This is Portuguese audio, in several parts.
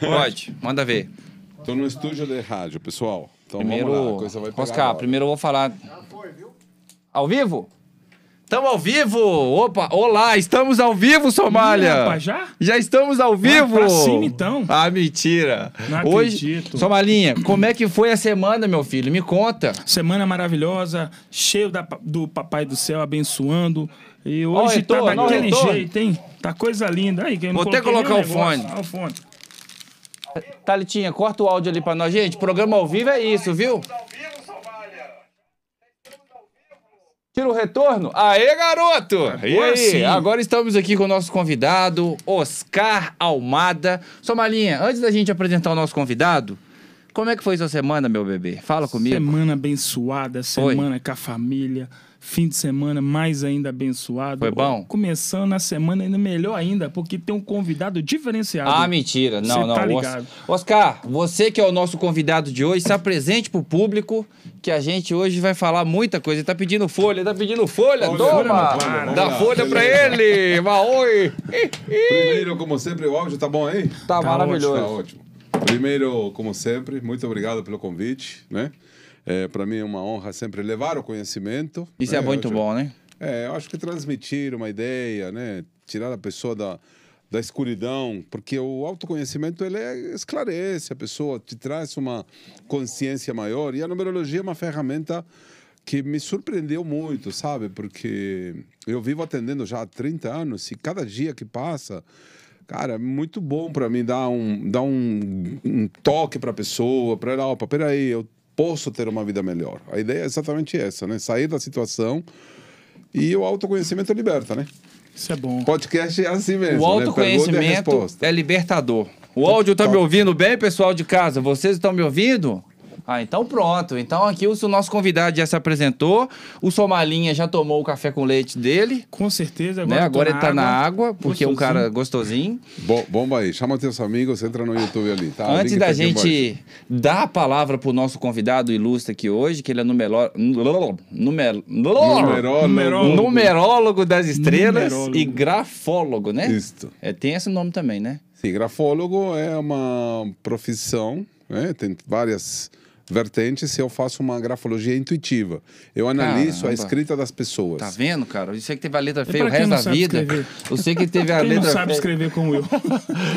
Pode, manda ver. Tô no estúdio de rádio, pessoal. Então Primeiro, vamos lá, a coisa vai pegar Oscar, agora. primeiro eu vou falar. Ao vivo? Estamos ao vivo! Opa, olá, estamos ao vivo, Somália! Ih, rapaz, já? Já estamos ao vivo! pra cima, então. Ah, mentira! Não Hoje, acredito. Somalinha, como é que foi a semana, meu filho? Me conta. Semana maravilhosa, cheio da- do Papai do Céu abençoando. E hoje tá retorno, ó, daquele jeito, hein? Tá coisa linda. Aí, que eu não Vou até colocar o fone. Ó, o fone. Thalitinha, corta o áudio ali pra nós. Gente, programa ao vivo é isso, viu? Tira o retorno. Aê, garoto! e Agora aí? sim. Agora estamos aqui com o nosso convidado, Oscar Almada. Somalinha, antes da gente apresentar o nosso convidado, como é que foi sua semana, meu bebê? Fala comigo. Semana abençoada, semana com a família. Fim de semana mais ainda abençoado. Foi bom? Começando a semana ainda melhor ainda, porque tem um convidado diferenciado. Ah, mentira. Não, não. tá ligado. Oscar, você que é o nosso convidado de hoje, se apresente pro público que a gente hoje vai falar muita coisa. Ele tá pedindo folha, tá pedindo folha. Folha, Toma! folha não para. Dá folha pra ele! Maoi! Primeiro, como sempre, o áudio tá bom aí? Tá, Tá maravilhoso. Tá ótimo. Primeiro, como sempre, muito obrigado pelo convite, né? É, para mim é uma honra sempre levar o conhecimento. Isso né? é muito acho- bom, né? É, eu acho que transmitir uma ideia, né? Tirar a pessoa da, da escuridão, porque o autoconhecimento ele é, esclarece a pessoa, te traz uma consciência maior. E a numerologia é uma ferramenta que me surpreendeu muito, sabe? Porque eu vivo atendendo já há 30 anos e cada dia que passa, cara, é muito bom para mim dar um, dar um, um toque para a pessoa, para ela, opa, peraí, eu posso ter uma vida melhor. A ideia é exatamente essa, né? Sair da situação e o autoconhecimento liberta, né? Isso é bom. Podcast é assim mesmo. O né? E autoconhecimento resposta. é libertador. O áudio tá me ouvindo bem, pessoal de casa? Vocês estão me ouvindo? Ah, então pronto. Então aqui o nosso convidado já se apresentou. O Somalinha já tomou o café com leite dele. Com certeza. Agora, né? agora ele tá na água, porque é um cara gostosinho. Bo- bomba aí, chama teus amigos, entra no YouTube ali, tá? Antes da tá gente dar a palavra pro nosso convidado ilustre aqui hoje, que ele é numeró... numer... Numerólogo. Numerólogo. numerólogo das estrelas Numerólogo. e grafólogo, né? Isto. É, tem esse nome também, né? Sim, grafólogo é uma profissão, né? tem várias vertentes e eu faço uma grafologia intuitiva. Eu analiso Caramba. a escrita das pessoas. Tá vendo, cara? Você que teve a letra feia o resto não da vida. escrever? Você que teve a Quem não letra sabe feia. escrever como eu?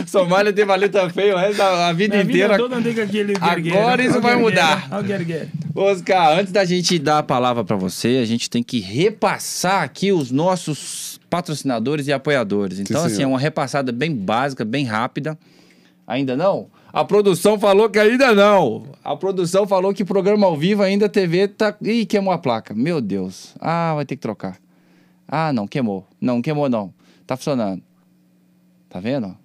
Somália teve a letra feia o resto da a vida Minha vida inteira. toda andei com aquele. Agora isso vai mudar. Oscar, antes da gente dar a palavra pra você, a gente tem que repassar aqui os nossos patrocinadores e apoiadores. Então, assim, é uma repassada bem básica, bem rápida. Ainda não? A produção falou que ainda não. A produção falou que programa ao vivo ainda a TV tá. Ih, queimou a placa. Meu Deus. Ah, vai ter que trocar. Ah, não, queimou. Não, queimou não. Tá funcionando. Tá vendo?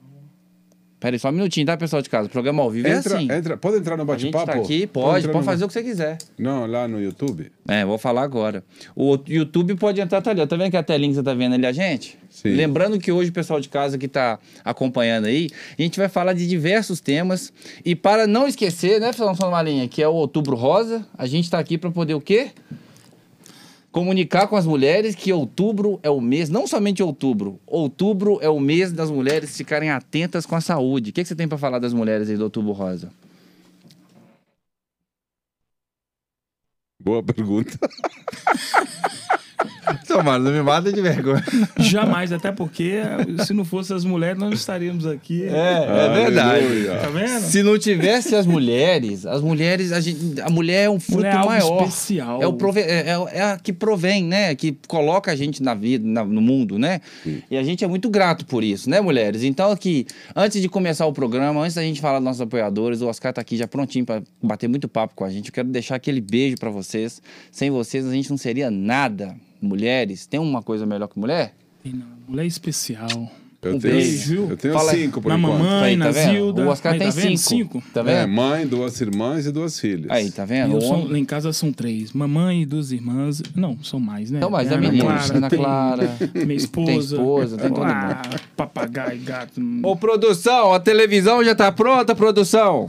Pera aí, só um minutinho, tá, pessoal de casa? Programa ao vivo é Entra, assim. entra, pode entrar no gente bate-papo? tá aqui, pode, entrar pode no- fazer o que você quiser. Não, lá no YouTube. É, vou falar agora. O YouTube pode entrar, tá ali. ó. Tá vendo que a telinha que você tá vendo ali, a gente? Sim. Lembrando que hoje o pessoal de casa que tá acompanhando aí, a gente vai falar de diversos temas. E para não esquecer, né, Fernando Malinha, que é o Outubro Rosa, a gente tá aqui para poder o quê? Comunicar com as mulheres que outubro é o mês, não somente outubro, outubro é o mês das mulheres ficarem atentas com a saúde. O que, que você tem para falar das mulheres aí do Outubro Rosa? Boa pergunta. Tomara, não me mata de vergonha. Jamais, até porque se não fosse as mulheres, nós não estaríamos aqui. É, é verdade. Aleluia. Tá vendo? Se não tivesse as mulheres, as mulheres, a, gente, a mulher é um fruto Mulher é algo maior. especial. É, o prove- é, é- é a que provém, né? Que coloca a gente na vida, na- no mundo, né? E a gente é muito grato por isso, né, mulheres? Então, aqui, antes de começar o programa, antes da gente falar dos nossos apoiadores, o Oscar tá aqui já prontinho para bater muito papo com a gente. Eu quero deixar aquele beijo para vocês. Sem vocês, a gente não seria nada. Mulheres, tem uma coisa melhor que mulher? Tem não, Mulher especial. Eu Um tenho, beijo. eu tenho Fala cinco por na enquanto. mamãe, tá na? Zilda. O Oscar Aí, tem tá vendo? cinco. Tá É, vendo? mãe, duas irmãs e duas filhas. Aí, tá vendo? eu sou- lá em casa são três. Mamãe e duas irmãs. Não, são mais, né? Então, mas Tem a menina, Clara, Ana Clara, Minha esposa. tem esposa, tem todo ah, Papagaio, gato. Ô, produção, a televisão já tá pronta, produção?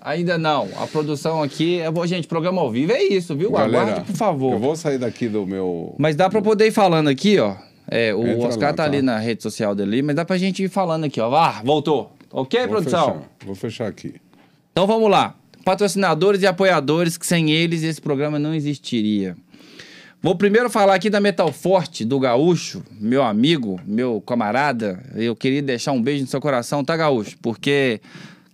Ainda não. A produção aqui. é- Ô, gente, programa ao vivo é isso, viu? Galera, Aguarde, por favor. Eu vou sair daqui do meu. Mas dá pra poder ir falando aqui, ó. É, o Entra Oscar lá, tá, tá. ali na rede social dele, mas dá pra gente ir falando aqui, ó. Ah, voltou. Ok, Vou produção? fechar, Vou fechar aqui. Então vamos lá. Patrocinadores e apoiadores, que sem eles esse programa não existiria. Vou primeiro falar aqui da Metal Forte, do Gaúcho, meu amigo, meu camarada. Eu queria deixar um beijo no seu coração, tá, Gaúcho? Porque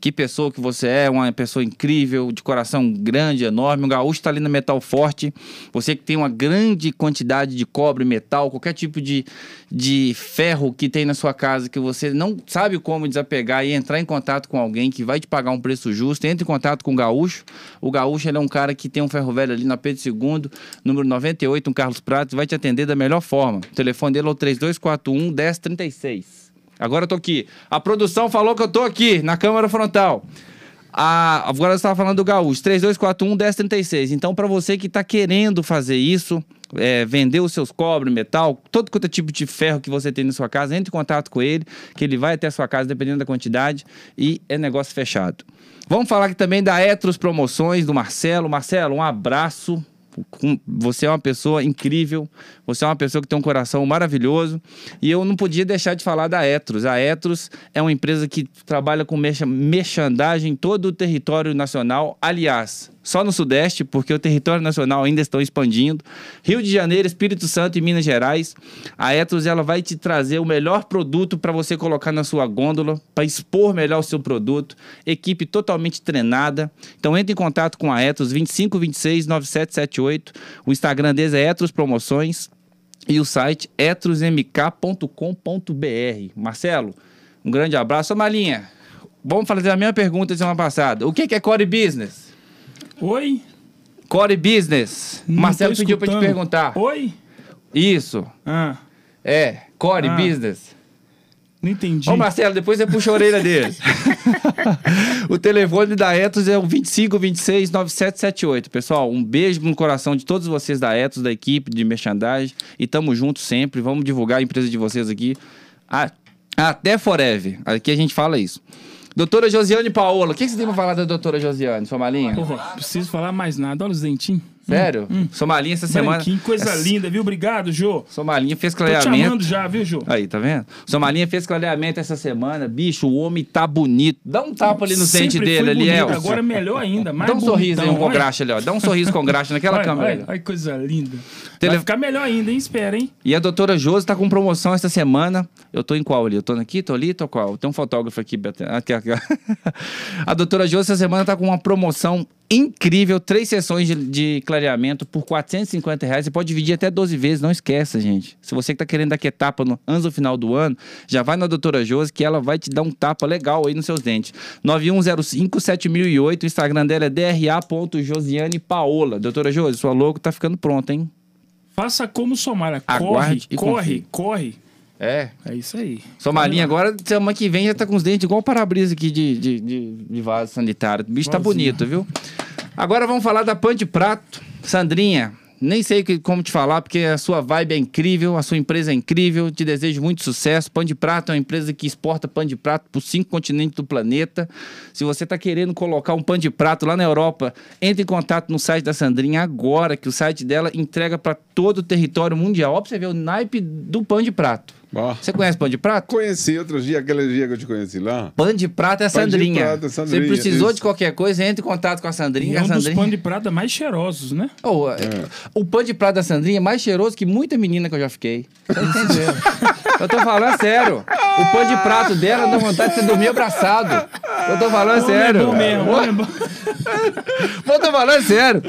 que pessoa que você é, uma pessoa incrível, de coração grande, enorme. O Gaúcho tá ali na Metal Forte. Você que tem uma grande quantidade de cobre, metal, qualquer tipo de, de ferro que tem na sua casa que você não sabe como desapegar e entrar em contato com alguém que vai te pagar um preço justo, entre em contato com o Gaúcho. O Gaúcho é um cara que tem um ferro velho ali na Pedro II, número 98, um Carlos Pratos, vai te atender da melhor forma. O telefone dele é o 3241 1036. Agora eu tô aqui. A produção falou que eu tô aqui, na câmera frontal. A, agora você estava falando do Gaúcho, 3241 1036. Então, para você que está querendo fazer isso, é, vender os seus cobre, metal, todo quanto é tipo de ferro que você tem na sua casa, entre em contato com ele, que ele vai até a sua casa, dependendo da quantidade, e é negócio fechado. Vamos falar aqui também da Etros Promoções, do Marcelo. Marcelo, um abraço. Você é uma pessoa incrível, você é uma pessoa que tem um coração maravilhoso. E eu não podia deixar de falar da Etros. A Etros é uma empresa que trabalha com mercha- merchandagem em todo o território nacional. Aliás, só no Sudeste, porque o território nacional ainda estão expandindo. Rio de Janeiro, Espírito Santo e Minas Gerais. A Etros ela vai te trazer o melhor produto para você colocar na sua gôndola, para expor melhor o seu produto. Equipe totalmente treinada. Então entre em contato com a Etros 2526 9778. O Instagram deles é Etros Promoções e o site etrosmk.com.br. Marcelo, um grande abraço. Ô Malinha, vamos fazer a mesma pergunta de semana passada. O que é Core Business? Oi? Core Business. Não Marcelo pediu pra te perguntar. Oi? Isso. Ah, É, Core Ah. Business. não entendi. Ô Marcelo, depois você puxa a orelha dele. o telefone da Etos é o 2526 9778. Pessoal, um beijo no coração de todos vocês da Etos, da equipe de merchandising. E tamo junto sempre. Vamos divulgar a empresa de vocês aqui. Até Forever. Aqui a gente fala isso. Doutora Josiane Paola, o que que você tem pra falar da doutora Josiane, sua malinha? Porra, preciso falar mais nada. Olha os dentinhos. Sério? Sua malinha essa semana. Branquinho, coisa essa- linda, viu? Obrigado, Jô. Sua malinha fez Tô te clareamento. amando já, viu, Jô? Aí, tá vendo? Sua malinha fez clareamento essa semana. Bicho, o homem tá bonito. Dá um tapa ali no dente dele ali, Elcio. Agora é melhor ainda. Mais Dá um sorriso aí, um bonitão, com graxa ali, ó. Dá um sorriso com graxa naquela Olha, câmera. olha que coisa linda. Tele- Vai ficar melhor ainda, hein? Espera, hein? E a doutora Josi tá com promoção essa semana. Eu tô em qual ali? Eu tô aqui, tô ali, tô qual? Tem um fotógrafo aqui. Beto. Aqui, aqui. A doutora Josi essa semana tá com uma promoção incrível. Três sessões de, de clareamento por 450 reais. Você pode dividir até 12 vezes, não esqueça, gente. Se você que tá querendo dar que etapa no, antes do final do ano, já vai na doutora Josi que ela vai te dar um tapa legal aí nos seus dentes. 9105-7008. O Instagram dela é dra.josiane Doutora Josi, sua logo tá ficando pronta, hein? Faça como Somara. Corre, Aguarde corre, corre. É. É isso aí. Sua malinha agora, semana que vem, já tá com os dentes igual o para-brisa aqui de, de, de, de vaso sanitário. O bicho tá bonito, viu? Agora vamos falar da Pan de Prato. Sandrinha, nem sei que- como te falar, porque a sua vibe é incrível, a sua empresa é incrível, te desejo muito sucesso. Pan de Prato é uma empresa que exporta pão de prato por cinco continentes do planeta. Se você tá querendo colocar um pão de prato lá na Europa, entre em contato no site da Sandrinha agora, que o site dela entrega para todo o território mundial. Ó, pra você ver o naipe do pão de prato. Você conhece pão de prato? conheci outros dias, aquele dia que eu te conheci lá. Pano de prata é a Pano de Sandrinha. prata é Sandrinha, Você precisou isso. de qualquer coisa, entre em contato com a E Sandrinha. é um a dos Sandrinha... pães de prata mais cheirosos, né? Oh, é- O pano de prata da Sandrinha é mais cheiroso que muita menina que eu já fiquei. Tá entendendo? eu tô falando sério. O pano de prato dela dá vontade de você dormir abraçado. Eu tô falando Homem sério. É bom mesmo, homem é bom. Eu tô falando sério.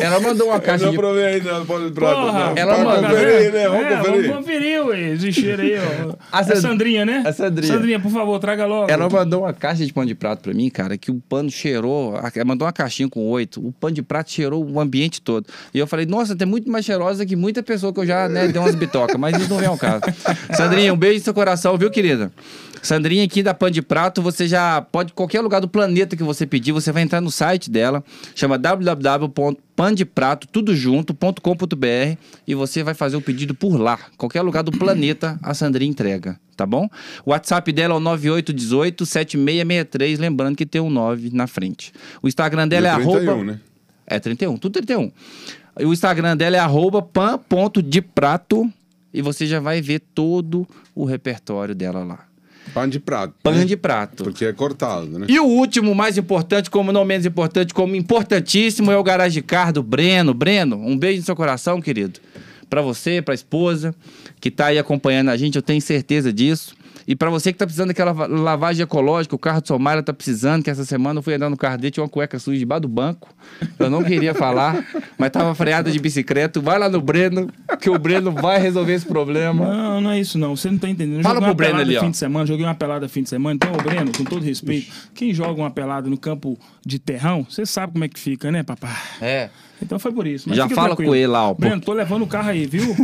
Ela mandou uma Eu caixa não de... provei ainda pão de prato. Porra, não. ela Vamos mandou- conferir, né? Vamos é, conferir. Vamos conferir, ué, esse cheiro aí, ó. A A Sand- Sandrinha, né? a Sandrinha. Sandrinha, por favor, traga logo. Ela mandou uma caixa de pano de prato pra mim, cara, que o pano cheirou. Ela mandou uma caixinha com oito. O pano de prato cheirou o ambiente todo. E eu falei, nossa, tem muito mais cheirosa que muita pessoa que eu já né, dei umas bitocas, mas isso não vem ao caso. Sandrinha, um beijo no seu coração, viu, querida? Sandrinha aqui da Pan de Prato, você já pode, qualquer lugar do planeta que você pedir, você vai entrar no site dela, chama www.pandeprato, tudo junto.com.br e você vai fazer o pedido por lá. Qualquer lugar do planeta, a Sandrinha entrega, tá bom? O WhatsApp dela é o 9818-7663, lembrando que tem um 9 na frente. O Instagram dela é, E 31, arroba... né? É 31, tudo 31. E o Instagram dela é arroba pan.deprato e você já vai ver todo o repertório dela lá. Pão de prato. Pão né? de prato. Porque é cortado, né? E o último, mais importante, como não menos importante, como importantíssimo, é o Garage Car do Breno. Breno, um beijo no seu coração, querido. Pra você, pra esposa, que tá aí acompanhando a gente, eu tenho certeza disso. E pra você que tá precisando daquela va- lavagem ecológica, o carro do Somália tá precisando, que essa semana eu fui andar no carro dele, tinha uma cueca suja debaixo do banco. Eu não queria falar, mas tava freada de bicicleta. Vai lá no Breno, que o Breno vai resolver esse problema. Não, não é isso não. Você não tá entendendo. Eu Fala pro Breno ali, ó. fim de semana, joguei uma pelada fim de semana. Então, ô Breno, com todo respeito, quem joga uma pelada no campo de terrão, você sabe como é que fica, né, papai? É. Então foi por isso. Já fica fala tranquilo. com ele lá, ó. Breno, tô levando o carro aí, viu?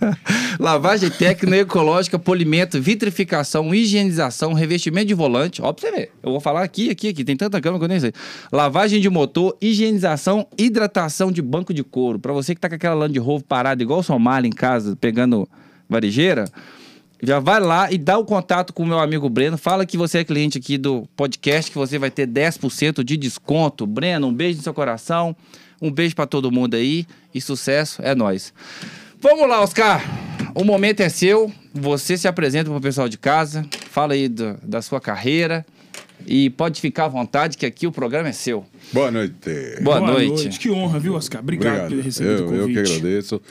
Lavagem técnica, ecológica, polimento, vitrificação, higienização, revestimento de volante. Ó, pra você ver. Eu vou falar aqui, aqui, aqui. Tem tanta câmera que eu nem sei. Lavagem de motor, higienização, hidratação de banco de couro. Pra você que tá com aquela Land Rover parada igual o Somália em casa, pegando varejeira, já vai lá e dá o contato com o meu amigo Breno. Fala que você é cliente aqui do podcast, que você vai ter 10% de desconto. Breno, um beijo no seu coração. Um beijo pra todo mundo aí. E sucesso, é nóis. Vamos lá, Oscar. O momento é seu. Você se apresenta pro pessoal de casa. Fala aí do- da sua carreira. E pode ficar à vontade, que aqui o programa é seu. Boa noite. Boa, noite. Que honra, viu, Oscar? Obrigado, por ter recebido eu, o eu convite. que agradeço.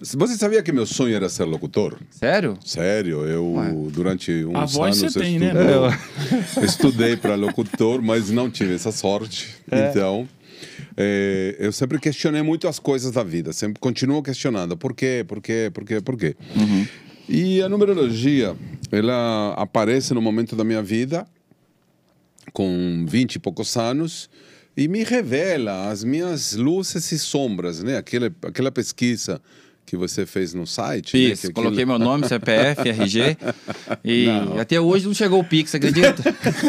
Você sabia que meu sonho era ser locutor? Sério? Sério, eu durante uns A voz anos você tem, né? estudou- estudei para locutor, mas não tive essa sorte. Então, é, eu sempre questionei muito as coisas da vida, sempre continuo questionando. Por quê? Por quê? Por quê? Por quê? E a numerologia, ela aparece no momento da minha vida, com 20 e poucos anos, e me revela as minhas luzes e sombras, né? Aquela, aquela pesquisa que você fez no site. né? Isso, Que aquilo- coloquei meu nome, CPF, RG. E até hoje não chegou o Pix, acredita?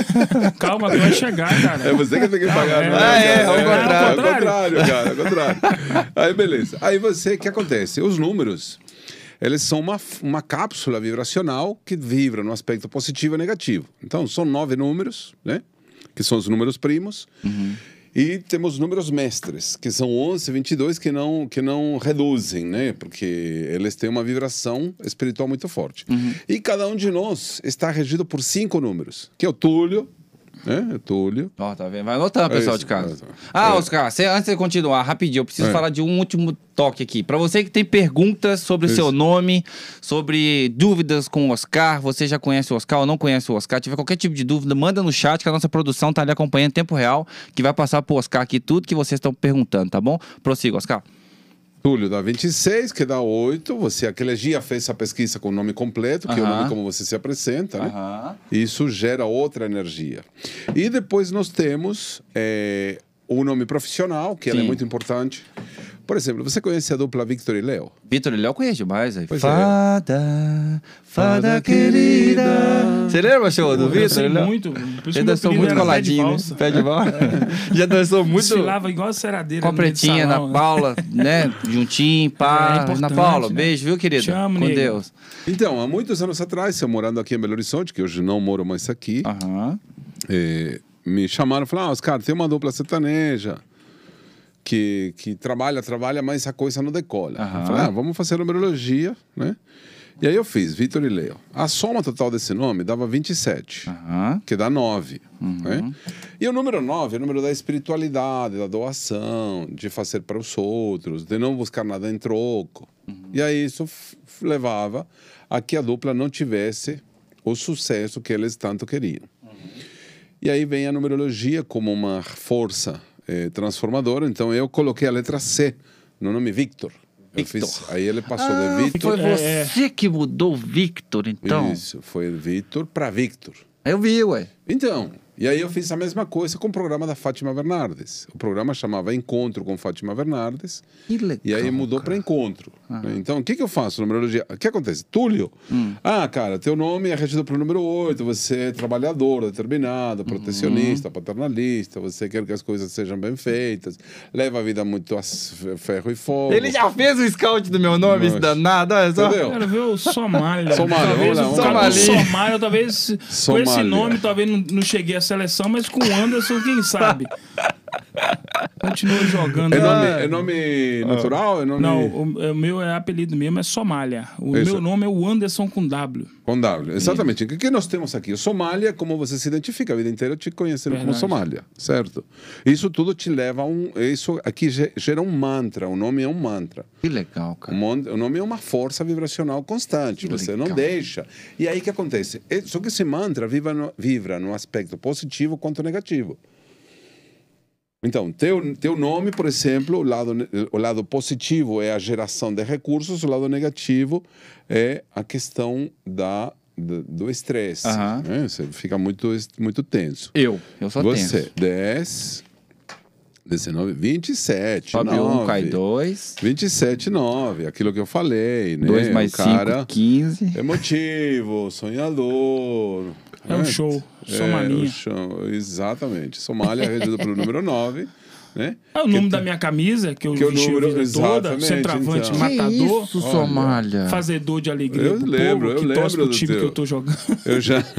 Calma, que vai chegar, cara. É você que tem que pagar. é. não Ah, é, ao contrário. ao contrário, cara, ao contrário. Aí, beleza. Aí você, o que acontece? Os números, eles são uma, uma cápsula vibracional que vibra no aspecto positivo e negativo. Então, são nove números, né? Que são os números primos. E temos números mestres, que são 11, 22, que não, que não reduzem, né? Porque eles têm uma vibração espiritual muito forte. E cada um de nós está regido por cinco números, que é o Túlio, né? O Túlio. Ó, tá vendo? Vai anotando, pessoal isso, de casa. é. Ah, É. Oscar, você- antes de continuar, rapidinho, eu preciso É. falar de um último toque aqui. Pra você que tem perguntas sobre o seu nome, sobre dúvidas com o Oscar, você já conhece o Oscar ou não conhece o Oscar, tiver qualquer tipo de dúvida, manda no chat que a nossa produção tá ali acompanhando em tempo real, que vai passar pro Oscar aqui tudo que vocês estão perguntando, tá bom? Prossiga, Oscar. Túlio dá 26, que dá 8. Você, aquele dia, fez a pesquisa com o nome completo, que é o nome como você se apresenta, né? Aham. Isso gera outra energia. E depois nós temos eh, o nome profissional, que é muito importante. Por exemplo, você conhece a dupla Victor e Léo? Vitor e Léo conhece demais, aí. Pois é. Fada, fada querida. Você lembra show do dancei e Léo? muito. Meu dançou muito era Pé de coladinho, né? Pé de. Já dançou muito Desfilava igual a seradeira. com pretinha salão, na né? Paula, né? Juntinho, pá. É na Paula, né? beijo, viu, querida? Te amo, com nego. Deus. Então, há muitos anos atrás, eu morando aqui em Belo Horizonte, que hoje não moro mais aqui, Aham. eh, me chamaram e falaram: ah, Oscar, tem uma dupla sertaneja que, que trabalha, trabalha, mas a coisa não decola. Eu Falei, ah, vamos fazer numerologia, né? E aí eu fiz, Vitor e Leo. A soma total desse nome dava 27, Aham. que dá 9. Né? E o número 9 é o número da espiritualidade, da doação, de fazer para os outros, de não buscar nada em troco. E aí isso levava a que a dupla não tivesse o sucesso que eles tanto queriam. E aí vem a numerologia como uma força transformadora. Então eu coloquei a letra C no nome Victor. Eu Victor. fiz- aí ele passou Ah, de Victor. foi É, você que mudou o Victor, então. Isso, foi Victor para Victor. Eu vi, ué. Então, e aí eu fiz a mesma coisa com o programa da Fátima Bernardes. O programa chamava Encontro com Fátima Bernardes. Que legal. E aí mudou para encontro. Né? Então, o que, que eu faço na numerologia? O que acontece? Túlio, ah, cara, teu nome é regido pelo número 8, você é trabalhador, determinado, protecionista, paternalista, você quer que as coisas sejam bem feitas, leva a vida muito a ferro e fogo. Ele já fez o scout do meu nome, esse danado, olha só. Entendeu? Quero ver o Somália. Somália, talvez vamos lá, vamos lá. Somália, talvez com esse Somália. nome, talvez não, não cheguei à seleção, mas com o Anderson, quem sabe? Continua jogando. É nome, Ah, é nome natural? É nome Não, o, o meu é apelido mesmo, é Somália. O Isso. meu nome é o Anderson com W. com W. Exatamente. O que, que nós temos aqui? O Somália, como você se identifica a vida inteira, te conhecendo como. Somália, certo? Isso tudo te leva a um. Isso aqui ge- gera um mantra. O nome é um mantra. Que legal, O cara. mon- o nome é uma força vibracional constante. Que Você não legal. deixa. E aí o que acontece? É- Só que esse mantra vibra no, vibra no aspecto positivo quanto negativo. Então, teu, teu nome, por exemplo, o lado, o lado positivo é a geração de recursos, o lado negativo é a questão da, do- do estresse. Aham. né? Você fica muito, muito tenso. Eu, eu só Você, tenho. 10, 19, 27, Sobe um, 9. cai dois. 27, 9, aquilo que eu falei, né? Dois mais o cara cinco, 15. emotivo, sonhador. É um show, É, Somalinha. o show, exatamente. Somália, regido pelo número 9, né? É o nome da minha camisa, que eu que é o vesti número- a vida toda. Centroavante, então. matador. Que isso, Somália? Fazedor de alegria Eu pro lembro, povo, eu lembro do time teu. que eu tô jogando. Eu já.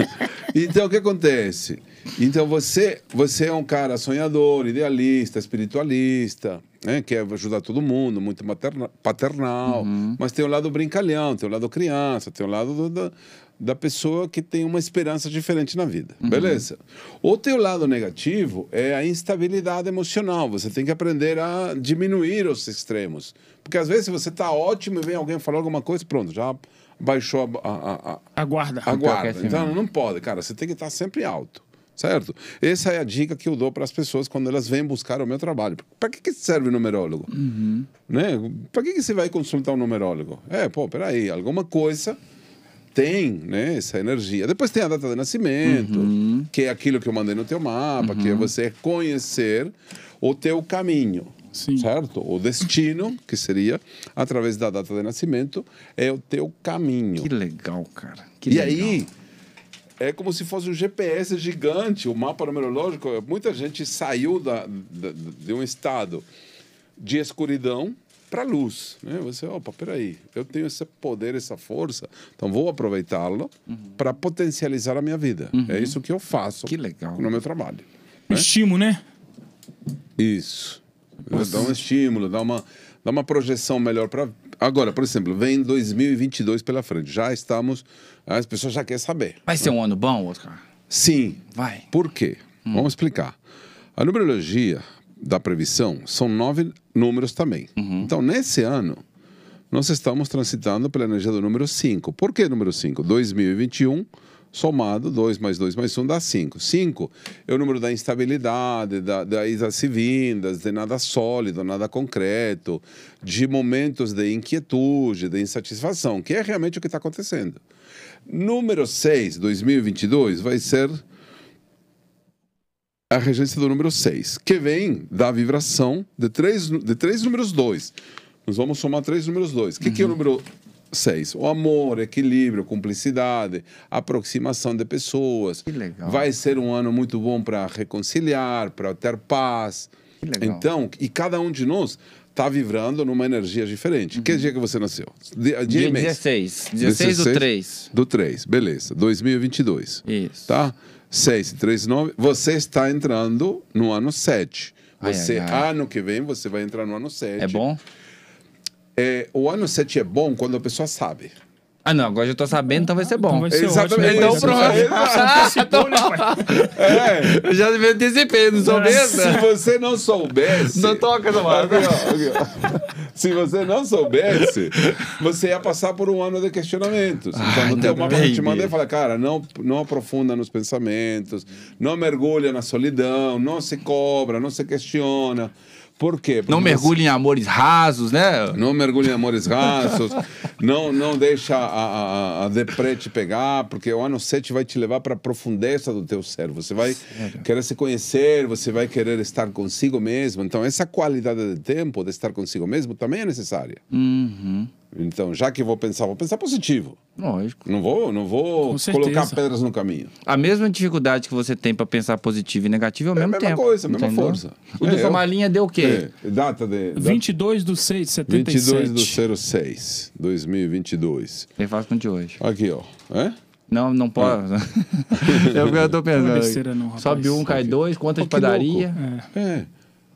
Então, o que acontece? Então, você, você é um cara sonhador, idealista, espiritualista, né? quer ajudar todo mundo, muito materna- paternal, mas tem o lado brincalhão, tem o lado criança, tem o lado do- da, da pessoa que tem uma esperança diferente na vida. Beleza? O teu lado negativo é a instabilidade emocional. Você tem que aprender a diminuir os extremos. Porque às vezes você está ótimo e vem alguém falar alguma coisa, pronto, já baixou a- a- a, Aguarda. Aguarda. assim Então mesmo. não pode, cara. Você tem que estar sempre alto. Certo? Essa é a dica que eu dou para as pessoas quando elas vêm buscar o meu trabalho. Para que, que serve o numerólogo? Né? Para que, que você vai consultar um numerólogo? É, pô, peraí, alguma coisa tem né, essa energia. Depois tem a data de nascimento, que é aquilo que eu mandei no teu mapa, que é você conhecer o teu caminho. Sim. Certo? O destino, que seria, através da data de nascimento, é o teu caminho. Que legal, cara. Que E legal. aí, é como se fosse um GPS gigante, o mapa numerológico. Muita gente saiu da, da- de um estado de escuridão para luz. Né? Você, opa, peraí, eu tenho esse poder, essa força, então vou aproveitá-lo para potencializar a minha vida. É isso que eu faço Que legal. no meu trabalho. Estímulo, né? Isso. Dá um estímulo, dá uma, dá uma projeção melhor para. Agora, por exemplo, vem 2022 pela frente. Já estamos. As pessoas já querem saber. Vai ser um ano bom, Oscar? Sim. Vai. Por quê? Vamos explicar. A numerologia da previsão são nove números também. Então, nesse ano, nós estamos transitando pela energia do número 5. Por que número 5? 2021, somado, 2 mais 2 mais 1 dá 5. 5 é o número da instabilidade, da, das idas de nada sólido, nada concreto, de momentos de inquietude, de insatisfação, que é realmente o que está acontecendo. Número 6, 2022, vai ser a regência do número 6, que vem da vibração de três, de três números 2. Nós vamos somar três números 2. O que, que é o número 6? O amor, equilíbrio, cumplicidade, aproximação de pessoas. Que legal. Vai ser um ano muito bom para reconciliar, para ter paz. Que legal. Então, e cada um de nós está vibrando numa energia diferente. Que dia que você nasceu? Dia, dia Dia e mês? 16. 16 do 3. Do 3, beleza. 2022. Isso. Tá? 6, 3, 9. Você está entrando no ano 7. Ai, Você, ai, ai. ano que vem, você vai entrar no ano 7. É bom? É, o ano 7 é bom quando a pessoa sabe. Ah, não. Agora já tô sabendo, então vai ser bom. Então vai ser Exatamente. ótimo. Então, pronto. se antecipou, né, pai? É. Eu já me antecipei, não sou Se você não soubesse. Não toca essa Aqui, ó, aqui, ó. Se você não soubesse, você ia passar por um ano de questionamentos. Então, no ainda teu mapa bem, eu te mandei Bi. falar, cara, não, não aprofunda nos pensamentos, não mergulha na solidão, não se cobra, não se questiona. Por quê? Porque Não você- mergulhe em amores rasos, né? Não mergulhe em amores rasos, não, não deixa a, a, a deprê te pegar, porque o ano 7 vai te levar para a profundeza do teu ser. Você vai querer se conhecer, você vai querer estar consigo mesmo. Então, essa qualidade de tempo, de estar consigo mesmo, também é necessária. Uhum. Então, já que vou pensar, vou pensar positivo. Lógico. Não vou, não vou colocar pedras no caminho. A mesma dificuldade que você tem pra pensar positivo e negativo é ao É a mesmo mesma tempo. coisa, a mesma entendeu? força. O É, do eu- Somalinha deu o quê? É, data de. data- 22 do 6 de 77. 22 do 06, 2022. Bem fácil com o de hoje. Aqui, ó. É? Não, não pode. é o que eu tô Não é pensando. besteira não, rapaz. Sobe um, cai dois, conta de que padaria. É. É.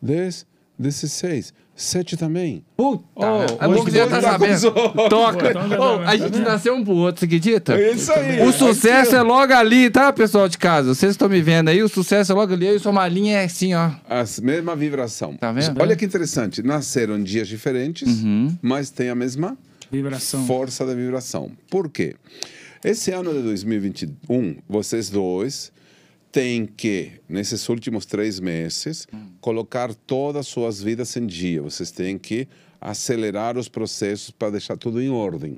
10, 16, 7 também. Puta, Ô, é bom que você já tá sabendo. Toca. Tá- a gente nasceu um pro outro, você acredita? É isso aí. O sucesso é logo ali, tá, pessoal de casa? Vocês estão me vendo aí, o sucesso é logo ali. Eu e sua malinha é assim, ó. A mesma vibração. Tá vendo? Olha que interessante. Nasceram em dias diferentes, mas tem a mesma Vibração. força da vibração. Por quê? Esse ano de 2021, vocês dois têm que, nesses últimos três meses, colocar todas as suas vidas em dia. Vocês têm que acelerar os processos para deixar tudo em ordem.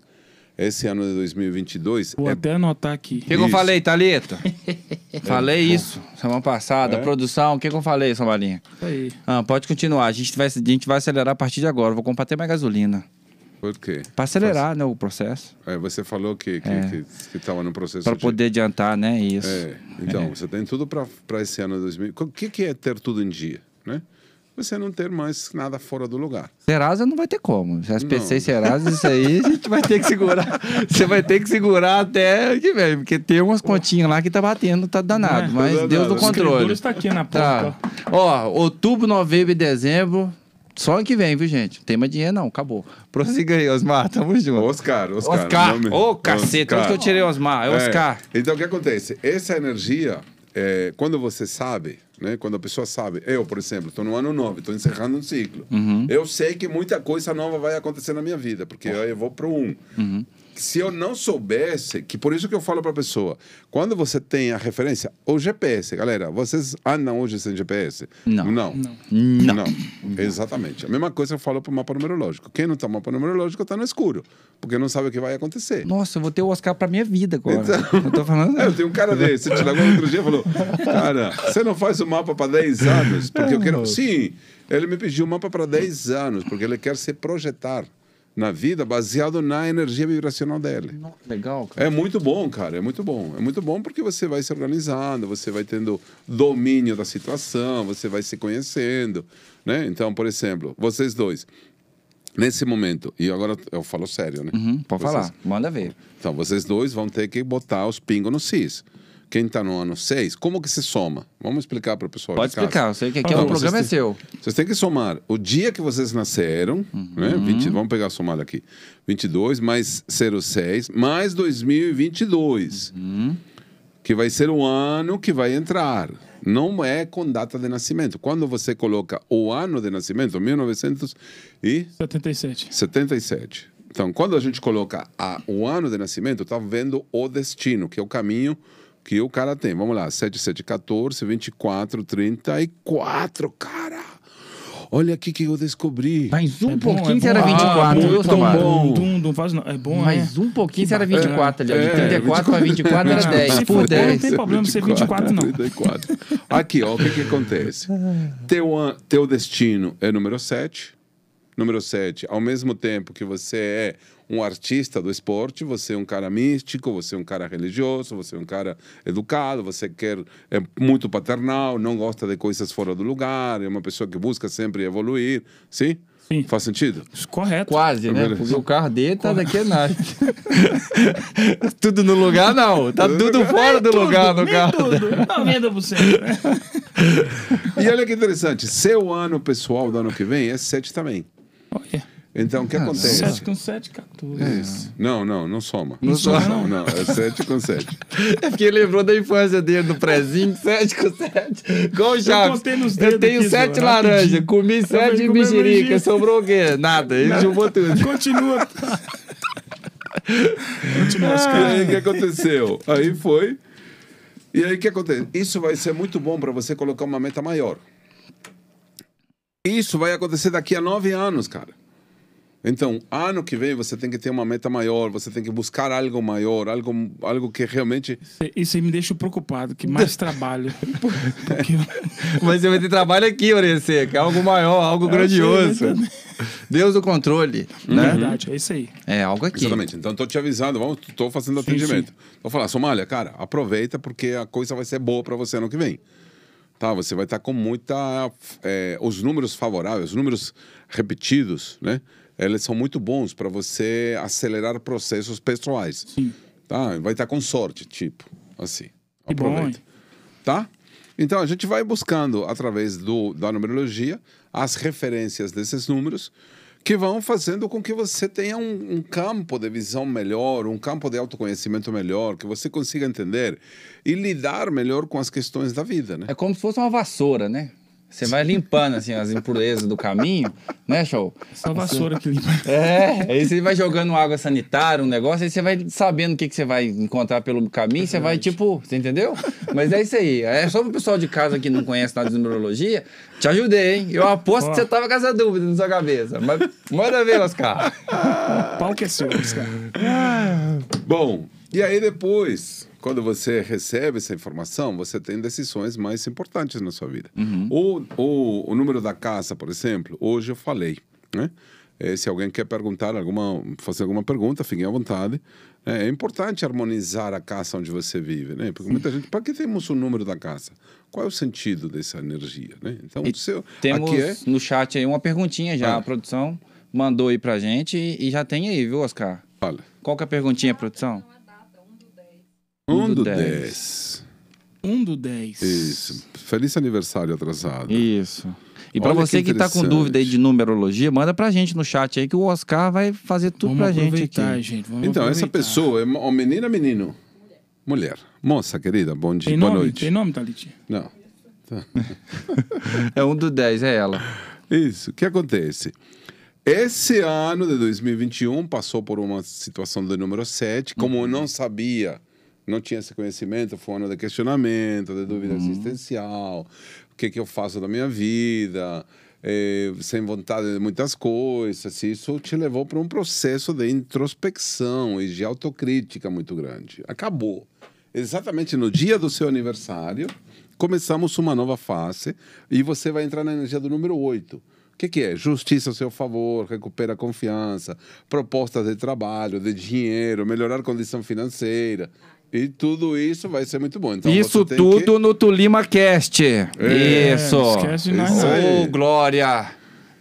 Esse ano de 2022 Vou é até anotar aqui. O que, que eu falei, Thalita? falei isso semana passada. É? Produção, o que, que eu falei, sua malinha? Isso aí. Ah, pode continuar. A gente, vai, a gente vai acelerar a partir de agora. Vou comprar até mais gasolina. Por quê? Pra acelerar, né, o processo. É, você falou que que É. estava no processo Pra de- poder adiantar, né? Isso. É, então, você tem tudo para esse ano de 2000. O que, que é ter tudo em dia, né? Você não ter mais nada fora do lugar. Serasa não vai ter como. Se SPC Não. e Serasa, isso aí a gente vai ter que segurar. Você vai ter que segurar até que vem, porque tem umas continhas lá que tá batendo, tá danado. É. mas Tá Deus no controle. está aqui na Tá. porta. Ó, outubro, novembro e dezembro. Só ano que vem, viu, gente? Não tem mais dinheiro, não. Acabou. Prossiga aí, Osmar. Tamo junto. Oscar, Oscar. Oscar. nome- Ô, caceta. Onde que eu tirei Osmar? É É, Oscar. Então, o que acontece? Essa energia, é, quando você sabe, né? quando a pessoa sabe, eu, por exemplo, estou no ano novo, estou encerrando um ciclo. Uhum. Eu sei que muita coisa nova vai acontecer na minha vida, porque eu vou para um. Uhum. Se eu não soubesse, que por isso que eu falo para a pessoa, quando você tem a referência, o GPS, galera, vocês andam hoje sem GPS? Não. Não. Não. Não, exatamente. A mesma coisa eu falo para o mapa numerológico. Quem não está no mapa numerológico está no escuro, porque não sabe o que vai acontecer. Nossa, eu vou ter o Oscar pra minha vida agora. Então- Eu tô falando. É, eu tenho um cara desse. Você chegou outro dia e falou: Cara, você não faz o mapa para 10 anos? Porque eu quero. Sim, ele me pediu um mapa para 10 anos, porque ele quer se projetar na vida baseado na energia vibracional dele. Legal, cara. É muito bom, cara, é muito bom. É muito bom porque você vai se organizando, você vai tendo domínio da situação, você vai se conhecendo, né? Então, por exemplo, vocês dois, nesse momento, e agora eu falo sério, né? Uhum, pode Vocês- falar. Manda ver. Então, vocês dois vão ter que botar os pingos no cis. Quem está no ano 6, como que se soma? Vamos explicar para o pessoal Pode explicar. Eu sei que aqui é Não, o programa é seu. Vocês têm que somar o dia que vocês nasceram, né? 20, vamos pegar a somada aqui. 22 mais 06 mais 2022. Que vai ser o ano que vai entrar. Não é com data de nascimento. Quando você coloca o ano de nascimento, 1977. 77. Então, quando a gente coloca a- o ano de nascimento, está vendo o destino, que é o caminho que o cara tem. Vamos lá, 7, 7, 14, 24, 34, cara. Olha aqui que eu descobri. Mais um É bom, pouquinho é se era bom. 24, Ah, viu, Samara? bom. Dum, dum, faz não. É bom, Mais é. um pouquinho se era bacana. 24 ali. ó. De É, 34 para 24 era Não, 10. se Por for 10. não tem problema ser 24, não. 34. Aqui, ó, o que que acontece? Teu, an- teu destino é número 7. Número 7, ao mesmo tempo que você é um artista do esporte, você é um cara místico, você é um cara religioso, você é um cara educado, você quer é muito paternal, não gosta de coisas fora do lugar, é uma pessoa que busca sempre evoluir, sim? Sim. Faz sentido? Correto. Quase, né? Porque o carro dele tá daqui a nada. tudo no lugar, não. Tá tudo fora do lugar no carro. tudo. 90%. né? E olha que interessante, seu ano pessoal do ano que vem é 7 também. Olha. Então, o que acontece? 7 com 7, 14. Isso. Não, não, não soma. Não soma, Não, não, é 7 com 7. É porque ele lembrou da infância dele no prezinho, 7 com 7. Igual o Chaves. Eu dedos tenho aqui, 7 Zô, laranjas, comi 7 falei, comeu mexerica, sobrou o quê? Nada, ele jogou tudo. Continua. Continua, os E aí, o que aconteceu? Aí foi. E aí, o que acontece? Isso vai ser muito bom para você colocar uma meta maior. Isso vai acontecer daqui a nove anos, cara. Então, ano que vem você tem que ter uma meta maior, você tem que buscar algo maior, algo, algo que realmente. Isso aí me deixa preocupado, que mais trabalho. Porque Mas você vai ter trabalho aqui, Orelha Seca. É algo maior, algo grandioso. sei, né? Deus do controle, é né? verdade, é isso aí. É algo aqui. Exatamente. Então, estou te avisando, vamos, estou fazendo Sim, atendimento. Vou falar, Somália, cara, aproveita porque a coisa vai ser boa para você ano que vem. Tá, você vai estar com muita. é, os números favoráveis, os números repetidos, né? Eles são muito bons para você acelerar processos pessoais. Sim. Tá? Vai estar com sorte, tipo, assim. Que bom, Aproveita. hein? Tá? Então a gente vai buscando, através do, da numerologia, as referências desses números que vão fazendo com que você tenha um, um, campo de visão melhor, um campo de autoconhecimento melhor, que você consiga entender e lidar melhor com as questões da vida, né? É como se fosse uma vassoura, né? Você vai limpando assim as impurezas do caminho, né, show? Essa vassoura que limpa. É, aí você vai jogando água sanitária, um negócio, aí você vai sabendo o que, que você vai encontrar pelo caminho, você vai tipo, você entendeu? Mas é isso aí. É só pro pessoal de casa que não conhece nada de numerologia, te ajudei, hein? Eu aposto que você tava com essa dúvida na sua cabeça. Mas manda ver, Oscar. O pau que é seu, Oscar. Bom, e aí depois quando você recebe essa informação, você tem decisões mais importantes na sua vida. Uhum. O, o, o número da casa, por exemplo, hoje eu falei, né? Eh, se alguém quer perguntar alguma, fazer alguma pergunta, fiquem à vontade. É importante harmonizar a casa onde você vive, né? Porque muita gente, para que temos o número da casa? Qual é o sentido dessa energia, né? Então, e seu, temos aqui é... no chat aí uma perguntinha já, ah. a produção mandou aí pra gente e, e já tem aí, viu, Oscar? Fala. Qual que é a perguntinha, produção? Um do 10. Um do 10. Isso. Feliz aniversário atrasado. Isso. E para você que, que tá com dúvida aí de numerologia, manda pra gente no chat aí que o Oscar vai fazer tudo Vamos pra gente aqui. Gente. Vamos então, essa pessoa é uma menina menino? Mulher. Moça querida, bom dia, tem boa nome? noite. Tem nome, Thalite? Não. Tá. é um do 10, é ela. Isso. O que acontece? Esse ano de 2021 passou por uma situação do número 7. Como uhum. eu não sabia não tinha esse conhecimento, foi um ano de questionamento, de dúvida uhum. existencial, o que, que eu faço da minha vida, eh, sem vontade de muitas coisas. Isso te levou para um processo de introspecção e de autocrítica muito grande. Acabou. Exatamente no dia do seu aniversário, começamos uma nova fase e você vai entrar na energia do número 8. O que, que, é? Justiça ao seu favor, recupera a confiança, propostas de trabalho, de dinheiro, melhorar a condição financeira. E tudo isso vai ser muito bom. Então, isso tudo que... no Tulima Cast. É, isso. Esquece nada. Ô, oh, Glória.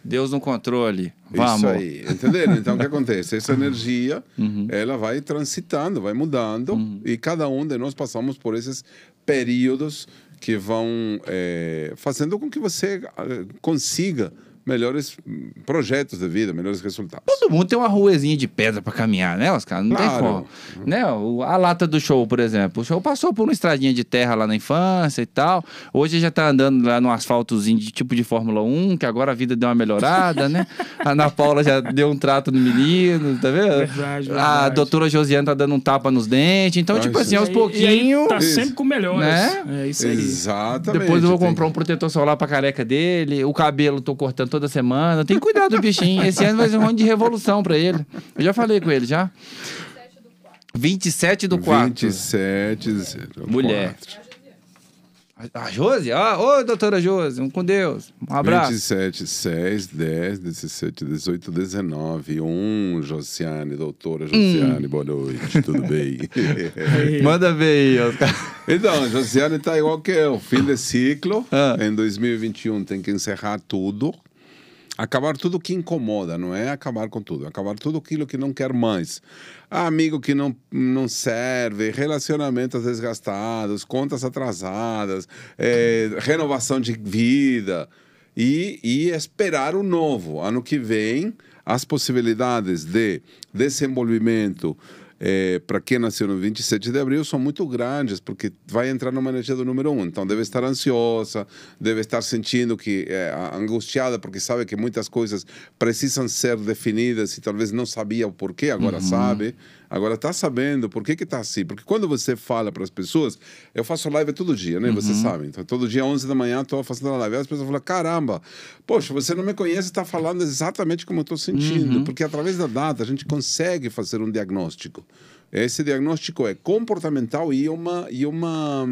Deus no controle. Vamos. Isso aí. Entenderam? Então, o que acontece? Essa energia, uhum. ela vai transitando, vai mudando. Uhum. E cada um de nós passamos por esses períodos que vão é, fazendo com que você eh, consiga melhores projetos de vida, melhores resultados. Todo mundo tem uma ruezinha de pedra para caminhar, né, Oscar? Não claro. tem como. Né? A lata do show, por exemplo. O show passou por uma estradinha de terra lá na infância e tal. Hoje já tá andando lá no asfaltozinho de tipo de Fórmula 1, que agora a vida deu uma melhorada, né? A Ana Paula já deu um trato no menino, tá vendo? Verdade, verdade. A doutora Josiane tá dando um tapa nos dentes. Então, tipo assim, aos pouquinhos. Tá sempre com melhores. Né? É isso aí. Exatamente. Depois eu vou comprar um protetor solar pra careca dele. O cabelo tô cortando toda semana. Tem que cuidar do bichinho. Esse ano vai ser um ano de revolução pra ele. Eu já falei com ele, já. 27 do 4. 27 do Mulher. A Josi? Ah, ô, doutora Josi, um com Deus. Um abraço. 27, 6, 10, 17, 18, 19. 1, Josiane, doutora Josiane, hum. boa noite, tudo bem? Manda ver aí, Oscar. Então, Josiane tá igual que eu. Fim de ciclo. Ah. Em 2021 tem que encerrar tudo. Acabar tudo que incomoda, não é acabar com tudo, acabar tudo aquilo que não quer mais. Amigo que não, não serve, relacionamentos desgastados, contas atrasadas, é, renovação de vida e, e esperar o novo. Ano que vem, as possibilidades de desenvolvimento é, para quem nasceu no 27 de abril, são muito grandes, porque vai entrar numa energia do número um. Então, deve estar ansiosa, deve estar sentindo que é, angustiada, porque sabe que muitas coisas precisam ser definidas e talvez não sabia o porquê, agora uhum. sabe. Agora está sabendo por que que tá assim. Porque quando você fala para as pessoas, eu faço live todo dia, né? Uhum. Você sabe. Então, todo dia, 11 da manhã, estou fazendo a live. As pessoas falam, caramba, poxa, você não me conhece, está falando exatamente como eu estou sentindo. Uhum. Porque através da data a gente consegue fazer um diagnóstico. Esse diagnóstico é comportamental e uma... E uma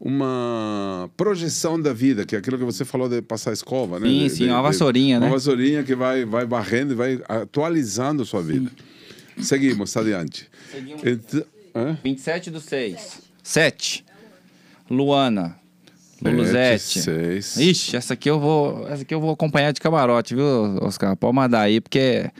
uma projeção da vida, que é aquilo que você falou de passar a escova, né? Sim, de, sim, de, uma vassourinha, de, né? Uma vassourinha que vai, vai barrendo e vai atualizando a sua vida. Sim. Seguimos, adiante. Seguimos. Então, 27 do 6. 7. Luana. Luluzete. 6. Ixi, essa aqui eu vou. Essa aqui eu vou acompanhar de camarote, viu, Oscar? Pode mandar aí, porque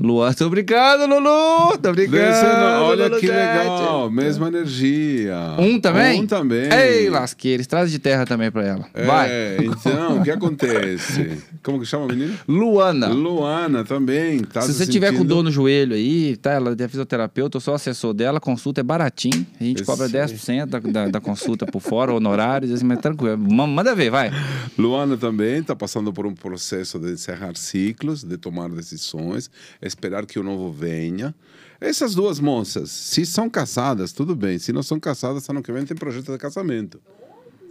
Luan, tô brincando, Lulu! Tô brincando! Olha Lulu que legal, mesma energia. Um também? Um também. Ei, lasqueira, estrada de terra também pra ela. Vai. É, então, o que acontece? Como que chama a menina? Luana. Luana também. Tá Se se você tiver com sentindo- dor no joelho aí, tá? Ela é fisioterapeuta, eu sou assessor dela, consulta é baratinho. A gente Eu cobra sei. 10% da, da, da consulta por fora, honorários, assim, mas tranquilo. Ma- Manda ver, vai. Luana também está passando por um processo de encerrar ciclos, de tomar decisões, esperar que o novo venha. Essas duas moças, se são casadas, tudo bem. Se não são casadas, ano que vem tem projeto de casamento.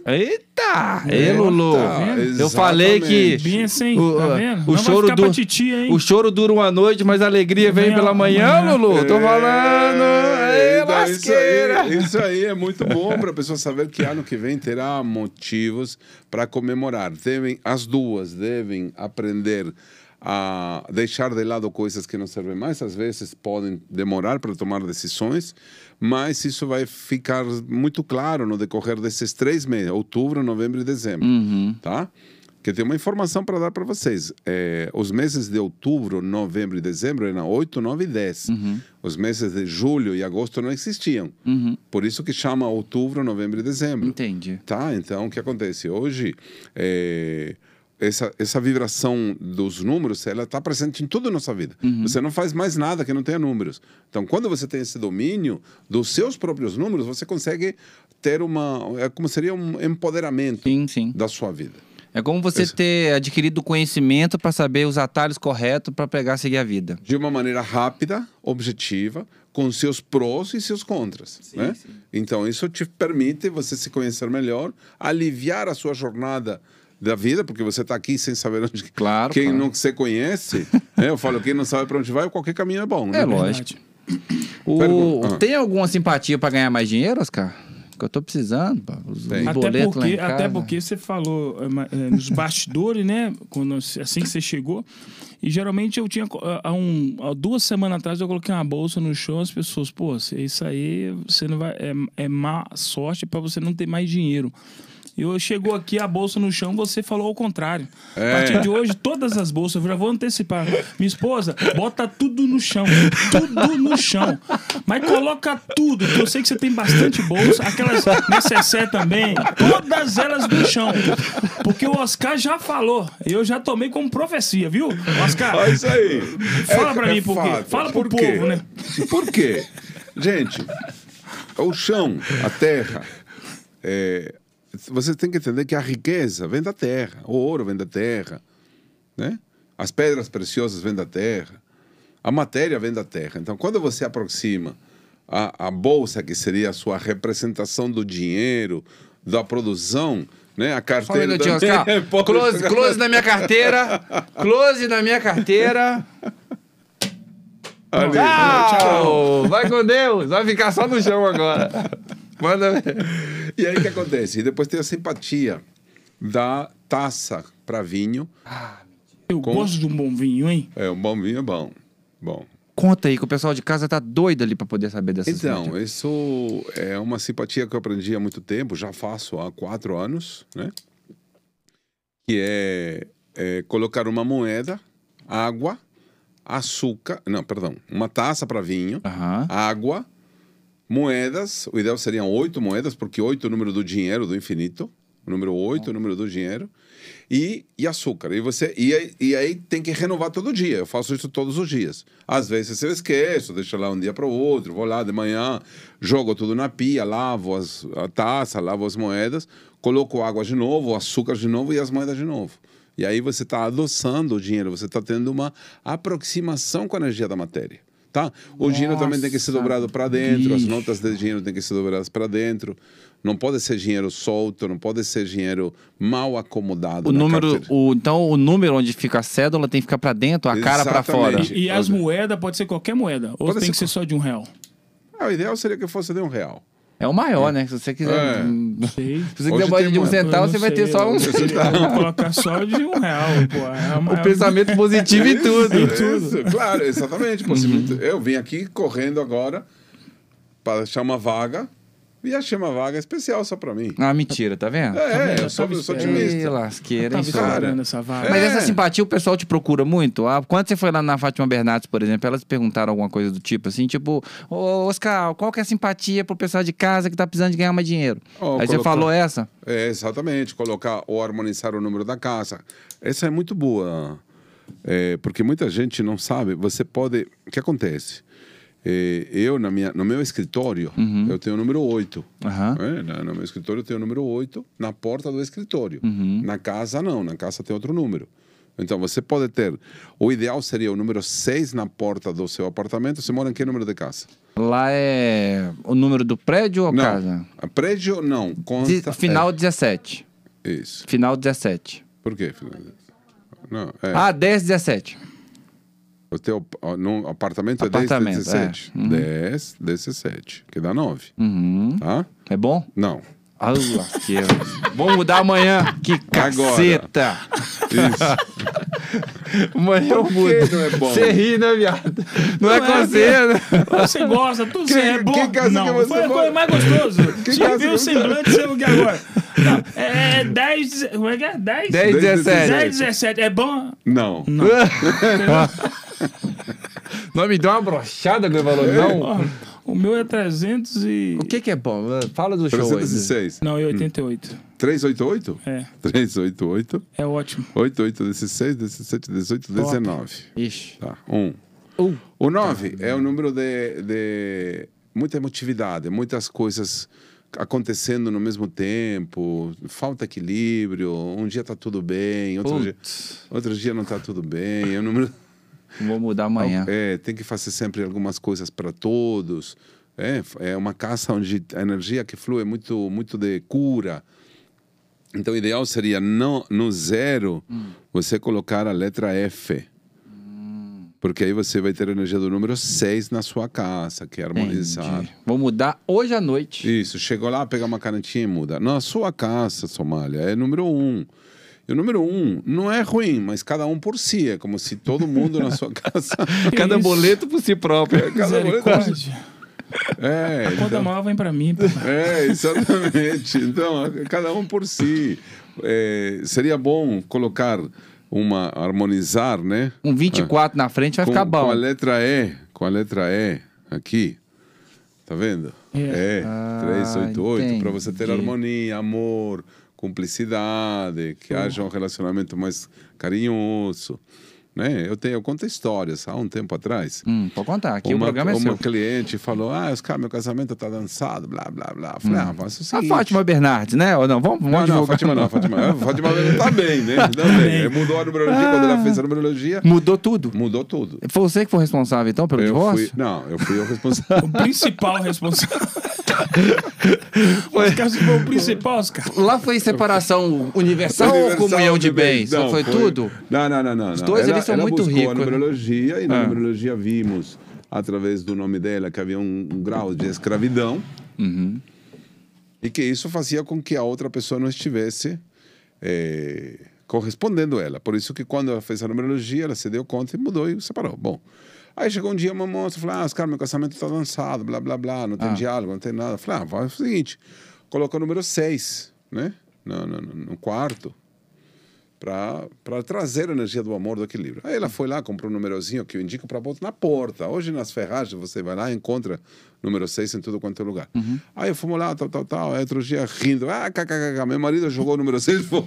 Eita! Ei, Lulu! Tá vendo? Eu falei que. Bem assim, O, tá o- vendo? o Não choro vai ficar du- pra titia, hein? O choro dura uma noite, mas a alegria vem Vem pela manhã, amanhã. Lulu. Tô falando. Ei, Então, isso, aí, isso aí é muito bom para a pessoa saber que ano que vem terá motivos para comemorar. Devem, as duas devem aprender a deixar de lado coisas que não servem mais. Às vezes podem demorar para tomar decisões, mas isso vai ficar muito claro no decorrer desses três meses outubro, novembro e dezembro. Uhum. Tá? Que tem uma informação para dar para vocês. É, os meses de outubro, novembro e dezembro eram 8, 9 e 10. Os meses de julho e agosto não existiam. Uhum. Por isso que chama outubro, novembro e dezembro. Entendi. Tá? Então, o que acontece? Hoje, é, essa, essa vibração dos números, ela está presente em toda a nossa vida. Você não faz mais nada que não tenha números. Então, quando você tem esse domínio dos seus próprios números, você consegue ter uma... É como seria um empoderamento Sim, sim. da sua vida. É como você Isso. ter adquirido conhecimento para saber os atalhos corretos para pegar e seguir a vida. de uma maneira rápida, objetiva, com seus prós e seus contras. né? Então, isso te permite você se conhecer melhor, aliviar a sua jornada da vida, porque você está aqui sem saber onde. Claro, Quem claro. não se conhece, né? eu falo, quem não sabe para onde vai, qualquer caminho é bom. Né? É lógico. O-. Ah. Tem alguma simpatia para ganhar mais dinheiro, Oscar? Que eu tô precisando, pá. Os. Até boletos lá em porque, até casa. porque você falou é, é, nos bastidores, né? Quando, assim que você chegou. E geralmente eu tinha. Há, um, há duas semanas atrás eu coloquei uma bolsa no chão, as pessoas, pô, isso aí você não vai. É, é má sorte para você não ter mais dinheiro. Eu chegou aqui a bolsa no chão, você falou ao contrário. É. A partir de hoje, todas as bolsas, eu já vou antecipar. Minha esposa, bota tudo no chão. Tudo no chão. Mas coloca tudo, que eu sei que você tem bastante bolsa, aquelas necessaire também, todas elas no chão. Porque o Oscar já falou. Eu já tomei como profecia, viu? Oscar, Olha isso aí. Fala pra mim por quê. Fala pro Por quê? povo, né? Por quê? Gente, o chão, a terra, é, você tem que entender que a riqueza vem da terra, o ouro vem da terra, né? As pedras preciosas vêm da terra, a matéria vem da terra. Então, quando você aproxima a, a bolsa, que seria a sua representação do dinheiro, da produção, né? A carteira Oscar. pode Close, close na minha carteira. Close na minha carteira. ali. Tchau! Vai com Deus. Vai ficar só no chão agora. Manda ver. E aí o que acontece? E depois tem a simpatia da taça para vinho. Eu Com- gosto de um bom vinho, hein? É, um bom vinho é bom. Bom. Conta aí que o pessoal de casa tá doido ali pra poder saber dessas Então, coisas. isso é uma simpatia que eu aprendi há muito tempo, já faço há quatro anos, né? Que é, é colocar uma moeda, água, açúcar, não, perdão, uma taça para vinho, água, moedas, o ideal seriam oito moedas, porque oito é o número do dinheiro, do infinito, o número oito é o número do dinheiro, e, e açúcar. E, você, e, aí, e aí tem que renovar todo dia, eu faço isso todos os dias. Às vezes eu esqueço, deixo lá um dia para o outro, vou lá de manhã, jogo tudo na pia, lavo as, a taça, lavo as moedas, coloco água de novo, açúcar de novo e as moedas de novo. E aí você está adoçando o dinheiro, você está tendo uma aproximação com a energia da matéria. Tá? O dinheiro também tem que ser Nossa, dobrado para dentro, as notas de dinheiro têm que ser dobradas para dentro. Não pode ser dinheiro solto, não pode ser dinheiro mal acomodado. O na número, o, então o número onde fica a cédula tem que ficar pra dentro, a cara pra fora. Exatamente. E, e as moedas, pode ser qualquer moeda. Ou Pode tem ser que ser só de um real. Ah, o ideal seria que fosse de um real. É o maior, né? Se você quiser. É. Sei. Se você Hoje quiser tem de um uma- centavo, você vai ter só um. eu vou colocar só de um real, pô. É O pensamento positivo e tudo. Isso, claro, exatamente. possibilita- Eu vim aqui correndo agora para achar uma vaga e achei uma vaga especial só pra mim. Ah, mentira, tá vendo? Tá É, vendo? eu sou, eu sou Tava Ei, otimista. lasqueira, Tava hein, essa vaga. Mas É. essa simpatia o pessoal te procura muito? Ah, quando você foi lá na Fátima Bernardes, por exemplo, elas perguntaram alguma coisa do tipo assim, tipo, ô Oscar, qual que é a simpatia pro pessoal de casa que tá precisando de ganhar mais dinheiro? Ó, Aí você colocar- falou essa? É, exatamente, colocar ou harmonizar o número da casa. Essa é muito boa, é, porque muita gente não sabe. Você pode. O que acontece? É, eu, na minha, no meu escritório, eu tenho o número 8. Aham. É, no meu escritório eu tenho o número 8 na porta do escritório. Na casa, não. Na casa tem outro número. Então, você pode ter... O ideal seria o número 6 na porta do seu apartamento. Você mora em que número de casa? Lá é o número do prédio ou não. casa? Prédio, não. De- Consta, final 17. é, isso. Final 17. Por quê? Não, é. Ah, 10, 17. O teu apartamento, Apartamento, é 10, 17. é. Uhum. 10, 17, que dá 9. Uhum. Tá? É bom? Não. Ah, lasqueira. Vamos mudar amanhã. Que caceta. Isso. Amanhã eu mudo. que não é bom? Você ri, né, viado? Não, é Não com é, você, né? Você gosta, tudo Que- você é bom. que casa não, que você foi a coisa mais gostosa. Que Você casa viu que o você- semblante seu aqui agora. Não, é 10, como é que é? 10? 10, 10, 17. 10, 17. É bom? Não. Não me deu uma brochada que ele falou. Não. O meu é 300 e... O que que é bom? Fala do show aí. 306. Não, é 88. 388? É, 388. é ótimo. 88, 16, 17, 18, Top. 19. Ixi. Tá. Um. Uh. O 9 é o número de, de muita emotividade, muitas coisas acontecendo no mesmo tempo, falta equilíbrio, um dia tá tudo bem, outro, dia, outro dia não tá tudo bem. É o número Vou mudar amanhã. É, tem que fazer sempre algumas coisas para todos. É, é uma casa onde a energia que flui é muito, muito de cura. Então, o ideal seria no, no zero você colocar a letra F. Porque aí você vai ter a energia do número 6 na sua casa, que é harmonizar. Entendi. Vou mudar hoje à noite. Isso, chegou lá, pegar uma canetinha e muda. Na sua casa, Somália, é número um. E o número um não é ruim, mas cada um por si. É como se todo mundo na sua casa. Cada isso? boleto por si próprio. cada boleto- Misericórdia. É, A conta então, maior vem pra mim. papai. é, exatamente. Então, cada um por si. É, seria bom colocar uma, harmonizar, né? Um 24 na frente vai com, ficar bom. Com a letra E, com a letra E aqui. Tá vendo? É. É, Ah, 388, para você ter harmonia, amor, cumplicidade, que haja um relacionamento mais carinhoso. Né? Eu, tenho, eu conto histórias há um tempo atrás. Hum, pode contar. Aqui uma, o programa é uma seu. cliente falou: Ah, Oscar, meu casamento tá dançado, blá, blá, blá. Eu falei: Ah, faça o A seguinte. Fátima Bernardes, né? Ou não? Vamos, vamos Não, não. Fátima não, Fátima. A Fátima não tá bem, né? Tá bem. Mudou a numerologia. Quando ela fez a numerologia, Mudou tudo. mudou tudo. Foi você que foi responsável, então, pelo Eu divórcio? fui, não, eu fui o responsável. O principal responsável. Oscar, foi o principal, Oscar. Lá foi separação universal, ou comunhão de bens? Não, foi, tudo? Não, não, não, não. Os dois, eles são ela muito ricos, a né? numerologia e na Ah. numerologia vimos, através do nome dela, que havia um, um grau de escravidão Uhum. e que isso fazia com que a outra pessoa não estivesse eh, correspondendo a ela. Por isso que quando ela fez a numerologia, ela se deu conta e mudou e separou. Bom, aí chegou um dia uma moça falou, ah, Oscar, meu casamento está lançado, blá, blá, blá, não tem Ah. diálogo, não tem nada. Eu falei, ah, faz o seguinte, coloca o número 6, né, no, no, no- quarto, para trazer a energia do amor, do equilíbrio. Aí ela foi lá, comprou um numerozinho que eu indico para botar na porta. Hoje nas ferragens você vai lá e encontra número 6 em tudo quanto é lugar. Aí fomos lá, tal, tal, tal. Aí outro dia rindo, ah, kkk, meu marido jogou o número 6 fora.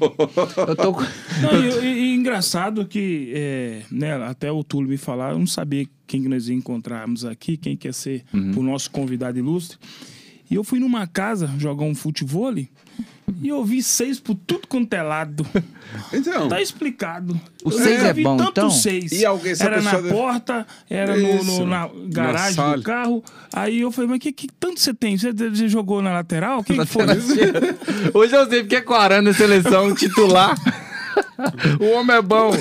Eu tô. Não, e, e- e engraçado que, é, né, até o Túlio me falar, eu não sabia quem que nós ia encontrarmos aqui, quem quer ser o nosso convidado ilustre. E eu fui numa casa jogar um futebol e eu vi seis por tudo quanto é lado. Então, Tá explicado. O Eu seis é vi bom, tanto então? seis. E alguém- era na deve- porta, era no, no- na garagem do carro. Aí eu falei, mas que, que tanto você tem? Você, você jogou na lateral? O que, foi? Hoje eu sei porque é Quarana na seleção titular. o homem é bom.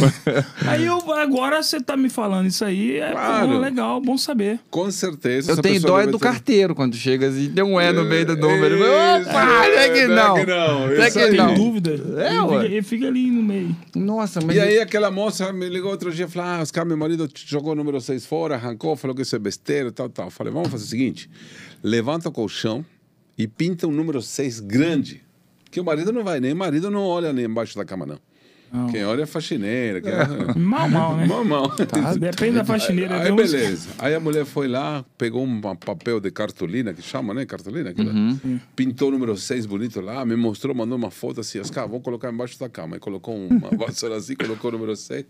Aí eu, agora você tá me falando isso aí, é Claro. pô, legal, bom saber. com certeza. Eu tenho dó é do ter- carteiro quando chega assim, tem um E no meio do número. Isso, Opa, não é que não não. é que não, Não é que aí. não. Tem dúvida? É, ele, ué. fica, ele fica ali no meio. Nossa, mas E aí aquela moça me ligou outro dia e falou: Ah, Oscar, meu marido jogou o número 6 fora, arrancou, falou que isso é besteira e tal, tal. Eu Falei, vamos fazer o seguinte: levanta o colchão e pinta um número 6 grande. Que o marido não vai, nem o marido não olha nem embaixo da cama, não. Não. Quem olha é a faxineira. Quem é... Mal, mal, né? Mal, mal. Depende da faxineira. Aí, uns- beleza. Aí a mulher foi lá, pegou um papel de cartolina, que chama, né? Cartolina? aquilo. Pintou o número 6 bonito lá, me mostrou, mandou uma foto assim, Oscar, vou colocar embaixo da cama. Aí colocou uma vassoura assim, colocou o número 6.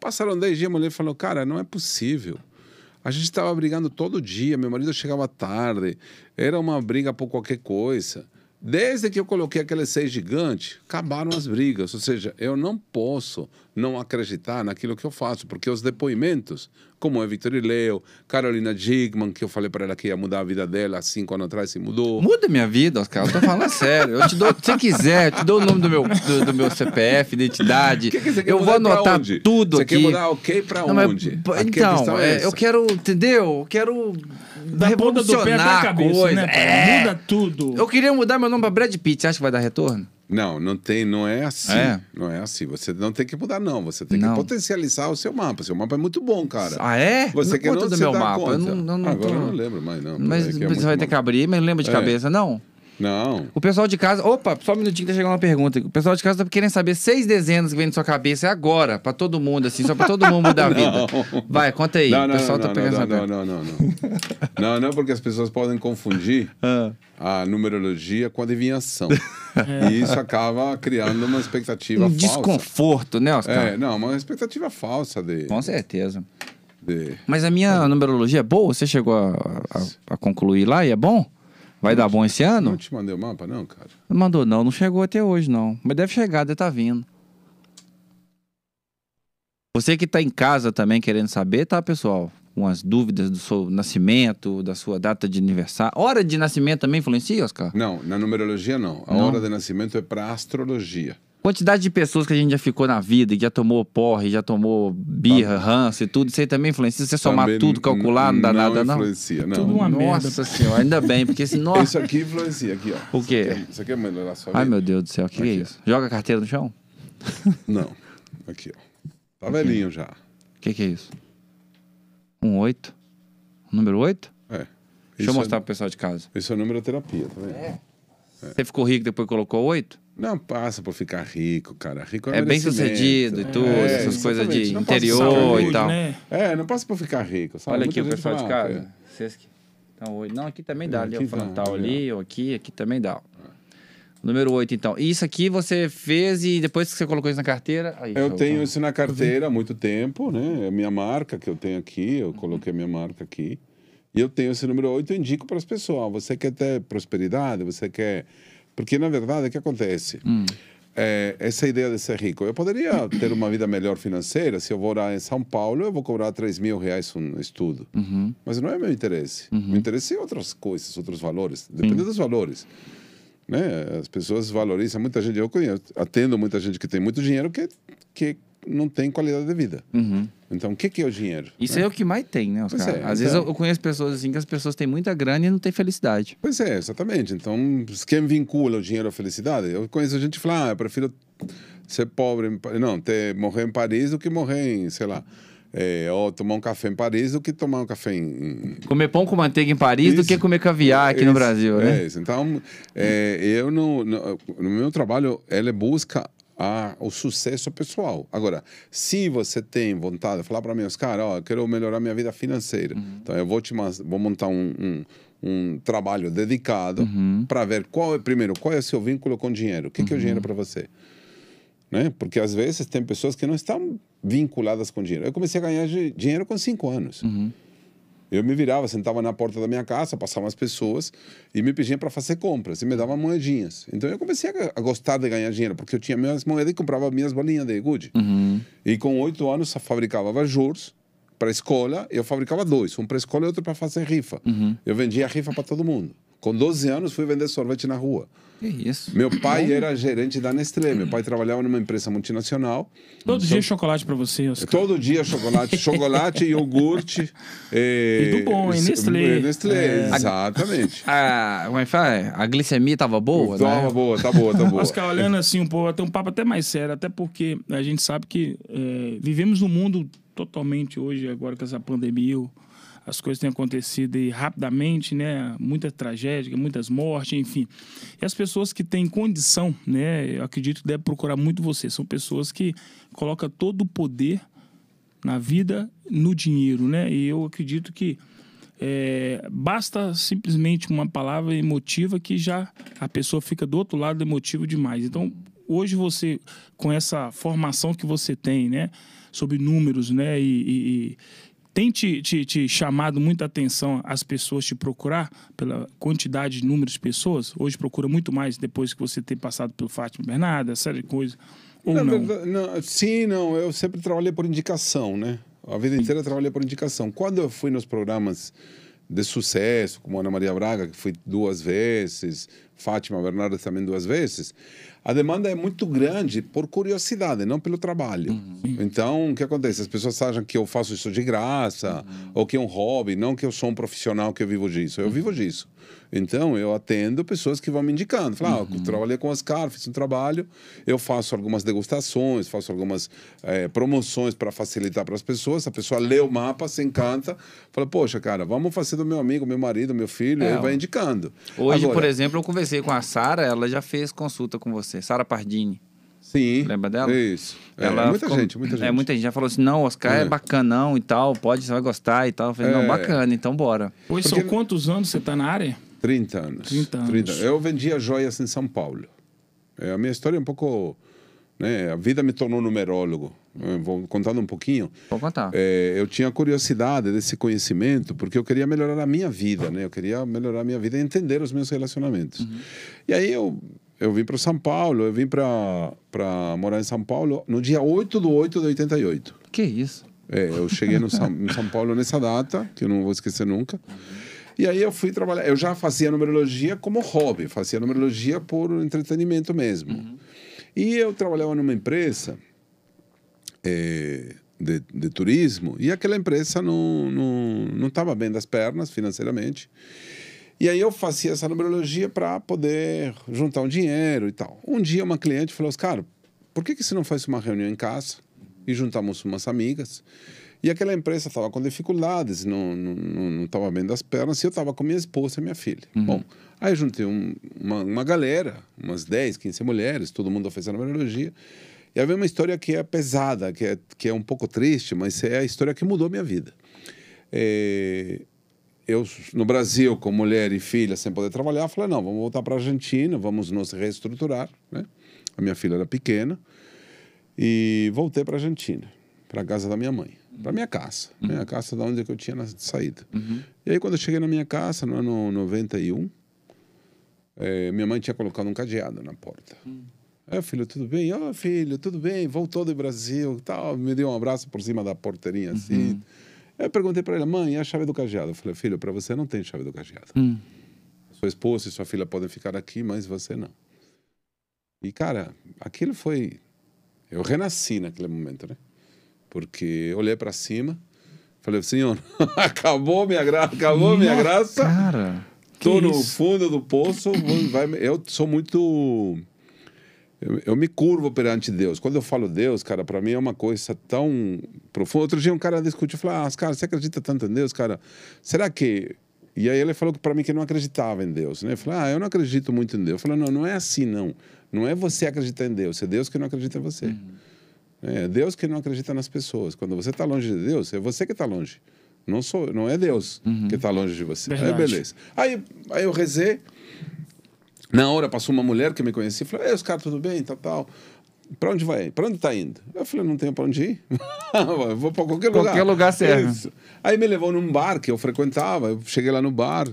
Passaram 10 dias, a mulher falou, cara, não é possível. A gente estava brigando todo dia, meu marido chegava tarde, era uma briga por qualquer coisa. Desde que eu coloquei aquele seis gigante, acabaram as brigas. Ou seja, eu não posso não acreditar naquilo que eu faço, porque os depoimentos, como é Victor Leo, Carolina Gigman, que eu falei para ela que ia mudar a vida dela há cinco anos atrás e mudou. Muda minha vida, Oscar. Eu tô falando sério. Eu te dou, se você quiser, eu te dou o nome do meu, do, do meu CPF, identidade. Que que você quer eu vou mudar pra anotar onde? tudo Você aqui. quer mudar o quê pra Não, mas, onde? a então, questão é, essa. eu quero, entendeu? Eu quero Da ponta do pé até a revolucionar cabeça, coisa. né? É. Muda tudo. Eu queria mudar meu nome pra Brad Pitt. Você acha que vai dar retorno? Não, não tem, não é assim. É? Não é assim. Você não tem que mudar, não. Você tem Não. que potencializar o seu mapa. Seu mapa é muito bom, cara. Ah, é? Você Não que conta não do meu mapa. Conta. Eu não, não, não Agora tô- eu não lembro mais, não. Mas É é você vai ter que abrir, mas lembra de É. cabeça, não? Não. O pessoal de casa. Opa, só um minutinho que tá chegando uma pergunta. O pessoal de casa tá querendo saber seis dezenas que vem na sua cabeça é agora, pra todo mundo, assim, só pra todo mundo mudar a vida. Vai, conta aí. Não, não, o pessoal não, tá não, pegando não, essa não, não, não, não. Não, não, porque as pessoas podem confundir Ah. a numerologia com a adivinhação. E isso acaba criando uma expectativa Um falsa. desconforto, né, Oscar? É, não, uma expectativa falsa de, Com certeza. de- Mas a minha numerologia é boa? Você chegou a, a- a concluir lá e é bom? Vai dar bom esse Não ano? te mandei o mapa, não, cara. Não mandou, não. Não chegou até hoje, não. Mas deve chegar, deve estar vindo. Você que tá em casa também querendo saber, tá, pessoal? Umas dúvidas do seu nascimento, da sua data de aniversário. Hora de nascimento também influencia, Oscar? Não, na numerologia não. A Não? hora de nascimento é para astrologia. Quantidade de pessoas que a gente já ficou na vida, que já tomou porre, já tomou birra, ranço e tudo, isso aí também influencia. Se você somar Também tudo, calcular, não dá nada, não. influencia, não. Tudo uma merda. Nossa senhora, ainda bem, porque senão. Isso aqui influencia, aqui, ó. O quê? Isso aqui, é- isso aqui é melhorar a sua vida? Ai, meu Deus do céu, o que, que é isso? Joga a carteira no chão? Não. Aqui, ó. Tá velhinho já. O que, que é isso? Um oito? Número oito? É. Deixa Isso eu mostrar É, pro pessoal de casa. isso é numeroterapia, tá vendo? É. Você ficou rico e depois colocou oito? Não passa por ficar rico, cara. Rico é, É bem sucedido e tudo, É, essas coisas de Não interior e tal. Né? É, não passa por ficar rico. Sabe? Olha Muita aqui o pessoal de casa. é. Vocês que- Então, oito. Não, aqui também dá. Ali é Aqui o frontal ali, ou aqui, aqui também dá. Número 8, então. E isso aqui você fez e depois que você colocou isso na carteira. Aí, Eu tenho show. isso na carteira há muito tempo, né? É a minha marca que eu tenho aqui, eu coloquei a minha marca aqui. E eu tenho esse número 8, eu indico para as pessoas. Você quer ter prosperidade, você quer. Porque, na verdade, o que acontece? É, essa ideia de ser rico. Eu poderia ter uma vida melhor financeira se eu morar em São Paulo, eu vou cobrar 3 mil reais um estudo. Mas não é meu interesse. Meu interesse é outras coisas, outros valores. Depende dos valores. Né? As pessoas valorizam muita gente. Eu conheço, atendo muita gente que tem muito dinheiro que, que não tem qualidade de vida. Então, o que, que é o dinheiro? Isso né? é o que mais tem, né? Pois é, Às vezes então. eu eu conheço pessoas assim que as pessoas têm muita grana e não têm felicidade. Pois é, exatamente. Então, quem vincula o dinheiro à felicidade? Eu conheço gente que fala, ah, eu prefiro ser pobre, não, ter, morrer em Paris do que morrer em, sei lá, é, ou tomar um café em Paris do que tomar um café em... Comer pão com manteiga em Paris do Isso. que comer caviar aqui no Isso, Brasil, né? É isso. Então, é, eu no, no, no meu trabalho, ele busca a, o sucesso pessoal. Agora, se você tem vontade, falar para mim, Oscar, ó, eu quero melhorar minha vida financeira. Então, eu vou te vou montar um, um, um trabalho dedicado para ver qual é, primeiro, qual é o seu vínculo com o dinheiro. O que, que é o dinheiro para você? Né? Porque às vezes tem pessoas que não estão vinculadas com dinheiro. Eu comecei a ganhar di- dinheiro com cinco anos. Eu me virava, sentava na porta da minha casa, passavam as pessoas e me pediam para fazer compras e me davam moedinhas. Então eu comecei a, a gostar de ganhar dinheiro, porque eu tinha minhas moedas e comprava minhas bolinhas de gude. E com oito anos eu fabricava juros para a escola, eu fabricava dois, um para a escola e outro para fazer rifa. Eu vendia rifa para todo mundo. Com 12 anos fui vender sorvete na rua. Que isso? Meu pai era gerente da Nestlé, meu pai trabalhava numa empresa multinacional. Todo dia chocolate pra você, Oscar. Todo dia chocolate, chocolate, iogurte. eh, E do bom, hein? Nestlé. Nestlé, É. exatamente. A, como é que fala? A glicemia tava boa, Toma, né? boa, tá boa, tá boa. Oscar, olhando assim um pouco, até um papo até mais sério, até porque a gente sabe que é, vivemos num mundo totalmente hoje, agora com essa pandemia, o- as coisas têm acontecido rapidamente, né? Muita tragédia, muitas mortes, enfim. E as pessoas que têm condição, né? Eu acredito que deve procurar muito você. São pessoas que colocam todo o poder na vida, no dinheiro, né? E eu acredito que é, basta simplesmente uma palavra emotiva que já a pessoa fica do outro lado emotivo demais. Então, hoje você, com essa formação que você tem, né? Sobre números, né? E, e tem te, te, te, chamado muita atenção as pessoas te procurar pela quantidade de números de pessoas? Hoje procura muito mais depois que você ter passado pelo Fátima Bernardo, essa série de coisas. Ou não, não? não? Sim, não. Eu sempre trabalhei por indicação, né? A vida inteira eu trabalhei por indicação. Quando eu fui nos programas de sucesso, como Ana Maria Braga, que fui duas vezes, Fátima Bernardo também duas vezes, a demanda é muito grande por curiosidade, não pelo trabalho. Uhum. Então, o que acontece? As pessoas acham que eu faço isso de graça, uhum. ou que é um hobby, não que eu sou um profissional que eu vivo disso. Eu uhum. vivo disso. Então, eu atendo pessoas que vão me indicando. Falar, uhum. ah, eu trabalhei com Oscar, fiz um trabalho, eu faço algumas degustações, faço algumas é, promoções para facilitar para as pessoas. A pessoa lê o mapa, se encanta, fala, poxa, cara, vamos fazer do meu amigo, meu marido, meu filho, é, e aí vai indicando. Hoje, Agora, por exemplo, eu conversei com a Sara, ela já fez consulta com você, Sara Pardini. Sim. Lembra dela? Isso. É, ela é, muita ficou, gente, muita é, gente. É, muita gente já falou assim: não, Oscar é, é bacanão e tal, pode, você vai gostar e tal. Eu falei, não, é. bacana, então bora. Hoje Porque... são quantos anos você está na área? 30 anos. 30 anos. 30. Eu vendia joias em São Paulo. É, a minha história é um pouco. Né, a vida me tornou numerólogo. Eu vou contando um pouquinho. Vou contar. É, eu tinha curiosidade desse conhecimento porque eu queria melhorar a minha vida, né? Eu queria melhorar a minha vida e entender os meus relacionamentos. Uhum. E aí eu, eu vim para São Paulo, eu vim para morar em São Paulo no dia 8 do 8 de 88. Que isso? É, eu cheguei no São, em São Paulo nessa data, que eu não vou esquecer nunca. E aí eu fui trabalhar. Eu já fazia numerologia como hobby, fazia numerologia por entretenimento mesmo. Uhum. E eu trabalhava numa empresa é, de, de, turismo e aquela empresa não não estava bem das pernas financeiramente. E aí eu fazia essa numerologia para poder juntar um dinheiro e tal. Um dia uma cliente falou: Oscar, por que, que você não faz uma reunião em casa e juntamos umas amigas? E aquela empresa estava com dificuldades, não não estava bem das pernas, e eu estava com minha esposa e minha filha. Uhum. Bom, aí juntei um, uma, uma galera, umas 10, 15 mulheres, todo mundo fazendo numerologia. E havia uma história que é pesada, que é, que é um pouco triste, mas é a história que mudou minha vida. É, eu, no Brasil, com mulher e filha, sem poder trabalhar, falei: não, vamos voltar para a Argentina, vamos nos reestruturar. Né? A minha filha era pequena. E voltei para a Argentina, para a casa da minha mãe para minha casa, uhum. né? a casa da onde eu tinha saído. Uhum. E aí quando eu cheguei na minha casa, no ano 91, é, minha mãe tinha colocado um cadeado na porta. Uhum. Aí, filho, tudo bem? Ó, oh, filho, tudo bem? Voltou do Brasil, tal. Me deu um abraço por cima da porteirinha assim. Uhum. Eu perguntei para ela, mãe, e a chave do cadeado? Eu falei, filho, para você não tem chave do cadeado. Hum. Sua esposa e sua filha podem ficar aqui, mas você não. E, cara, aquilo foi. Eu renasci naquele momento, né? porque olhei para cima, falei, Senhor, acabou minha graça, acabou minha graça. Cara, tô no isso? fundo do poço, vai, eu sou muito eu, eu, me curvo perante Deus. Quando eu falo Deus, cara, para mim é uma coisa tão profunda. Outro dia um cara discutiu, falou: "Ah, cara, você acredita tanto em Deus, cara? Será que e aí ele falou que para mim que não acreditava em Deus, né? Eu falei: "Ah, eu não acredito muito em Deus". Eu falei: "Não, não é assim não. Não é você acreditar em Deus, é Deus que não acredita em você". Uhum. É Deus que não acredita nas pessoas. Quando você está longe de Deus, é você que está longe. Não, sou, não é Deus uhum. que está longe de você. Verdade. Aí, beleza. Aí, aí eu rezei. Na hora passou uma mulher que me conhecia e falou: Ei, os caras, tudo bem? Tal, tal. Para onde vai? Para onde está indo? Eu falei: Não tenho para onde ir. vou para qualquer lugar. Qualquer lugar serve. Aí me levou num bar que eu frequentava. Eu cheguei lá no bar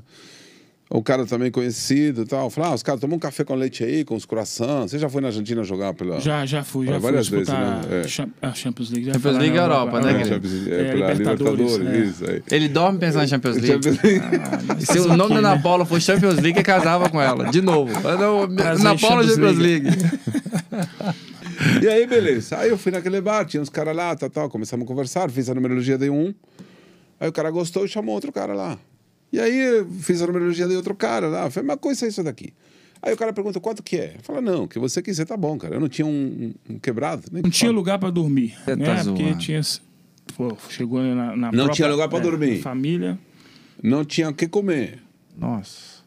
o cara também conhecido e tal. Falei, ah, os caras tomam um café com leite aí, com os corações. Você já foi na Argentina jogar pela. Já, já fui, já várias fui vezes, né? É. A Champions League. Champions League é Europa, né? É, Champions, é, é, pela Libertadores, Libertadores isso aí. Ele dorme pensando em Champions League. Champions League. Ah, se o nome da Ana Paula for Champions League, casava com ela. De novo. Ana Paula Champions League. e aí, beleza. Aí eu fui naquele bar, tinha uns caras lá, tal, tal. Começamos a conversar, fiz a numerologia de um. Aí o cara gostou e chamou outro cara lá. E aí fiz a numerologia de outro cara lá. Falei, mas coisa é isso daqui? Aí o cara pergunta quanto que é. Fala, não, que você quiser tá bom, cara. Eu não tinha um, um quebrado. não tinha fala. lugar para dormir. Você né? Tá Porque tinha. Pô, chegou na, na Não tinha lugar para é, dormir. Família. não tinha o que comer. Nossa.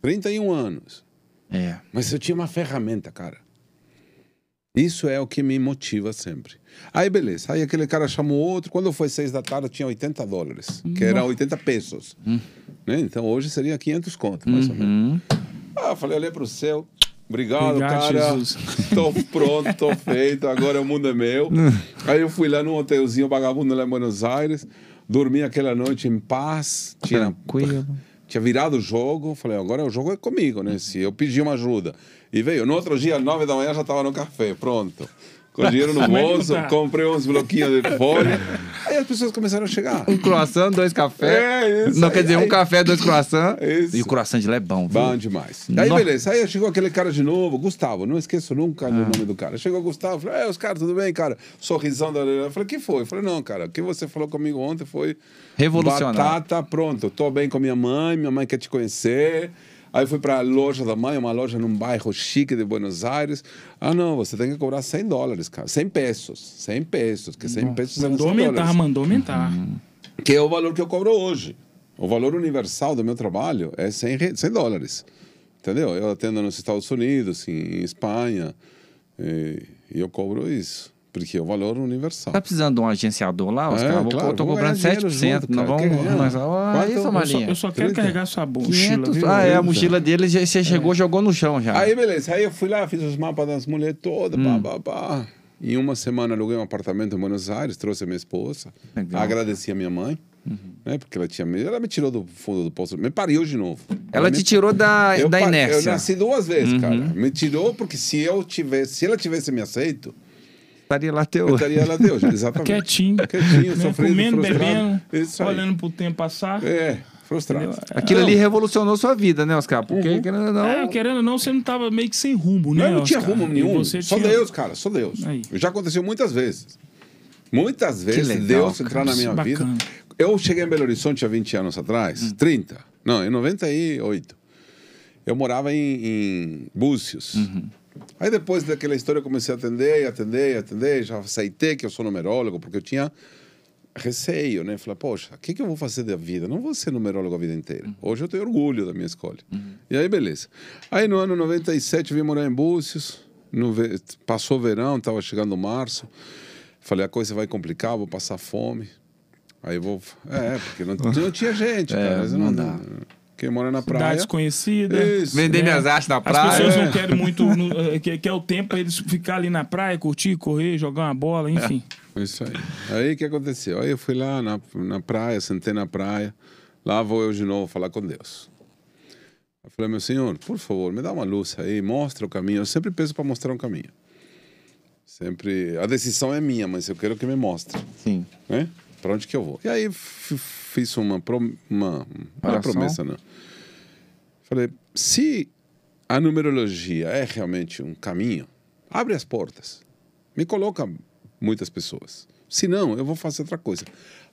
31 anos. É. Mas eu tinha uma ferramenta, cara. Isso é o que me motiva sempre. Aí, beleza. Aí aquele cara chamou outro. Quando foi seis da tarde, tinha 80 dólares. Que era 80 pesos. Né? Então, hoje seria 500 conto, mais ou menos. Hum. Ah, eu falei, olhei pro céu. Obrigado, Obrigado, cara. Tô pronto, tô feito. Agora o mundo é meu. Aí eu fui lá num hotelzinho vagabundo lá em Buenos Aires. Dormi aquela noite em paz. Tinha, Tranquilo. tinha virado o jogo. Falei, agora o jogo é comigo, né? Se eu pedir uma ajuda. E veio. No outro dia, às nove da manhã, já tava no café. Pronto. Com dinheiro no bolso, comprei uns bloquinhos de folha. Aí as pessoas começaram a chegar. Um croissant, dois cafés. É, isso Não aí, quer dizer, aí. um café, dois croissants. Isso. E o croissant de lá é bom, viu? Bom demais. Aí, beleza. Aí chegou aquele cara de novo, Gustavo. Não esqueço nunca o nome do cara. Chegou o Gustavo, falei, é, os caras, tudo bem, cara? Sorrisão da Eu falei, que foi? Eu falei, não, cara, o que você falou comigo ontem foi. Revolucionário. Batata, pronto. Tô bem com minha mãe, minha mãe quer te conhecer. Aí fui para a loja da mãe, uma loja num bairro chique de Buenos Aires. Ah, não, você tem que cobrar 100 dólares, cara. 100 pesos. 100 pesos, que 100 pesos são Mandou 100 aumentar, dólares. mandou aumentar. Que é o valor que eu cobro hoje. O valor universal do meu trabalho é 100, re- 100 dólares. Entendeu? Eu atendo nos Estados Unidos, em Espanha, e, e eu cobro isso. Porque é o valor universal. Tá precisando de um agenciador lá, Oscar? É, Vou- claro, tô vamos cobrando ganhar dinheiro 7%. junto, não cara. vamos. Ó, Quanto? isso, Eu Eu só, eu só quero 30. carregar sua mochila. 500. viu? Ah, é, a mochila dele, já- você chegou, jogou no chão já. Aí, beleza. Aí eu fui lá, fiz os mapas das mulheres todas, Hum. pá, pá, pá. Em uma semana aluguei um apartamento em Buenos Aires, trouxe a minha esposa, Legal. agradeci a minha mãe, né? Porque ela tinha me- ela me tirou do fundo do poço, me pariu de novo. Ela me te tirou da, eu, da inércia. Eu nasci duas vezes, cara. Me tirou porque se eu tivesse, se ela tivesse me aceito, Estaria lá teu. eu estaria lá Deus, exatamente. Quietinho. Quietinho, sofrendo, Comendo, frustrado. bebendo, olhando pro tempo passar. É, frustrado. Entendeu? Aquilo Não. ali revolucionou sua vida, né, Oscar? Porque, Uhum. querendo ou não. É, querendo ou não, você não tava meio que sem rumo, né? Não, eu não tinha Oscar? rumo nenhum. você Só tinha- Deus, cara, só Deus. Aí. Já aconteceu muitas vezes. Muitas vezes legal, Deus cara. entrar na minha vida. bacana. Eu cheguei em Belo Horizonte há 20 anos atrás, Hum. 30. Não, em 98. Eu morava em, em Búzios. Uhum. Aí depois daquela história eu comecei a atender, atender, atender. Já aceitei que eu sou numerólogo, porque eu tinha receio, né? Falei, poxa, o que, que eu vou fazer da vida? Não vou ser numerólogo a vida inteira. Hoje eu tenho orgulho da minha escolha. E aí, beleza. Aí no ano 97 eu vim morar em Búzios. No Passou o verão, estava chegando março. Falei, a coisa vai complicar, vou passar fome. Aí vou. É, porque não, não tinha gente, É, cara. Mas não dá. Quem mora na Cidade praia. desconhecida. Isso. Vender né? minhas artes na As praia. pessoas É. não querem muito. no- eh, que, que é o tempo pra eles ficar ali na praia, curtir, correr, jogar uma bola, enfim. Isso aí. Aí o que aconteceu? Aí eu fui lá na, na praia, sentei na praia. Lá vou eu de novo falar com Deus. Eu falei, meu senhor, por favor, me dá uma luz aí, mostra o caminho. Eu sempre peço para mostrar um caminho. Sempre. A decisão é minha, mas eu quero que me mostre. Sim. Né? Para onde que eu vou? E aí fiz uma, uma, uma promessa, não. Falei, se a numerologia é realmente um caminho, abre as portas. Me coloca muitas pessoas. Se não, eu vou fazer outra coisa.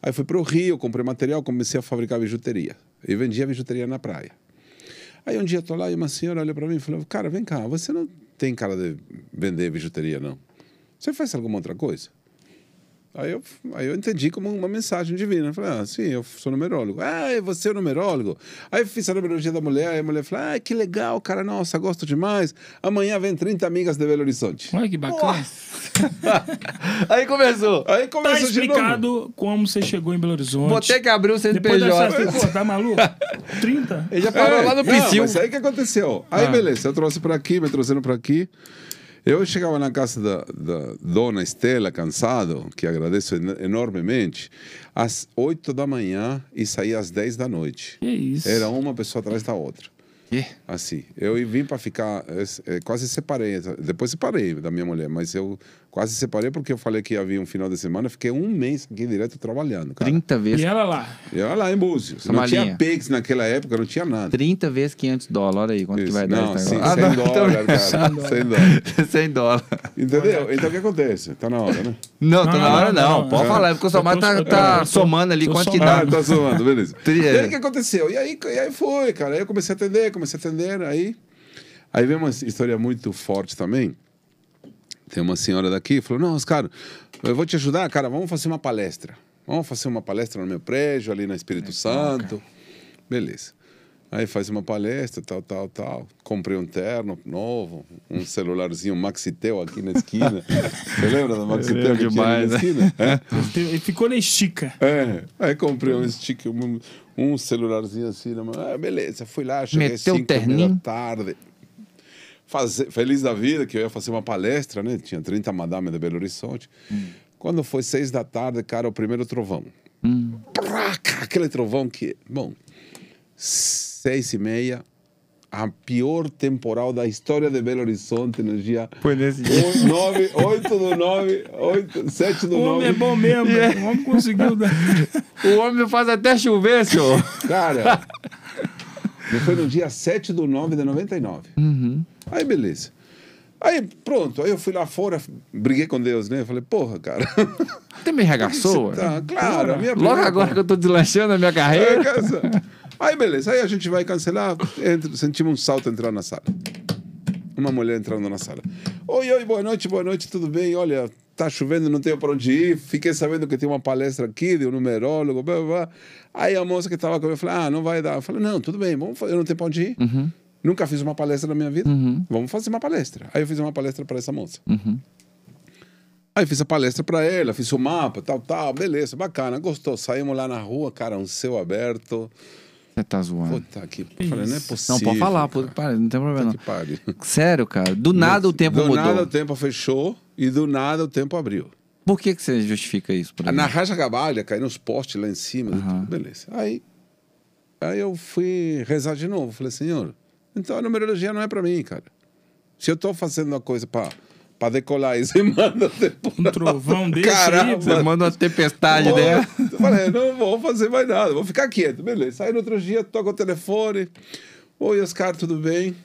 Aí fui para o Rio, comprei material, comecei a fabricar bijuteria. E vendia bijuteria na praia. Aí um dia tô lá e uma senhora olha para mim e falou: Cara, vem cá, você não tem cara de vender bijuteria, não? Você faz alguma outra coisa? Aí eu, aí eu entendi como uma mensagem divina. Eu falei, ah, sim, eu sou numerólogo. Ah, você é numerólogo? Aí eu fiz a numerologia da mulher, aí a mulher falou, ah, que legal, cara, nossa, gosto demais. Amanhã vem 30 amigas de Belo Horizonte. Olha que bacana. Aí começou. Aí Tá começou de novo. explicado como você chegou em Belo Horizonte. Vou ter que abrir o Depois dessa, CNPJ. pô, tá maluco? 30? Ele já parou É, lá no não, Psyu. mas aí o que aconteceu? Aí Ah. beleza, eu trouxe para aqui, me trouxeram para aqui. Eu chegava na casa da, da dona Estela, cansado, que agradeço en- enormemente, às 8 da manhã e saía às 10 da noite. Que isso. Era uma pessoa atrás da outra. Quê? Assim, eu vim para ficar, eh, quase separei, depois separei da minha mulher, mas eu quase separei porque eu falei que havia um final de semana, fiquei um mês aqui direto trabalhando, cara. 30 vezes. E ela lá. E eu lá em Búzios, não tinha. Pix naquela época, não tinha nada. 30 vezes 500 dólares. Olha aí quanto que Isso. vai dar não, esse sim, negócio. 100 Ah, não, dólares, cara. 100 dólares. 100 dólares. Entendeu? Então o que acontece? Tá na hora, né? Não, tá na hora não. não, Pode é. falar, porque o Somar tá, tá tô- somando ali quanto que somando. dá. Ah, tá zoando, beleza. E aí o que aconteceu? E aí, e aí foi, cara. Aí eu comecei a atender, comecei a atender, aí... Aí vem uma história muito forte também. Tem uma senhora daqui, falou, não, Oscar, eu vou te ajudar, cara, vamos fazer uma palestra. Vamos fazer uma palestra no meu prédio, ali no Espírito Santo. Beleza. Aí faz uma palestra, tal, tal, tal. Comprei um terno novo, um celularzinho Maxitel aqui na esquina. Você lembra do Maxitel que demais, tinha ali na esquina? É. Ele ficou na estica. É, aí comprei um stick, um, um celularzinho assim, na. Ah, beleza, fui lá, cheguei às Meteu o 5 da terninho? tarde. Fazer, feliz da vida, que eu ia fazer uma palestra, né? Tinha 30 madame de Belo Horizonte. Quando foi seis da tarde, cara, o primeiro trovão. Praca, aquele trovão que... Bom, seis e meia, a pior temporal da história de Belo Horizonte no dia... Foi nesse o- nove, oito do nove, oito, sete do O homem é bom mesmo. O homem conseguiu dar. O homem faz até chover, senhor. Cara, foi no dia 7 do 9 de 99. Aí, beleza. Aí, pronto. Aí eu fui lá fora, briguei com Deus, né? Falei, porra, cara. Até me regaçou. Tá, claro, minha Logo primeira- agora que eu tô deslanchando a minha É, carreira. Aí, beleza. Aí a gente vai cancelar. Entra, sentimos um salto entrar na sala. Uma mulher entrando na sala. Oi, oi, boa noite, boa noite, tudo bem? Olha, tá chovendo, não tenho para onde ir. Fiquei sabendo que tem uma palestra aqui de um numerólogo. Blá, blá, blá. Aí a moça que estava comigo falou: Ah, não vai dar. Eu falei: Não, tudo bem, vamos fazer. Eu não tenho para onde ir. Nunca fiz uma palestra na minha vida. Vamos fazer uma palestra. Aí eu fiz uma palestra para essa moça. Aí fiz a palestra para ela, fiz o mapa, tal, tal, beleza, bacana, gostou. Saímos lá na rua, cara, um céu aberto. Você tá zoando. Puta que falei, não é possível. Não, pode falar, pode, para, não tem problema pariu. não. Sério, cara. Do nada o tempo do mudou. nada o tempo fechou e do nada o tempo abriu. Por que, que você justifica isso? Por Na exemplo? racha cabalha, caiu nos postes lá em cima, Aham. beleza. Aí, aí eu fui rezar de novo. Falei, senhor, então a numerologia não é para mim, cara. Se eu tô fazendo uma coisa para decolar e você manda depois. Um trovão desse aí, Caramba. Você manda uma tempestade Pô, dela. eu Falei, não vou fazer mais nada, vou ficar quieto, beleza. Aí no outro dia toca o telefone. Oi, Oscar, tudo bem?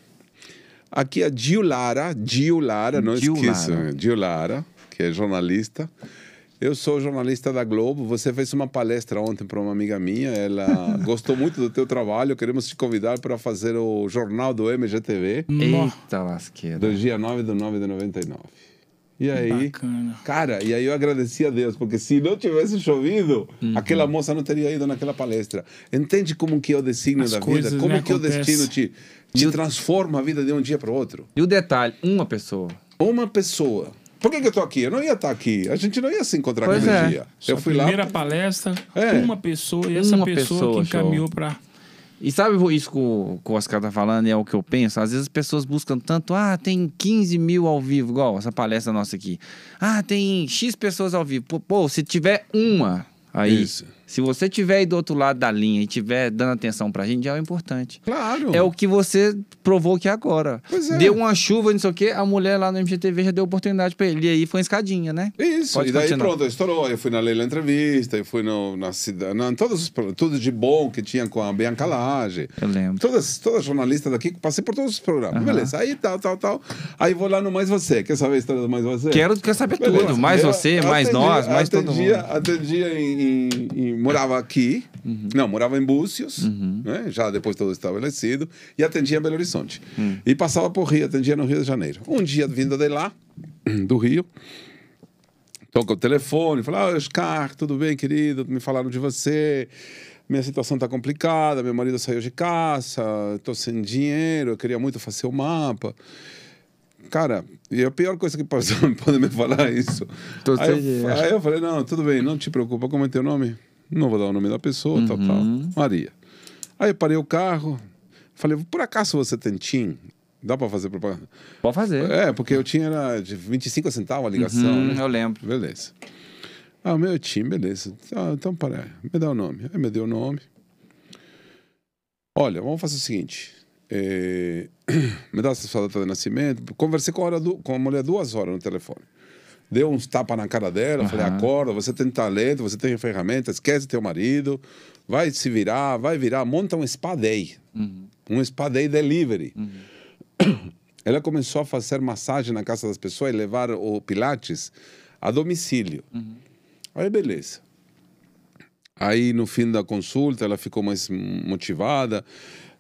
Aqui é Gil Lara, Gil Lara, não Gil esqueça, Lara. Gil Lara, que é jornalista. Eu sou jornalista da Globo. Você fez uma palestra ontem para uma amiga minha. Ela gostou muito do teu trabalho. Queremos te convidar para fazer o jornal do MGTV Eita lasqueira. do dia 9 do 9 de 99. E aí, Bacana. Cara, e aí eu agradeci a Deus, porque se não tivesse chovido, Uhum. aquela moça não teria ido naquela palestra. Entende como que é o destino As da coisas, vida? Como né, que o acontece. destino te, te transforma a vida de um dia para o outro? E o detalhe, uma pessoa. Uma pessoa. Por que, que eu tô aqui? Eu não ia estar aqui. A gente não ia se encontrar Pois aquele é. dia. Eu Sua fui lá. primeira palestra, É. uma pessoa, e essa Uma pessoa, pessoa, que encaminhou para. E sabe isso que o, que o Oscar tá falando? É o que eu penso. Às vezes as pessoas buscam tanto. Ah, tem 15 mil ao vivo, igual essa palestra nossa aqui. Ah, tem X pessoas ao vivo. Pô, pô, se tiver uma aí. Isso. Se você tiver aí do outro lado da linha e tiver dando atenção pra gente, já é o importante. Claro. É o que você provou aqui agora. Pois é. Deu uma chuva, não sei o quê, a mulher lá no MGTV já deu oportunidade pra ele. E aí foi uma escadinha, né? Isso, Pode e daí continuar. pronto, estourou. Eu fui na Leila Entrevista, eu fui no, na cidade, na, todos os, tudo de bom que tinha com a Bianca Lage. Eu lembro. Todas, todas jornalistas daqui, passei por todos os programas. Beleza, aí tal, tal, tal. Aí vou lá no Mais Você. Quer saber a história do Mais Você? Quero, quero saber Beleza. tudo. Mais Eu você, mais atendia- nós, mais todo atendia, mundo. Atendia em- em- Morava aqui, não, morava em Búzios, né? já depois todo estabelecido, e atendia em Belo Horizonte. E passava por Rio, atendia no Rio de Janeiro. Um dia, vindo de lá, do Rio, toca o telefone, fala, ah, Oscar, tudo bem, querido? Me falaram de você. Minha situação está complicada, meu marido saiu de casa, estou sem dinheiro, eu queria muito fazer o mapa. Cara, e a pior coisa que pode, pode me falar é isso. Tô Aí eu, aí eu falei, não, tudo bem, não te preocupa, como é teu nome? Não vou dar o nome da pessoa, tal, tal. Maria. Aí eu parei o carro, falei, por acaso você tem TIM? Dá para fazer propaganda? Pode fazer. É, porque eu tinha era de 25 centavos a ligação, Hum, né? eu lembro. Beleza. Ah, o meu time, beleza. Ah, então, para me dá o nome. Aí me deu o nome. Olha, vamos fazer o seguinte. é, me dá essa sua data de nascimento. Conversei com a, hora du- com a mulher duas horas no telefone. Deu uns tapas na cara dela. Falei, Aham. acorda, você tem talento, você tem ferramenta, esquece teu marido. Vai se virar, vai virar. Monta um spa day. Um spa day delivery. Ela começou a fazer massagem na casa das pessoas e levar o Pilates a domicílio. Aí, beleza. Aí, no fim da consulta, ela ficou mais motivada.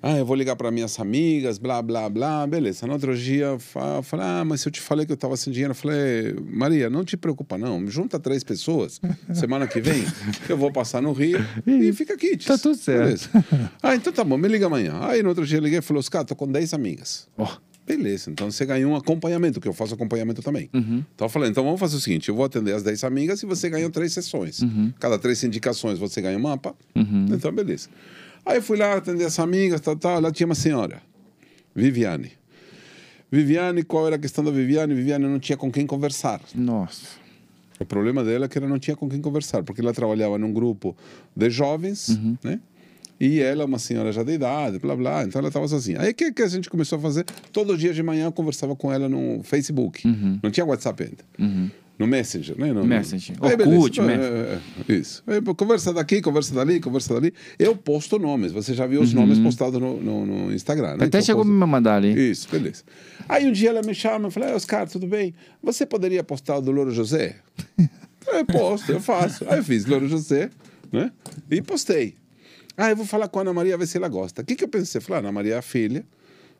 Ah, eu vou ligar para minhas amigas, blá, blá, blá. Beleza. No outro dia, eu fa- falei, ah, mas se eu te falei que eu tava sem dinheiro, eu falei, Maria, não te preocupa, não. Junta três pessoas, semana que vem, eu vou passar no Rio e fica aqui. Tá tudo certo. Beleza. Ah, então tá bom, me liga amanhã. Aí no outro dia eu liguei e falei, Oscar, tô com 10 amigas. Ó. Beleza, então você ganhou um acompanhamento, que eu faço acompanhamento também. Uhum. Então eu falei, então vamos fazer o seguinte: eu vou atender as 10 amigas e você ganha três sessões. Uhum. Cada três indicações você ganha um mapa. Então, beleza. Aí eu fui lá atender as amigas, tal, tal. Lá tinha uma senhora, Viviane. Viviane, qual era a questão da Viviane? Viviane não tinha com quem conversar. Nossa. O problema dela é que ela não tinha com quem conversar, porque ela trabalhava num grupo de jovens, Uhum. né? E ela, uma senhora já de idade, blá blá, então ela estava sozinha. Aí o que, que a gente começou a fazer? Todo dia de manhã eu conversava com ela no Facebook. Não tinha WhatsApp ainda. No Messenger, né? No, Uhum. Messenger. Aí, Orkut. Messenger. É, é, é, Isso. Aí, conversa daqui, conversa dali, conversa dali. Eu posto nomes. Você já viu os nomes postados no, no, no Instagram, né? Uhum. Até Então, chegou a posto- me mandar ali. isso, beleza. Aí um dia ela me chama e fala, Oscar, tudo bem? Você poderia postar o do Louro José? eu posto, eu faço. Aí eu fiz Louro José, né? E postei. Ah, eu vou falar com a Ana Maria, ver se ela gosta. O que, que eu pensei? Falei, ah, Ana Maria é a filha,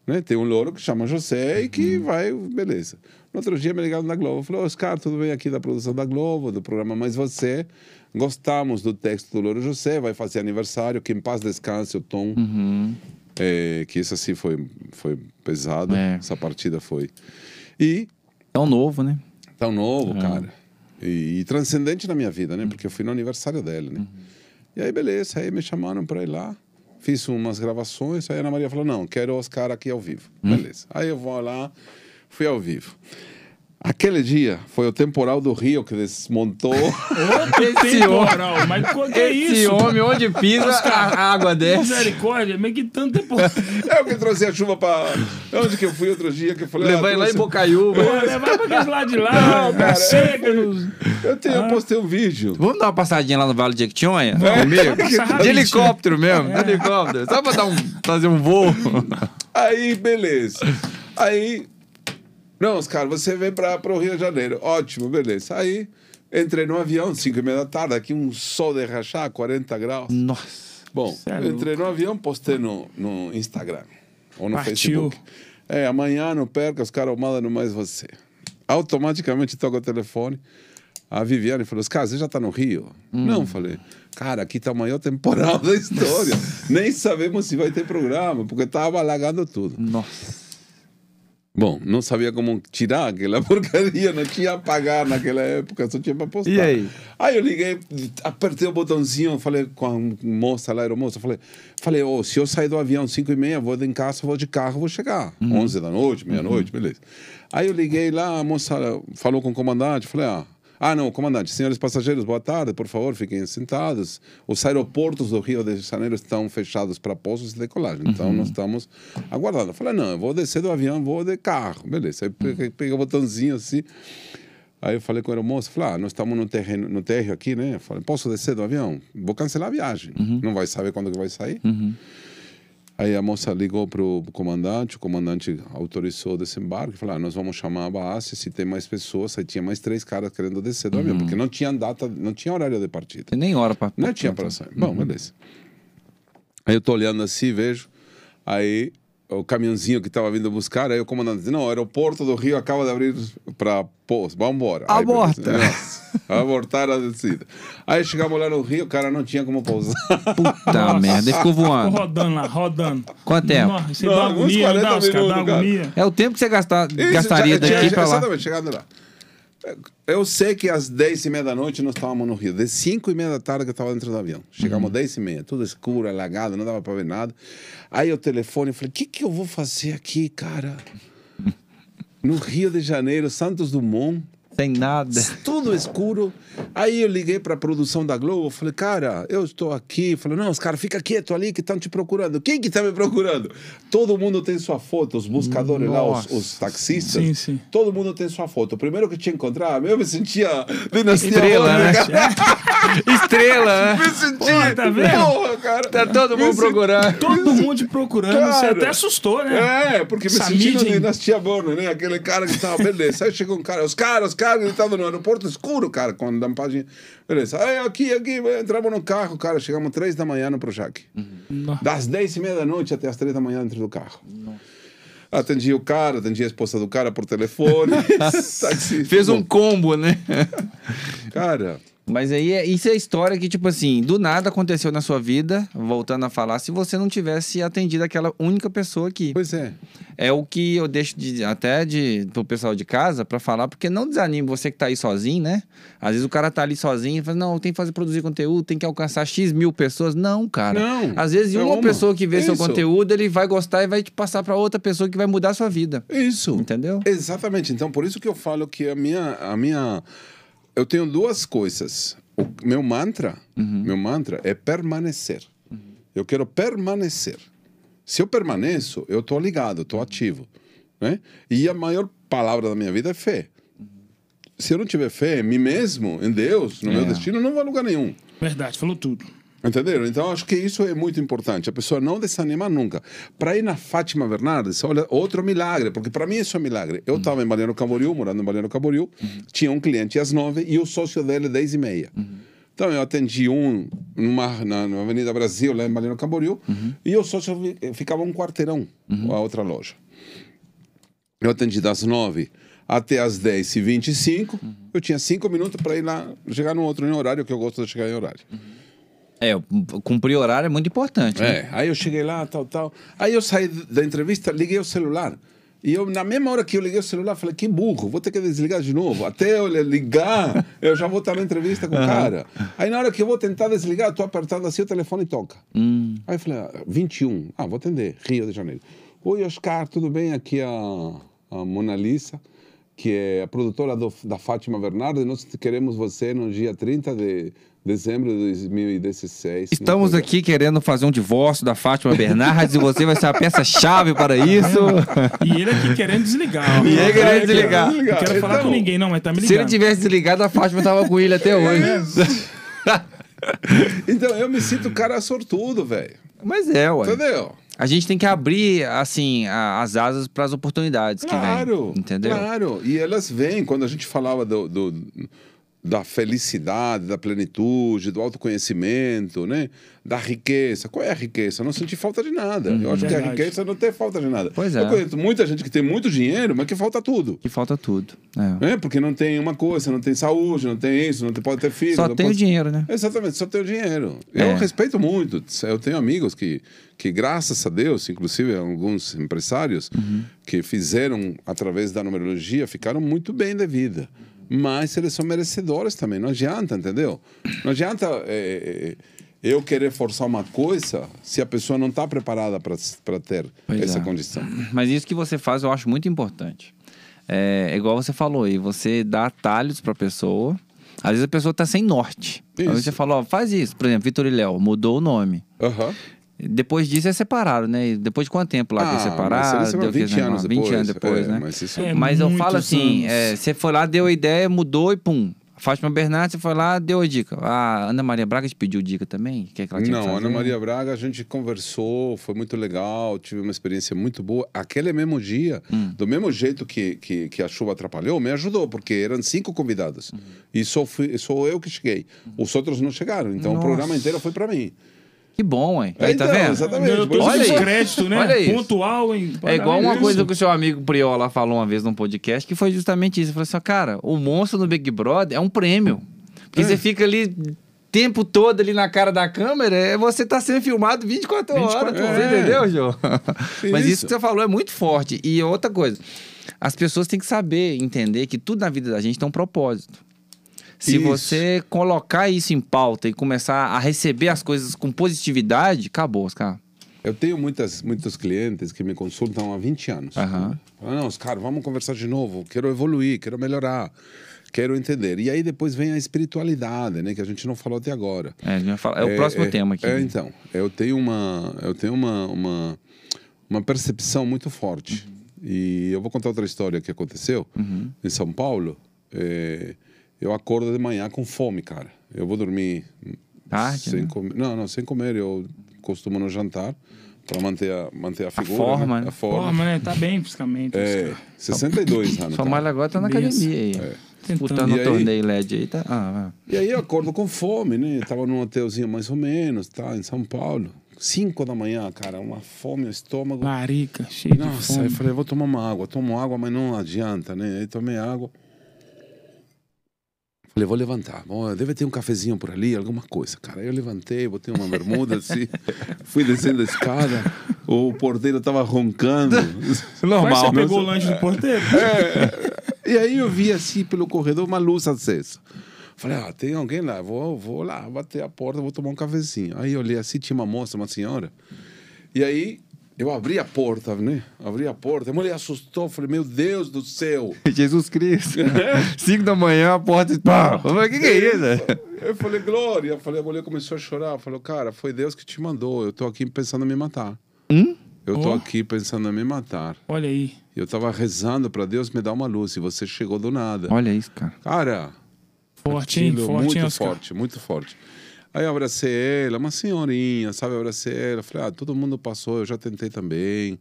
né? Tem um louro que chama José e que vai, beleza. No outro dia me ligaram da Globo. Falou, Oscar, tudo bem aqui da produção da Globo, do programa Mais Você. Gostamos do texto do Louro José, vai fazer aniversário, que em paz descanse o Tom. É, que isso assim foi, foi pesado, É. essa partida foi. E Tão novo, né? tão novo, cara. E, e transcendente na minha vida, né? Porque eu fui no aniversário dela, né? E aí, beleza, aí me chamaram para ir lá. Fiz umas gravações, aí a Ana Maria falou, não, quero o Oscar aqui ao vivo. Beleza. Aí eu vou lá, fui ao vivo. Aquele dia foi o temporal do Rio que desmontou. Esse homem, Temporal, mas que é esse isso? homem onde pisa, a água desce. Misericórdia, mas que tanto tempo. é o que trouxe a chuva para. Onde que eu fui outro dia que eu falei. Levou ah, ele lá em Bocaiúva. Vai pra aqueles lá de lá, Não, na cara, seca, eu, nos... eu, tenho, eu postei um vídeo. Vamos dar uma passadinha lá no Vale de Jequitinhonha? Comigo? Passar De helicóptero mesmo, de helicóptero. Só pra dar um, fazer um voo. Aí, beleza. Aí, não, os caras, você vem para o Rio de Janeiro. Ótimo, beleza. Aí, entrei no avião, 5 e meia da tarde, aqui um sol de rachar, 40 graus. Nossa. Bom, é entrei no avião, postei no, no Instagram ou no Partiu. Facebook. É, amanhã não perca, os caras mandam mais você. Automaticamente toca o telefone. A Viviane falou: Cara, você já tá no Rio? Não, falei. Cara, aqui tá o maior temporal da história. Nem sabemos se vai ter programa, porque tava alagando tudo. Nossa. Bom, não sabia como tirar aquela porcaria, não tinha apagar naquela época, só tinha para postar. E aí? Aí eu liguei, apertei o botãozinho, falei com a moça lá, aeromoça, falei, falei, ô, se eu sair do avião 5 e meia, vou em casa, vou de carro, vou chegar. 11 da noite, meia-noite, beleza. Aí eu liguei lá, a moça falou com o comandante, falei, ah, ah, não, comandante, senhores passageiros, boa tarde, por favor, fiquem sentados. Os aeroportos do Rio de Janeiro estão fechados para pousos e decolagem, então nós estamos aguardando. Eu falei, não, eu vou descer do avião, vou de carro, beleza. Aí peguei, peguei o botãozinho assim, Aí eu falei com a aeromoça, falei, ah, nós estamos no terreno, no térreo aqui, né? Eu falei, posso descer do avião? Vou cancelar a viagem. Não vai saber quando que vai sair. Aí a moça ligou para o comandante, o comandante autorizou o desembarque, falou, ah, nós vamos chamar a base, se tem mais pessoas, aí tinha mais três caras querendo descer do avião, porque não tinha data, não tinha horário de partida. Tem nem hora pra. Não tinha para sair. Bom, beleza. Aí eu tô olhando assim, vejo. Aí o caminhãozinho que estava vindo buscar, aí o comandante disse: Não, o aeroporto do Rio acaba de abrir para pouso, vamos embora. Aborta. Nossa, Abortar a descida. Aí chegamos lá no Rio, o cara não tinha como pousar. Puta merda, ele ficou Ficou voando. rodando lá, rodando. Quanto tempo? Nossa, isso Não, dá agonia, não 40 dá, dá minutos, cara. agonia. É o tempo que você gastar, Isso, gastaria já- daqui pra lá. Exatamente, chegando lá. Eu sei que às 10 e meia da noite nós estávamos no Rio. De 5 e meia da tarde que eu estava dentro do avião. Chegamos às 10 e meia, tudo escuro, alagado, não dava para ver nada. Aí o telefone, eu falei: o que, que eu vou fazer aqui, cara? No Rio de Janeiro, Santos Dumont. Sem nada. Tudo escuro. Aí eu liguei para a produção da Globo, falei, cara, eu estou aqui. Falei, não, os caras, fica quieto ali que estão te procurando. Quem que está me procurando? Todo mundo tem sua foto, os buscadores lá, os, Nossa. os taxistas. Sim, sim. Todo mundo tem sua foto. O primeiro que te encontrar, eu me sentia dinastia Estrela, né? Cara. Estrela, né? Me sentia. Porra, tá vendo? Porra, cara. Tá todo Me mundo senti- procurando. Todo mundo te procurando, você Cara. até assustou, né? É, porque me Essa senti na mídia- dinastia Warner, né? Aquele cara que tava, beleza. Aí chegou um cara, os caras, os caras, carro, ele estava no aeroporto escuro, cara, com a lampagem. Beleza, aí, aqui, aqui, entramos no carro, cara, chegamos três da manhã no Projac. Não. Das dez e meia da noite até as três da manhã dentro do carro. Atendi o cara, atendi a esposa do cara por telefone. Fez um combo, né? Cara, Mas aí, é- isso é história que, tipo assim, do nada aconteceu na sua vida, voltando a falar, se você não tivesse atendido aquela única pessoa aqui. pois é. É o que eu deixo de, até de, pro pessoal de casa pra falar, porque não desanime você que tá aí sozinho, né? Às vezes o cara tá ali sozinho e fala, não, tem que fazer produzir conteúdo, tem que alcançar X mil pessoas. Não, cara. Não, Às vezes é uma, uma. pessoa que vê seu Isso. conteúdo, ele vai gostar e vai te passar pra outra pessoa que vai mudar a sua vida. Isso. Entendeu? Exatamente. Então, por isso que eu falo que a minha, a minha, eu tenho duas coisas. O meu mantra, meu mantra é permanecer. Eu quero permanecer. Se eu permaneço, eu estou ligado, estou ativo, né? E a maior palavra da minha vida é fé. Se eu não tiver fé em mim mesmo, em Deus, no meu É. destino, não vai a lugar nenhum. Verdade, falou tudo. Entenderam? Então, acho que isso é muito importante. A pessoa não desanimar nunca. Para ir na Fátima Bernardes, olha, outro milagre, porque para mim isso é um milagre. Eu estava em Balneário Camboriú, morando em Balneário Camboriú, tinha um cliente às nove e o sócio dele às dez e meia. Então, eu atendi um numa, na, na Avenida Brasil, lá em Balneário Camboriú, e o sócio fi- ficava um quarteirão, a outra loja. Eu atendi das nove até as 10 e 25 eu tinha cinco minutos para ir lá, chegar no outro em horário, que eu gosto de chegar em horário. É, cumprir horário é muito importante. né? É, aí eu cheguei lá, tal, tal. Aí eu saí da entrevista, liguei o celular. E eu, na mesma hora que eu liguei o celular, falei, que burro, vou ter que desligar de novo. Até eu ligar, eu já vou estar na entrevista com o cara. Aí na hora que eu vou tentar desligar, eu tô apertando assim, o telefone toca. Aí eu falei, ah, 21. Ah, vou atender, Rio de Janeiro. Oi, Oscar, tudo bem? Aqui é a, a Mona Lisa, que é a produtora do, da Fátima Bernardes. Nós queremos você no dia 30 de dezembro de 2016. Estamos coisa- aqui querendo fazer um divórcio da Fátima Bernardes e você vai ser a peça-chave para isso. E ele aqui querendo desligar. E ele querendo É, desligar. Não quero falar Então, com ninguém, não, mas tá me ligando. Se ele tivesse desligado, a Fátima tava com ele até hoje. Então, eu me sinto cara sortudo, velho. Mas é, ué. Entendeu? A gente tem que abrir, assim, a- as asas para as oportunidades Claro. que vêm. Entendeu? Claro. E elas vêm, quando a gente falava do, do- da felicidade, da plenitude, do autoconhecimento, né? Da riqueza. Qual é a riqueza? Não sentir falta de nada. eu acho que a Verdade. riqueza é não ter falta de nada. Pois é. Eu conheço muita gente que tem muito dinheiro, mas que falta tudo. Que falta tudo. É. Né? Porque não tem uma coisa, não tem saúde, não tem isso, não tem, pode ter filho. Só tem o pode... dinheiro, né? Exatamente, só tem o dinheiro. É. Eu respeito muito. Eu tenho amigos que, que, graças a Deus, inclusive alguns empresários, Uhum. que fizeram através da numerologia, ficaram muito bem de vida. Mas eles são merecedores também. Não adianta, entendeu? Não adianta é, eu querer forçar uma coisa se a pessoa não está preparada para ter Pois essa é. condição. Mas isso que você faz eu acho muito importante. É, é igual você falou aí, você dá atalhos pra pessoa. Às vezes a pessoa tá sem norte. Aí Isso. você fala, ó, faz isso. Por exemplo, Vitor e Léo mudou o nome. Aham. Depois disso é separado, né? Depois de quanto tempo lá que é Ah, mas separado? é Deu 20 aquele anos negócio? 20 anos depois, depois, é, né? mas isso É, Mas eu falo assim, é, você foi lá, deu a ideia, mudou e pum. Fátima Bernardes, você foi lá, deu a dica. A Ana Maria Braga te pediu dica também? Que é que ela tinha que Não? Ana Maria Braga, a gente conversou, foi muito legal, tive uma experiência muito boa. Aquele mesmo dia, Hum. do mesmo jeito que, que, que a chuva atrapalhou, me ajudou, porque eram cinco convidados. Uhum. E só, fui, só eu que cheguei. Os outros não chegaram, então Nossa. o programa inteiro foi para mim. Que bom, hein? Aí, tá Então, vendo? exatamente. Olha de aí. crédito, né? Olha isso. Pontual, hein? É igual uma Parabéns. coisa que o seu amigo Priola falou uma vez num podcast, que foi justamente isso. Ele falou assim, cara, o monstro no Big Brother é um prêmio. Porque É. você fica ali o tempo todo ali na cara da câmera, é você tá sendo filmado 24, 24 horas. Horas. entendeu, João? Mas isso Isso. que você falou é muito forte. E outra coisa, as pessoas têm que saber, entender que tudo na vida da gente tem um propósito. Se Isso. você colocar isso em pauta e começar a receber as coisas com positividade, acabou, cara. Eu tenho muitas, muitos clientes que me consultam há 20 anos. Falam, não, Oscar, vamos conversar de novo. Quero evoluir, quero melhorar, quero entender. E aí depois vem a espiritualidade, né? Que a gente não falou até agora. É, a gente vai falar- é o próximo tema aqui. É, né? então, eu tenho uma, eu tenho uma, uma, uma percepção muito forte. E eu vou contar outra história que aconteceu Uhum. em São Paulo. É, eu acordo de manhã com fome, cara. Eu vou dormir Tarde, sem né? comer. Não, não, sem comer. Eu costumo no jantar Para manter a, manter a figura. forma, né? né? A forma. Forma, né? Tá bem fisicamente. É, 62 anos. Sua tá? malha agora tá na academia aí. É. Disputando E um torneio LED aí, tá? Ah, E aí eu acordo com fome, né? Eu tava num hotelzinho mais ou menos, tá? Em São Paulo. Cinco da manhã, cara, uma fome no estômago. Larica, cheio de Nossa, fome. aí eu falei, vou tomar uma água. Tomo água, mas não adianta, né? Aí tomei água. Falei, vou levantar. Bom, deve ter um cafezinho por ali, alguma coisa, cara. Aí eu levantei, botei uma bermuda assim, fui descendo a escada. O porteiro tava roncando. Mas Normal. você pegou o lanche do porteiro? É. E aí eu vi assim pelo corredor uma luz acesa. Falei, ah, tem alguém lá, vou, vou lá, bater a porta, vou tomar um cafezinho. Aí eu olhei assim, tinha uma moça, uma senhora. E aí eu abri a porta, né? Abri a porta, a mulher assustou, falei, meu Deus do céu. Jesus Cristo. Cinco da manhã, a porta. Pá. Eu falei, o que, que é isso? Eu falei, Glória. Eu falei, a mulher começou a chorar. Falou, cara, foi Deus que te mandou. Eu tô aqui pensando em me matar. Hum? Eu tô Oh. aqui pensando em me matar. Olha aí. Eu tava rezando para Deus me dar uma luz e você chegou do nada. Olha isso, cara. Cara, Forte, hein? aquilo, Forte, muito hein, forte, muito forte. Aí eu abracei ela, uma senhorinha, sabe? Eu abracei ela, falei, ah, todo mundo passou, eu já tentei também.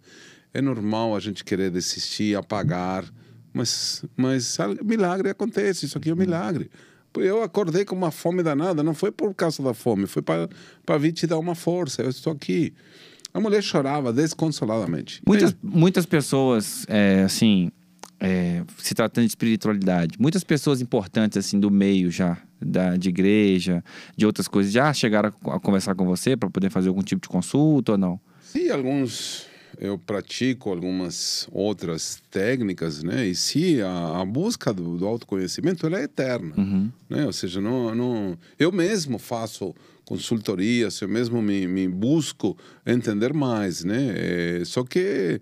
É normal a gente querer desistir, apagar, mas, mas milagre acontece, isso aqui é um milagre. Eu acordei com uma fome danada, não foi por causa da fome, foi para vir te dar uma força, eu estou aqui. A mulher chorava desconsoladamente. Muitas, muitas pessoas, é, assim, é, se tratando de espiritualidade, muitas pessoas importantes, assim, do meio já, da, de igreja, de outras coisas, já chegaram a, a conversar com você para poder fazer algum tipo de consulta ou não? Sim, alguns eu pratico algumas outras técnicas, né? E sim, a, a busca do, do autoconhecimento ela é eterna, Uhum. né? Ou seja, não, não, eu mesmo faço consultorias, eu mesmo me, me busco entender mais, né? É, só que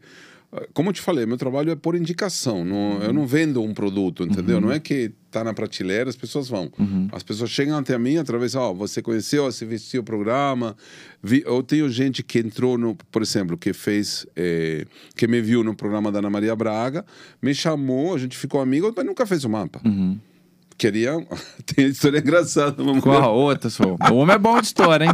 como eu te falei, meu trabalho é por indicação. Não, Eu não vendo um produto, entendeu? Não é que tá na prateleira, as pessoas vão. As pessoas chegam até mim através, ó, você conheceu, você vestiu o programa. Vi, eu tenho gente que entrou no, por exemplo, que fez, eh, que me viu no programa da Ana Maria Braga, me chamou, a gente ficou amigo, mas nunca fez o mapa. Queria. Tem história engraçada. Vamos. Qual outra, sou? O homem é bom de história, hein?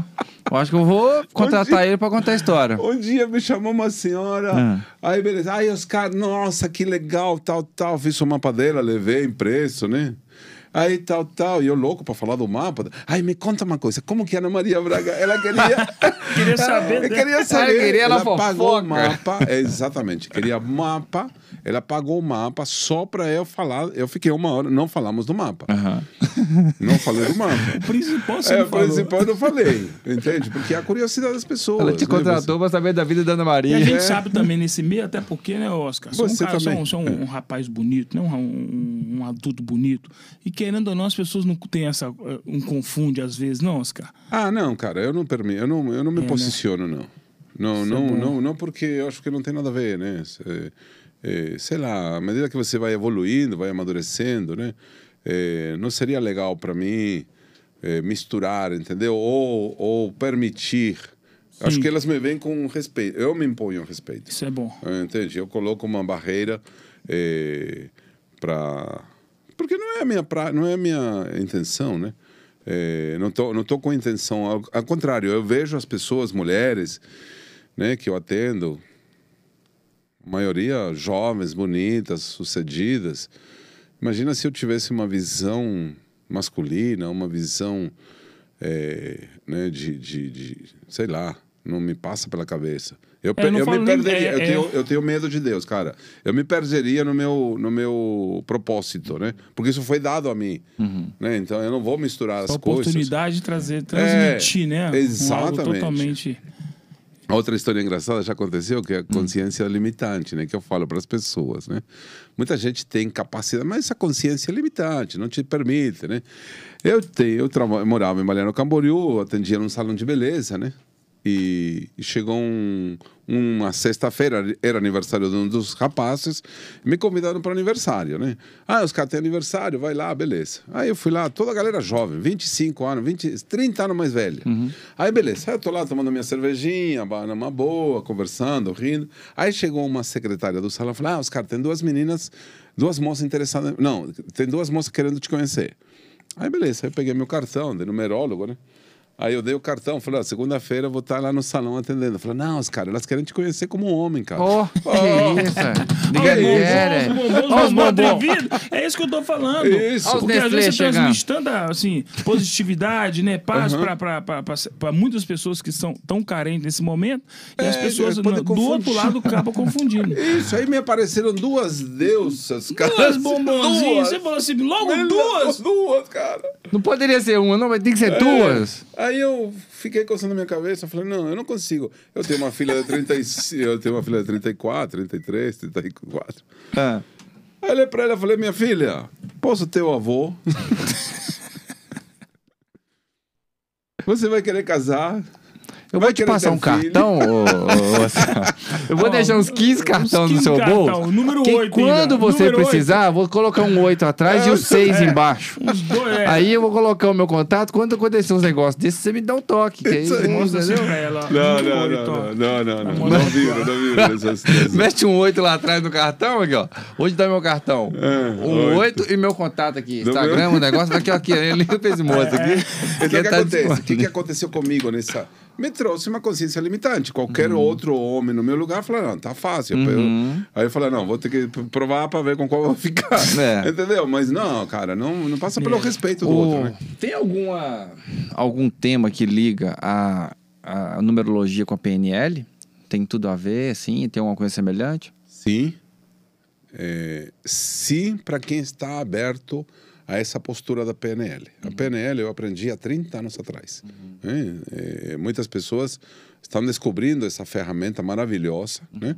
Eu acho que eu vou contratar ele para contar a história. Um dia me chamou uma senhora, Ah. aí beleza, aí Oscar, nossa, que legal, tal, tal. Fiz o mapa dela, levei impresso, né? Aí tal, tal, e eu louco pra falar do mapa. Aí me conta uma coisa, como que a Ana Maria Braga, ela queria... Queria saber Eu dela. queria saber. Ela queria, ela ela pagou o mapa, é, exatamente, queria mapa, ela pagou o mapa só pra eu falar, eu fiquei uma hora, não falamos do mapa, Aham. não falei do mapa. O principal você É, não o falou. principal eu não falei, entende? Porque é a curiosidade das pessoas. Ela te né? contratou para saber da vida da Ana E Maria. a gente É. sabe também nesse meio, até porque, né, Oscar? Você, é um, Você cara, você é também. um, você é um, um rapaz bonito, né? Um, um, um adulto bonito. E querendo ou não, as pessoas não têm essa. eh, um confunde às vezes, não, Oscar? Ah, não, cara, eu não permito, eu não, eu não me É, né? posiciono, não. Não, Isso não, bom. não, não, porque eu acho que não tem nada a ver, né? Cê- é, sei lá, à medida que você vai evoluindo, vai amadurecendo, né? É, não seria legal para mim é, misturar, entendeu? Ou, ou permitir. Acho Sim. que elas me veem com respeito. Eu me imponho respeito. Isso é bom. É, Entende? Eu coloco uma barreira para porque não é a minha pra... não é a minha intenção, né? É, não tô não tô com intenção ao, ao contrário, eu vejo as pessoas, mulheres, né, que eu atendo, maioria jovens, bonitas, sucedidas. Imagina se eu tivesse uma visão masculina, uma visão é, né, de, de, de, sei lá, não me passa pela cabeça. Eu, É, eu eu me nem- perderia, é- eu, é- tenho, eu tenho medo de Deus, cara. Eu me perderia no meu, no meu propósito, né? Porque isso foi dado a mim, né? Então eu não vou misturar as A coisas. oportunidade de trazer, transmitir, né? Um algo exatamente. totalmente. Outra história engraçada já aconteceu, que é a consciência limitante, né? Que eu falo para as pessoas, né? Muita gente tem capacidade, mas essa consciência é limitante, não te permite, né? Eu, tenho, eu, eu morava em Mariano Camboriú, atendia num salão de beleza, né? E, chegou um, uma sexta-feira, era aniversário de um dos rapazes, me convidaram para aniversário, né? Ah, os caras têm aniversário, vai lá, beleza. Aí eu fui lá, toda a galera jovem, 25 anos, 20, 30 anos mais velha. Aí beleza, aí eu tô lá tomando minha cervejinha, numa boa, conversando, rindo. Aí chegou uma secretária do salão e falou: Ah, os caras, tem duas meninas, duas moças interessadas. Não, tem duas moças querendo te conhecer. Aí beleza, aí eu peguei meu cartão de numerólogo, né? Aí eu dei o cartão, falei, ó, segunda-feira eu vou estar lá no salão atendendo. Eu falei, não, os caras, elas querem te conhecer como homem, cara. Oh, que isso? É. os bombons. É isso que eu tô falando. Isso. Porque às vezes você transmite tanta assim, positividade, né? Paz pra pra pra- pra- pra muitas pessoas que são tão carentes nesse momento. E as É, pessoas pode no- do confundir. outro lado acabam confundindo. Isso, aí me apareceram duas deusas, cara. Duas bombonzinhas. Duas. Você falou assim, logo duas? Duas, cara. Não poderia ser uma, não, mas tem que ser É. duas. Aí eu fiquei coçando a minha cabeça, falei, não, eu não consigo. Eu tenho uma filha de 35, eu tenho uma filha de 34, 33, 34. Ah. Aí eu olhei pra ela e falei, minha filha, posso ter o avô? Você vai querer casar? Eu Vai vou te passar um filho? cartão, ô, ô, ô, Sam. Eu vou Ó, deixar uns 15 uns cartões no 15 seu cartão, bolso. número que oito quando ainda, você número precisar, eu vou colocar um 8 atrás e o 6 embaixo. Os dois, é. Aí eu vou colocar o meu contato. Quando acontecer uns negócios desses, você me dá um toque. Que aí. Mostra assim pra ela. Não, não, não, não, não, não, não, não lá. viro, não. Mete um 8 lá atrás no cartão, aqui, ó. Onde tá meu cartão? É, um oito. 8 e meu contato aqui. Instagram, o negócio. Aqui, ó, aqui. Ele esse moço aqui. Então, o que, tá acontece? O que aconteceu comigo nessa. Me trouxe uma consciência limitante. Qualquer Uhum. outro homem no meu lugar falou: não, tá fácil. Eu- aí eu falei: não, vou ter que provar pra ver com qual vou ficar. É. Entendeu? Mas não, cara, não, não passa pelo É. respeito do O- outro, né? Tem alguma, algum tema que liga a, a numerologia com a PNL? Tem tudo a ver, assim? Tem alguma coisa semelhante? Sim. É, sim, para quem está aberto a essa postura da PNL. A PNL eu aprendi há 30 anos atrás. É, é, muitas pessoas estão descobrindo essa ferramenta maravilhosa. Né?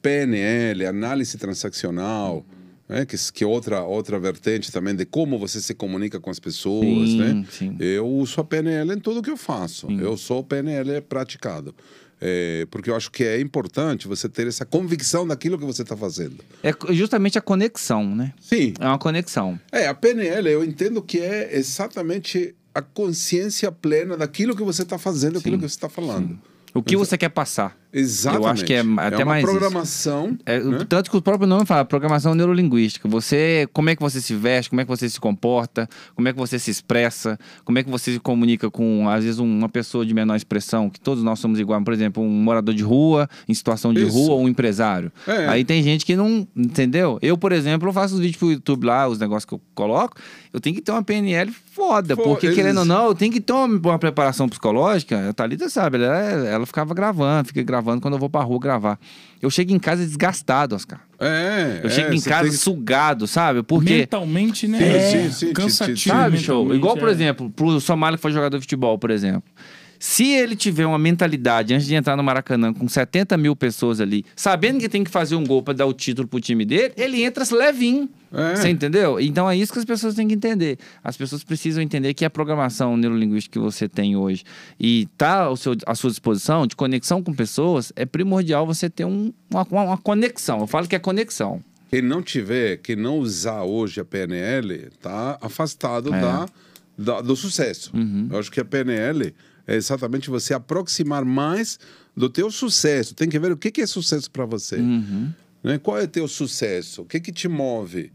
PNL, análise transaccional, né? que, que é outra, outra vertente também de como você se comunica com as pessoas. Sim, né? sim. Eu uso a PNL em tudo que eu faço. Eu sou PNL praticado. É, porque eu acho que é importante você ter essa convicção daquilo que você está fazendo. É justamente a conexão, né? Sim. É uma conexão. É, a PNL eu entendo que é exatamente a consciência plena daquilo que você está fazendo, aquilo que você está falando. O que você quer passar? Exatamente. Eu acho que é até uma mais programação. É, né? Tanto que o próprio nome fala, programação neurolinguística. Você, como é que você se veste, como é que você se comporta, como é que você se expressa, como é que você se comunica com, às vezes, uma pessoa de menor expressão, que todos nós somos iguais, por exemplo, um morador de rua, em situação de Isso. rua, ou um empresário. É. Aí tem gente que não, entendeu? Eu, por exemplo, eu faço os vídeos pro YouTube lá, os negócios que eu coloco, eu tenho que ter uma PNL foda, Fo- porque querendo ou não, eu tenho que ter uma, uma preparação psicológica. A Thalita sabe, ela, ela ficava gravando, fica gravando quando eu vou pra rua gravar. Eu chego em casa desgastado, Oscar. É, Eu é, chego em casa que- sugado, sabe? Porque. Mentalmente, né? Sim, é sim, sim, cansativo. Sabe, show? Igual, por é. exemplo, pro Somália que foi jogador de futebol, por exemplo. Se ele tiver uma mentalidade antes de entrar no Maracanã com 70 mil pessoas ali, sabendo que tem que fazer um gol pra dar o título pro time dele, ele entra levinho. É. Você entendeu? Então é isso que as pessoas têm que entender. As pessoas precisam entender que a programação neurolinguística que você tem hoje e tá ao seu, à sua disposição de conexão com pessoas, é primordial você ter um- uma, uma- uma conexão. Eu falo que é conexão. Quem não tiver, quem não usar hoje a PNL, tá afastado É. da, da- do sucesso. Uhum. Eu acho que a PNL é exatamente você aproximar mais do teu sucesso. Tem que ver o que, que é sucesso para você. Uhum. Né? Qual é teu sucesso? O que, que te move?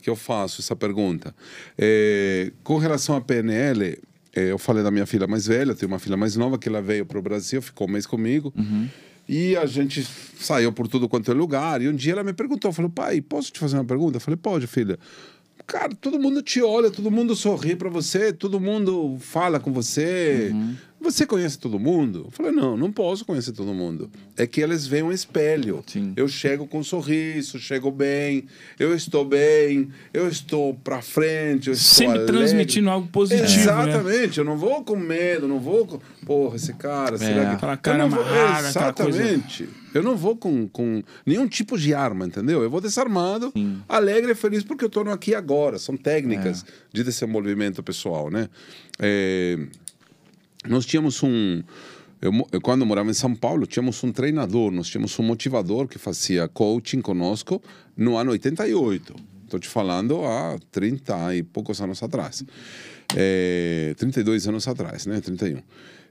Que eu faço essa pergunta. É, com relação à PNL, é, eu falei da minha filha mais velha, tenho uma filha mais nova que ela veio para o Brasil, ficou um mês comigo. E a gente saiu por tudo quanto é lugar. E um dia ela me perguntou, falou, pai, posso te fazer uma pergunta? Eu falei, pode, filha. Cara, todo mundo te olha, todo mundo sorri para você, todo mundo fala com você. Você conhece todo mundo? Eu falei, não, não posso conhecer todo mundo. É que eles veem um espelho. Sim. Eu chego com um sorriso, chego bem, eu estou bem, eu estou para frente, eu estou Sempre alegre. transmitindo algo positivo, né? Exatamente, eu não vou com medo, não vou com. Porra, esse cara, será que. Aquela Eu cara não vou- amarrada, Exatamente. Eu não vou com, com nenhum tipo de arma, entendeu? Eu vou desarmado, alegre e feliz porque eu estou aqui agora. São técnicas de desenvolvimento pessoal, né? É, nós tínhamos um. Eu, eu, quando morava em São Paulo, tínhamos um treinador, nós tínhamos um motivador que fazia coaching conosco no ano 88. Estou te falando há 30 e poucos anos atrás. É, 32 anos atrás, né? 31.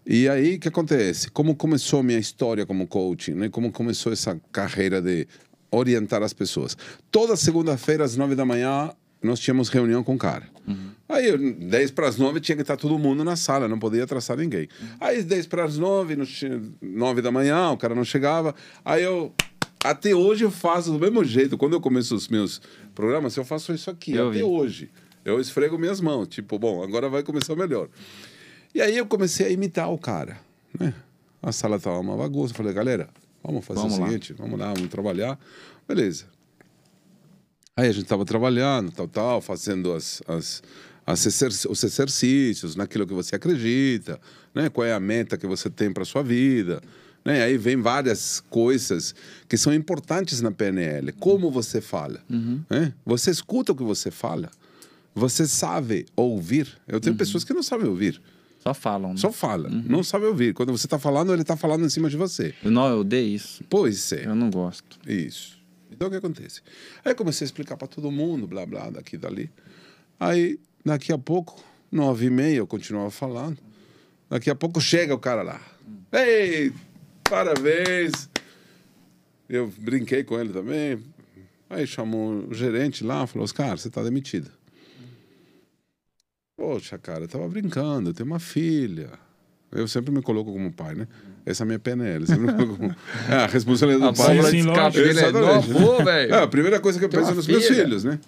E aí, o que acontece? Como começou minha história como coaching, né? Como começou essa carreira de orientar as pessoas? Toda segunda-feira, às nove da manhã, nós tínhamos reunião com o cara. Aí, eu, 10 para as 9, tinha que estar todo mundo na sala, não podia atrasar ninguém. Aí, 10 para as 9, não tinha- 9 da manhã, o cara não chegava. Aí, eu. Até hoje eu faço do mesmo jeito. Quando eu começo os meus programas, eu faço isso aqui, Eu até vi. hoje. Eu esfrego minhas mãos, tipo, bom, agora vai começar melhor. E aí eu comecei a imitar o cara, né? A sala estava uma bagunça. Eu falei, galera, vamos fazer Vamos o lá. seguinte, vamos lá, vamos trabalhar. Beleza. Aí a gente estava trabalhando, tal, tal, fazendo as, as, os exercícios naquilo que você acredita, né? Qual é a meta que você tem para sua vida, né? Aí vem várias coisas que são importantes na PNL. Como você fala, né? Você escuta o que você fala. Você sabe ouvir. Eu tenho pessoas que não sabem ouvir. Só falam. Né? Só fala, não sabe ouvir. Quando você está falando, ele está falando em cima de você. Não, eu odeio isso. Pois é. Eu não gosto. Isso. Então o que acontece? Aí eu comecei a explicar para todo mundo, blá blá, daqui dali. Aí, daqui a pouco, nove e meia, eu continuava falando. Daqui a pouco chega o cara lá. Ei, parabéns! Eu brinquei com ele também. Aí chamou o gerente lá, falou: Oscar, você está demitido. Poxa, cara, eu tava brincando, eu tenho uma filha. Eu sempre me coloco como pai, né? Essa é a minha PNL. Coloco como... É, a responsabilidade do A pai. sim, de escape dele é velho. É, a primeira coisa que eu Tem penso uma nos meus filha. filhos, né?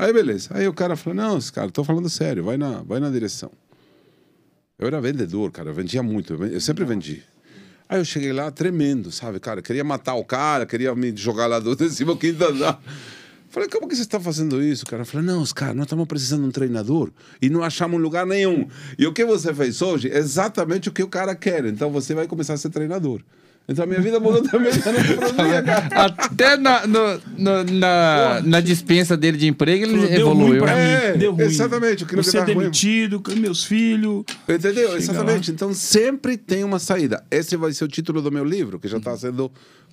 Aí, beleza. Aí o cara falou: Não, cara, tô falando sério, vai na, vai na direção. Eu era vendedor, cara, eu vendia muito, eu sempre vendi. Aí eu cheguei lá tremendo, sabe, cara? Queria matar o cara, queria me jogar lá do décimo quinto andar. Falei, como que você está fazendo isso, cara? Falei, não, os caras, nós estamos precisando de um treinador e não achamos lugar nenhum. E o que você fez hoje é exatamente o que o cara quer. Então você vai começar a ser treinador. Então a minha vida mudou também. Eu não produzia, cara. Até na, no- no- na, na dispensa dele de emprego ele deu ruim evoluiu. pra É, mim, deu ruim. exatamente, aquilo que Você é ruim. demitido, com meus filhos. Entendeu? Chega Exatamente. Então sempre tem uma saída. Esse vai ser o título do meu livro, que já está sendo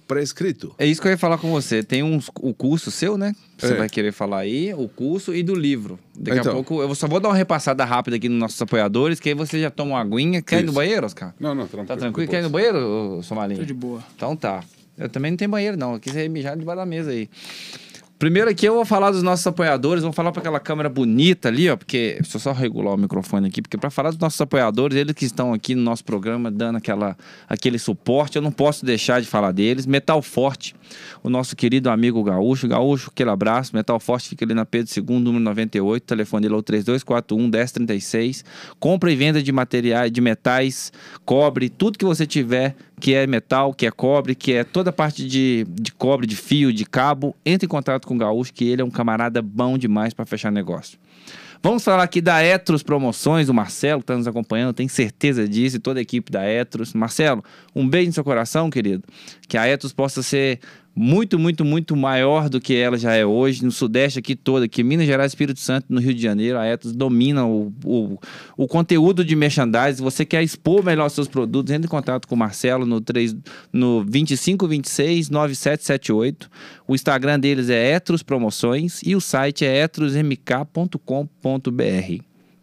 pré-escrito. É isso que eu ia falar com você. Tem uns, o curso seu, né? Você É. vai querer falar aí, o curso e do livro. Daqui Então. a pouco eu só vou dar uma repassada rápida aqui nos nossos apoiadores, que aí você já toma uma aguinha. Quer ir no Isso. banheiro, Oscar? Não, não, tranquilo. Tá tranquilo? Quer ir no banheiro, Somalinho? Tô de boa. Então tá. Eu também não tenho banheiro, não. Aqui você mijar debaixo da mesa aí. Primeiro aqui eu vou falar dos nossos apoiadores, vou falar para aquela câmera bonita ali, ó, porque deixa eu só regular o microfone aqui, porque para falar dos nossos apoiadores, eles que estão aqui no nosso programa dando aquela aquele suporte, eu não posso deixar de falar deles. Metal Forte, o nosso querido amigo Gaúcho, Gaúcho, aquele abraço. Metal Forte fica ali na Pedro II, número 98, o telefone dele é o 3241 1036. Compra e venda de materiais, de metais, cobre, tudo que você tiver que é metal, que é cobre, que é toda a parte de, de cobre, de fio, de cabo, entre em contato com o Gaúcho, que ele é um camarada bom demais para fechar negócio. Vamos falar aqui da Etros Promoções, o Marcelo está nos acompanhando, tem certeza disso, e toda a equipe da Etros. Marcelo, um beijo no seu coração, querido. Que a Etros possa ser muito, muito, muito maior do que ela já é hoje, no Sudeste aqui todo, aqui Minas Gerais, Espírito Santo, no Rio de Janeiro, a Etos domina o, o, o conteúdo de merchandising. Você quer expor melhor seus produtos, entre em contato com o Marcelo no, 3, no 2526 9778. O Instagram deles é Etros Promoções e o site é etrosmk.com.br.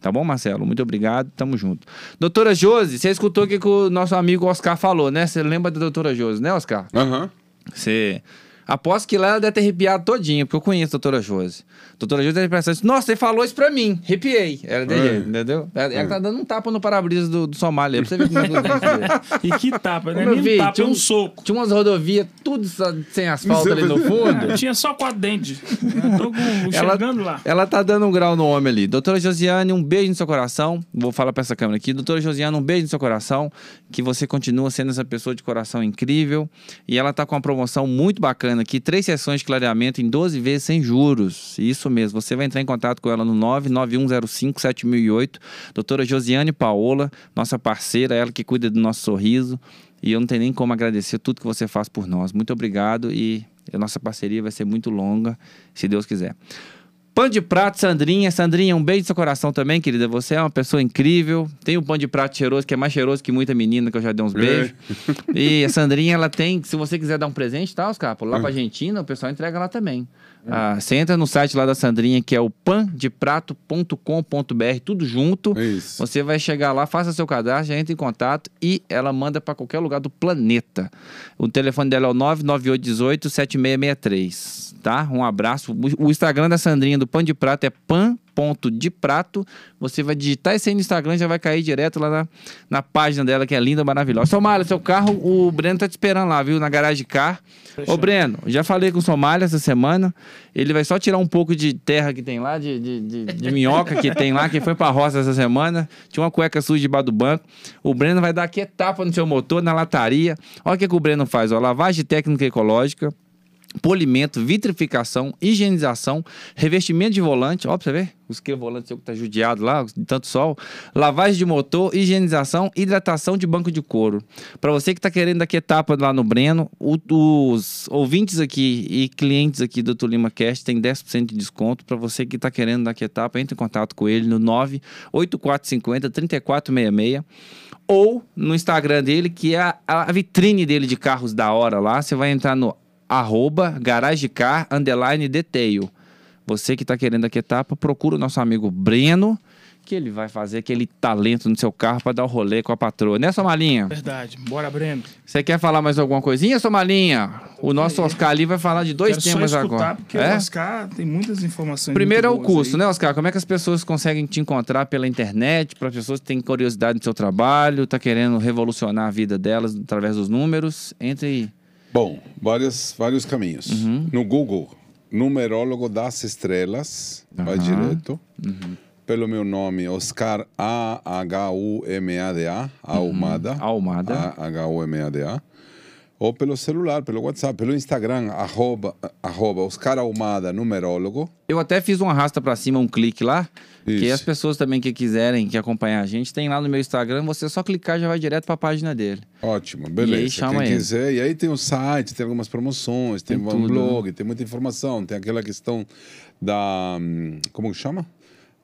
Tá bom, Marcelo? Muito obrigado, tamo junto. Doutora Josi, você escutou o que, que o nosso amigo Oscar falou, né? Você lembra da doutora Josi, né, Oscar? Aham. Você. Aposto que lá ela deve ter arrepiado todinha, porque eu conheço a doutora Josi. A doutora Josi deve pensar assim, nossa, você falou isso pra mim. Arrepiei. Ela deu É. jeito, entendeu? Ela, ela tá dando um tapa no para-brisa do, do Somália, pra você ver como é que dele. E que tapa, né? Nem vi, um tapa, é tinha um um- soco. Tinha umas rodovias, tudo sem asfalto ali no fundo. Eu tinha só quatro dentes. Eu tô com, Ela, chegando lá. ela tá dando um grau no homem ali. Doutora Josiane, um beijo no seu coração. Vou falar pra essa câmera aqui. Doutora Josiane, um beijo no seu coração. Que você continua sendo essa pessoa de coração incrível. E ela tá com uma promoção muito bacana aqui. Três sessões de clareamento em 12 vezes sem juros. Isso mesmo. Você vai entrar em contato com ela no 991057008. Doutora Josiane Paola, nossa parceira, ela que cuida do nosso sorriso. E eu não tenho nem como agradecer tudo que você faz por nós. Muito obrigado e a nossa parceria vai ser muito longa, se Deus quiser. Pão de prato, Sandrinha. Sandrinha, um beijo no seu coração também, querida. Você é uma pessoa incrível. Tem um pão de prato cheiroso, que é mais cheiroso que muita menina que eu já dei uns beijos. E a Sandrinha, ela tem, se você quiser dar um presente, tá, Oscar? Lá pra Argentina, o pessoal entrega lá também. Ah, você entra no site lá da Sandrinha, que é o pandeprato.com.br, tudo junto. Isso. Você vai chegar lá, faça seu cadastro, já entra em contato e ela manda para qualquer lugar do planeta. O telefone dela é o 99818 7663, tá? Um abraço. O Instagram da Sandrinha do Pão de Prato é pan ponto de prato. Você vai digitar isso aí no Instagram, já vai cair direto lá na, na página dela, que é linda, maravilhosa. Somália, seu carro, o Breno tá te esperando lá, viu? Na garagem de carro. Ô, Breno, já falei com o Somália essa semana. Ele vai só tirar um pouco de terra que tem lá, de, de, de, de minhoca que tem lá, que foi pra roça essa semana. Tinha uma cueca suja debaixo do banco. O Breno vai dar aqui etapa no seu motor, na lataria. Olha o que, que o Breno faz, ó. Lavagem técnica ecológica polimento, vitrificação, higienização, revestimento de volante, ó, pra você ver, os que volante seu que tá judiado lá, de tanto sol, lavagem de motor, higienização, hidratação de banco de couro. Para você que tá querendo daqui etapa lá no Breno, o, os ouvintes aqui e clientes aqui do Tulima Cast tem 10% de desconto. Para você que tá querendo daqui etapa, entre em contato com ele no 98450 3466 ou no Instagram dele, que é a, a vitrine dele de carros da hora lá. Você vai entrar no arroba garagecar underline detail. Você que está querendo aqui etapa, procura o nosso amigo Breno, que ele vai fazer aquele talento no seu carro para dar o um rolê com a patroa, né, Somalinha? Verdade. Bora, Breno. Você quer falar mais alguma coisinha, Somalinha? O nosso Oscar ali vai falar de dois Quero temas só escutar, agora. Porque É? o Oscar tem muitas informações. Primeiro é o custo, aí. né, Oscar? Como é que as pessoas conseguem te encontrar pela internet, para pessoas que têm curiosidade no seu trabalho, tá querendo revolucionar a vida delas através dos números? Entre aí. Bom, vários, vários caminhos. No Google, numerólogo das estrelas, vai Aham. direto. Pelo meu nome, Oscar A-H-U-M-A-D-A, Ahumada. Ahumada. A-H-U-M-A-D-A. Ou pelo celular, pelo WhatsApp, pelo Instagram, arroba, arroba Oscar Ahumada, numerólogo. Eu até fiz um arrasta pra cima, um clique lá. Que Isso. as pessoas também que quiserem que acompanhar a gente, tem lá no meu Instagram, você só clicar já vai direto pra página dele. Ótimo, beleza. E aí chama Quem ele. quiser. E aí tem o site, tem algumas promoções, tem, Tem um tudo, blog, tem muita informação. Tem aquela questão da. hum, Como que chama?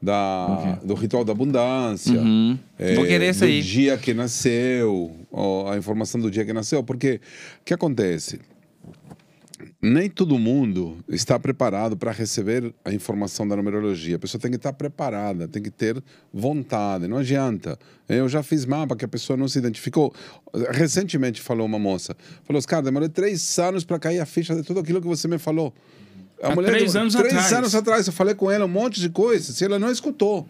Da, do ritual da abundância. Uhum. Vou querer esse do aí. dia que nasceu, ó, a informação do dia que nasceu. Porque o que acontece? Nem todo mundo está preparado para receber a informação da numerologia. A pessoa tem que estar preparada, tem que ter vontade. Não adianta. Eu já fiz mapa que a pessoa não se identificou. Recentemente falou uma moça. Falou, cara, demorei três anos para cair a ficha de tudo aquilo que você me falou. A Há três anos três atrás. anos atrás, eu falei com ela um monte de coisas e ela não escutou.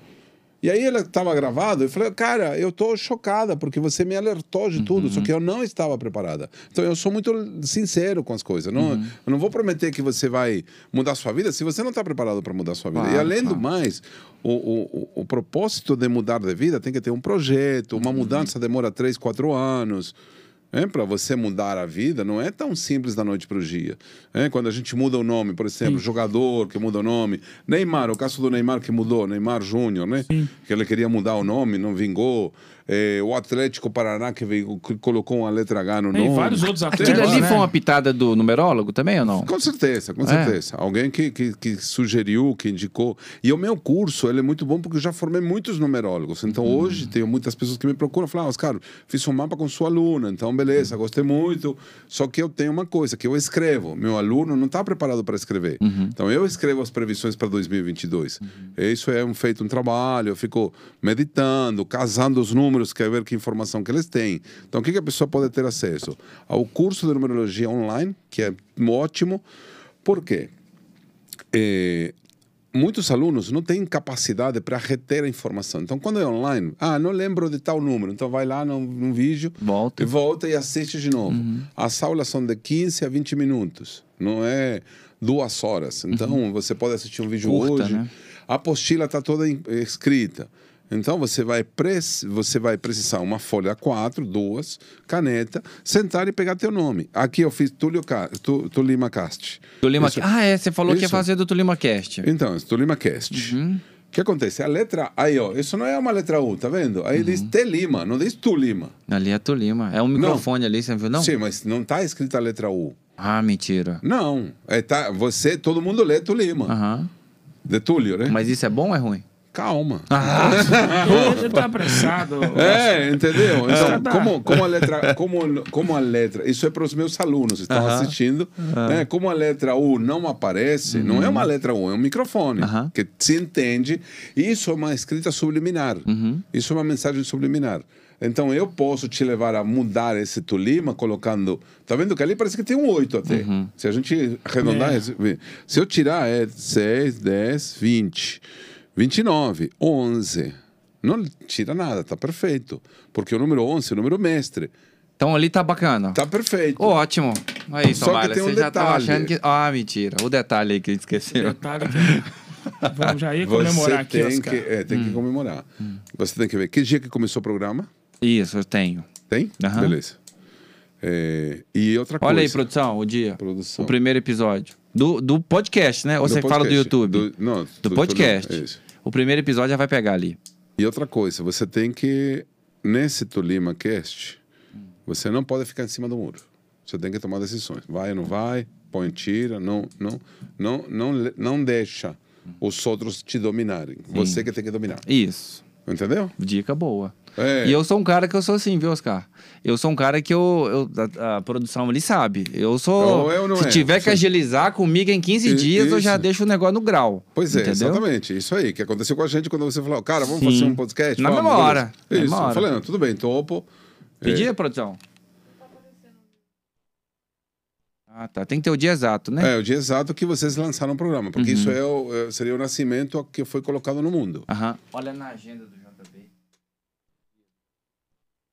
E aí ela estava gravado, eu falei, cara, eu tô chocada porque você me alertou de tudo, Uhum. só que eu não estava preparada. Então eu sou muito sincero com as coisas. Não, Uhum. Eu não vou prometer que você vai mudar a sua vida se você não está preparado para mudar a sua vida. e Claro, além do claro. mais, o, o, o, propósito de mudar de vida tem que ter um projeto, Uhum. uma mudança demora três, quatro anos. É, para você mudar a vida não é tão simples da noite para o dia. É, quando a gente muda o nome, por exemplo, jogador que muda o nome, Neymar, o caso do Neymar que mudou, Neymar Júnior, né? Que ele queria mudar o nome, não vingou. É, o Atlético Paraná que, veio, que colocou uma letra H no Tem nome. vários outros atletas. Aquilo ali né? foi uma pitada do numerólogo também ou não? Com certeza, com É. certeza. Alguém que, que, que sugeriu, que indicou. E o meu curso, ele é muito bom porque eu já formei muitos numerólogos. Então, Uhum. hoje, tenho muitas pessoas que me procuram e falam, ah, Oscar, fiz um mapa com sua aluna, então, beleza, gostei muito. Só que eu tenho uma coisa, que eu escrevo. Meu aluno não está preparado para escrever. Uhum. Então, eu escrevo as previsões para 2022. Isso é um feito um trabalho, eu fico meditando, casando os números, quer ver que informação que eles têm. Então, o que, que a pessoa pode ter acesso? Ao curso de numerologia online, que é ótimo. Por quê? Eh, muitos alunos não têm capacidade para reter a informação. Então, quando é online, ah, não lembro de tal número. Então, vai lá no, no vídeo, Volta. e volta e assiste de novo. As aulas são de 15 a 20 minutos, não é duas horas. Então, você pode assistir um vídeo Curta, hoje. né? A apostila está toda escrita. Então você vai, você vai precisar uma folha A4, duas, caneta, sentar e pegar teu nome. Aqui eu fiz Túlio, Ca- Tu- Tulima Cast. Do Lima Isso- Ah, é, você falou que ia isso. fazer do Tulima Cast. Então, Tulima Cast. Uhum. O que acontece? A letra. Aí, ó, isso não é uma letra U, tá vendo? Aí Uhum. diz Telima, não diz Tulima. Ali é Tulima. É um microfone ali, você viu, não? Sim, mas não tá escrita a letra U. Ah, mentira. Não. É, tá, você, todo mundo lê Tulima. Aham. De Túlio, né? Mas isso é bom ou é ruim? Calma. Ele tá apressado. É, entendeu? Então, Tá. como, como, a letra, como, como a letra. Isso é para os meus alunos que estão Aham. assistindo. né? Como a letra U não aparece, não é uma letra U, é um microfone que se entende. Isso é uma escrita subliminar. Isso é uma mensagem subliminar. Então eu posso te levar a mudar esse Tolima colocando. Tá vendo que ali parece que tem um 8 até. Se a gente arredondar, É. se eu tirar é 6, 10, 20. 29, 11. Não tira nada, tá perfeito. Porque o número 11 é o número mestre. Então ali tá bacana. Tá perfeito. Ótimo. Aí, Só que Somália, tem um você já tava detalhe. achando que. Ah, mentira. O detalhe aí que a gente esqueceu. Detalhe que- Vamos já ir comemorar aqui, tem Oscar. que, é, tem Hum. que comemorar. Você tem que ver. Que dia que começou o programa? Isso, eu tenho. Tem? Aham. Beleza. É, e outra coisa. Olha aí, produção, o dia. Produção. O primeiro episódio. Do, do podcast, né? Ou Do você fala do podcast. YouTube? Do, não, Do podcast. é isso. O primeiro episódio já vai pegar ali. E outra coisa, você tem que, nesse Tolima Cast, você não pode ficar em cima do muro. Você tem que tomar decisões. Vai ou não vai, põe, tira, não, não, não, não, não deixa os outros te dominarem. Você que tem que dominar. Isso. Entendeu? Dica boa. É. E eu sou um cara que eu sou assim, viu, Oscar? Eu sou um cara que eu. eu- a, a produção ali sabe. Eu sou. Não, eu não se é. tiver que agilizar comigo em 15 I- dias, eu já isso. deixo o negócio no grau. Pois é, entendeu? exatamente. Isso aí, que aconteceu com a gente quando você falou, cara, vamos Sim. fazer um podcast? Na Vamos, mesma hora, na Isso, mesma hora. eu falei, não, tudo bem, topo. Pedir, produção? Ah, tá. Tem que ter o dia exato, né? É, o dia exato que vocês lançaram o programa, porque Uhum. isso é o, é- seria o nascimento que foi colocado no mundo. Aham. Olha na agenda do.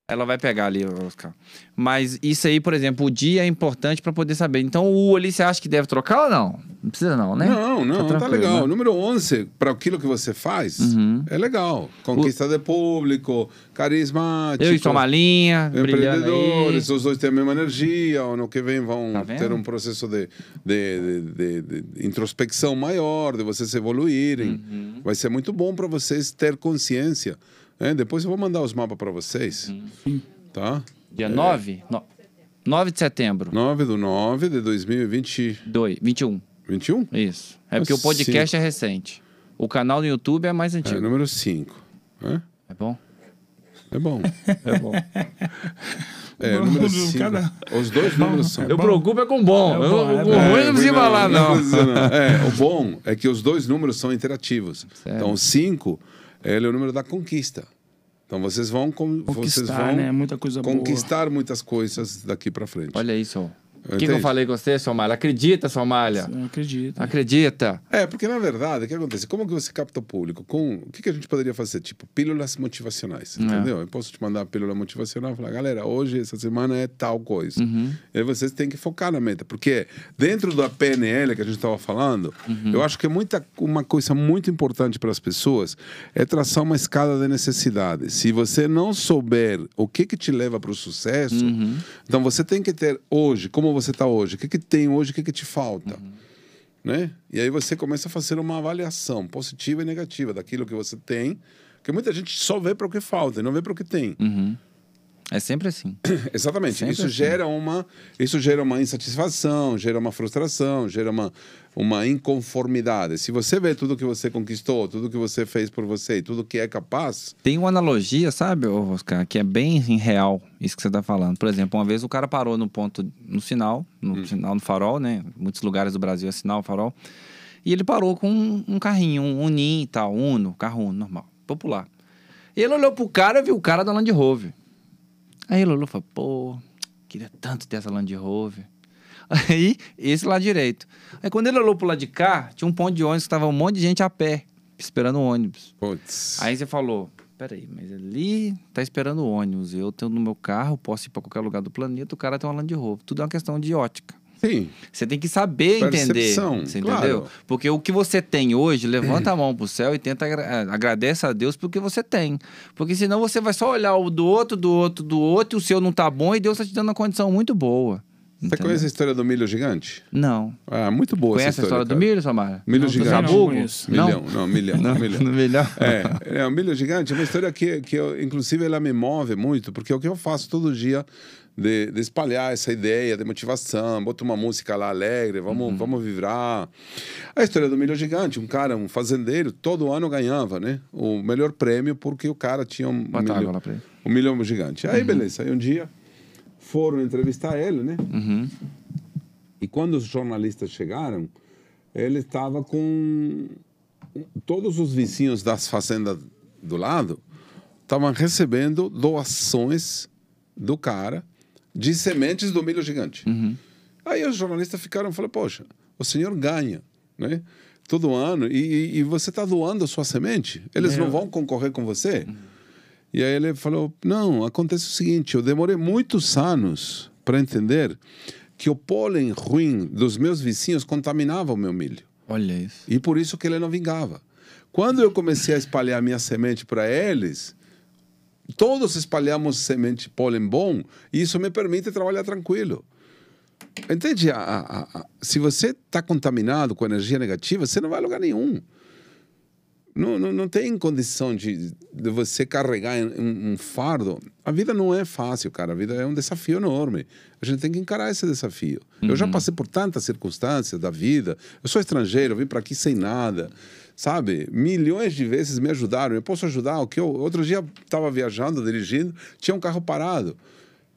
Ela vai pegar ali, Oscar. Mas isso aí, por exemplo, o dia é importante pra poder saber. Então o U ali você acha que deve trocar ou não? Não precisa não, né? Não, não, tá, tranquilo, legal. né? O número 11, para aquilo que você faz, Uhum. é legal. Conquista de público, carismático. Eu e brilhando aí. Empreendedores, os dois têm a mesma energia, ano que vem vão Tá ter um processo de, de, de- de- de introspecção maior, de vocês evoluírem. Uhum. Vai ser muito bom para vocês ter consciência. Né? Depois eu vou mandar os mapas para vocês. Uhum. Tá? Dia 9? No... 9 de setembro. 9 do 9 de 2021. 2, 21. Isso. É porque o Sim. podcast é recente. O canal no YouTube é mais É, antigo. número 5. É? É bom? É bom. É bom. É, Bom, número do 5. cada- Os dois números são. É bom. preocupo é com bom. É bom, é o bom. ruim não precisa falar, não. não. É, o bom é que os dois números são interativos. Certo. Então, o 5 ele é o número da conquista. Então, vocês vão, vocês Conquistar, vão né? Muita coisa conquistar muitas coisas daqui para frente. Olha isso. O que, que eu falei com você, Somália? Acredita, Somália. Eu acredito. Acredita. É, porque na verdade, o que acontece? Como que você capta o público? Com, o que, que a gente poderia fazer? Tipo, pílulas motivacionais, É. entendeu? Eu posso te mandar a pílula motivacional e falar, galera, hoje, essa semana é tal coisa. Uhum. E vocês têm que focar na meta. Porque dentro da PNL que a gente estava falando, Uhum. eu acho que é muita, uma coisa muito importante para as pessoas é traçar uma escada de necessidade. Se você não souber o que, que te leva para o sucesso, Uhum. então você tem que ter hoje, como você está hoje, o que, que tem hoje, o que, que te falta. Uhum. Né? E aí você começa a fazer uma avaliação positiva e negativa daquilo que você tem, porque muita gente só vê para o que falta e não vê para o que tem. Uhum. É sempre assim. Exatamente. Sempre isso assim. gera uma, isso gera uma insatisfação, gera uma frustração, gera uma, uma inconformidade. Se você vê tudo que você conquistou, tudo que você fez por você, e tudo que é capaz, Tem uma analogia, sabe, Oscar, que é bem real, isso que você tá falando. Por exemplo, uma vez o cara parou no ponto, no sinal, no Hum. sinal no farol, né? Muitos lugares do Brasil é sinal, farol. E ele parou com um, um carrinho, um Unim e tal, Uno, carro Uno, normal, popular. E ele olhou pro cara e viu o cara da Land Rover. Aí e falou, pô, queria tanto ter essa Land Rover. Aí, esse lado direito. Aí quando ele olhou pro lado de cá, tinha um ponto de ônibus que tava um monte de gente a pé, esperando o ônibus. putz. Aí você falou, peraí, mas ali tá esperando o ônibus, eu tenho no meu carro, posso ir pra qualquer lugar do planeta, o cara tem uma Land Rover. Tudo é uma questão de ótica. Sim, Você tem que saber entender, Percepção, você claro. entendeu? Porque o que você tem hoje, levanta a mão pro céu e tenta agra eh, agradece a Deus pelo que você tem. Porque senão você vai só olhar o do outro, do outro, do outro, e o seu não tá bom e Deus tá te dando uma condição muito boa. você entendeu? conhece a história do milho gigante? não. Ah, muito boa Conhece essa a história história. do cara. milho, Samara? Milho Não, gigante. Não conheço. Milhão, não, milhão. Não, milhão. no milhão. É, é, o Milho Gigante é uma história que, que eu, inclusive, ela me move muito, porque é o que eu faço todo dia de, de espalhar essa ideia de motivação, boto uma música lá alegre, vamos, vamos vibrar. A história do Milho Gigante, um cara, um fazendeiro, todo ano ganhava, né? O melhor prêmio porque o cara tinha um, Bota milho, lá pra ele. um milhão gigante. Aí, beleza, aí um dia foram entrevistar ele, né? Uhum. E quando os jornalistas chegaram, ele estava com todos os vizinhos das fazendas do lado estavam recebendo doações do cara de sementes do milho gigante. Aí os jornalistas ficaram e falaram, poxa, o senhor ganha, né? todo ano, e, e- e você está doando a sua semente. Eles não vão concorrer com você. E aí ele falou: não, acontece o seguinte, eu demorei muitos anos para entender que o pólen ruim dos meus vizinhos contaminava o meu milho. Olha isso. E por isso que ele não vingava. Quando eu comecei a espalhar minha semente para eles, todos espalhamos semente pólen bom, e isso me permite trabalhar tranquilo. Entende? A- a- a- se você está contaminado com energia negativa, você não vai a lugar nenhum. Não, não, não tem condição de, de você carregar um, um fardo. A vida não é fácil, cara. A vida é um desafio enorme. A gente tem que encarar esse desafio. Eu já passei por tantas circunstâncias da vida. Eu sou estrangeiro, eu vim para aqui sem nada. Sabe? Milhões de vezes me ajudaram. Eu posso ajudar. O que eu, outro dia estava viajando, dirigindo, tinha um carro parado.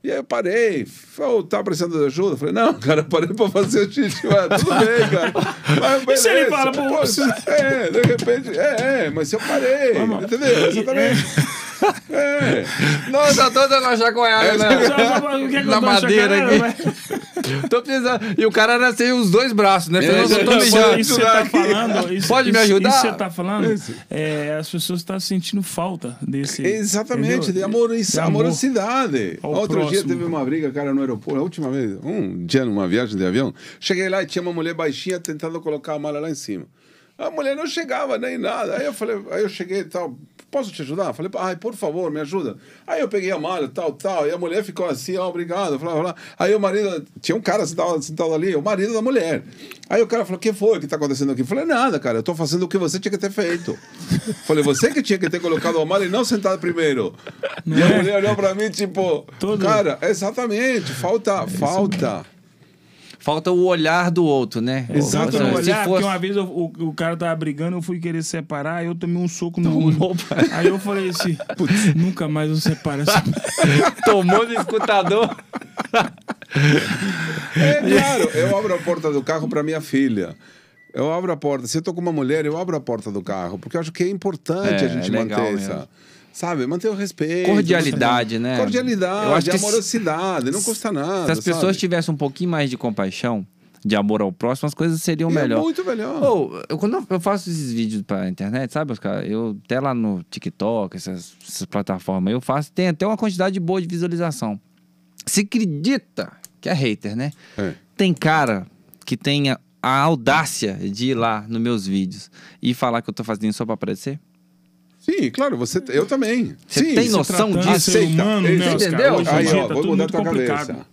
E aí eu parei, falei, tá precisando de ajuda? Eu Falei, não, cara, parei pra fazer o xixi. Mas tudo bem, cara. Mas E se ele fala, pô, É, de repente, é, é, mas eu parei. Entendeu? Exatamente. Nossa, tô dando uma chacoalhada que é na madeira aqui. Tô precisando. E o cara era sem os dois braços, né? É, eu tô mijando. Isso que você tá falando. Isso, Pode me ajudar? Isso que você tá falando. É, as pessoas estão sentindo falta desse. Exatamente, entendeu? de, amor, De amor. amorosidade. Ao Outro dia próximo. teve uma briga, cara, no aeroporto. A última vez, um dia numa viagem de avião, cheguei lá e tinha uma mulher baixinha tentando colocar a mala lá em cima. A mulher não chegava nem nada. Aí eu falei, aí eu cheguei e tal, posso te ajudar? Falei, ai, por favor, me ajuda. Aí eu peguei a mala, tal, tal, e a mulher ficou assim, ó, obrigado. Falei, falei. Aí o marido, tinha um cara sentado, sentado ali, o marido da mulher. Aí o cara falou, o que foi que tá acontecendo aqui? Eu falei, nada, cara, eu tô fazendo o que você tinha que ter feito. falei, você que tinha que ter colocado a mala e não sentado primeiro. e a é? mulher olhou pra mim, tipo, Todo- cara, exatamente, falta, falta. Falta o olhar do outro, né? Exato, se olhar, fosse- porque uma vez eu- o, o cara tava brigando, eu fui querer separar, aí eu tomei um soco no olho. Tomou, pai. Aí eu falei assim, putz, nunca mais eu separo essa. Tomou no escutador. É claro, eu abro a porta do carro para minha filha. Eu abro a porta. Se eu tô com uma mulher, eu abro a porta do carro, porque eu acho que é importante É, a gente é manter mesmo. essa. Sabe, manter o respeito. Cordialidade, né? Cordialidade, Eu acho que se- amorosidade, não custa nada. Se as pessoas sabe? tivessem um pouquinho mais de compaixão, de amor ao próximo, as coisas seriam É melhor. muito melhor. Ô, eu, quando eu faço esses vídeos pra internet, sabe, Oscar? Eu até lá no TikTok, essas, essas plataformas, eu faço, tem até uma quantidade boa de visualização. Se acredita que é hater, né? É. Tem cara que tem a, audácia de ir lá nos meus vídeos e falar que eu tô fazendo só pra aparecer? Sim, claro, você, eu também. Você Sim, tem noção disso? Aceita. humano, Você né, Oscar? entendeu? Hoje Aí, ó, tá vou mudar tua complicado. cabeça.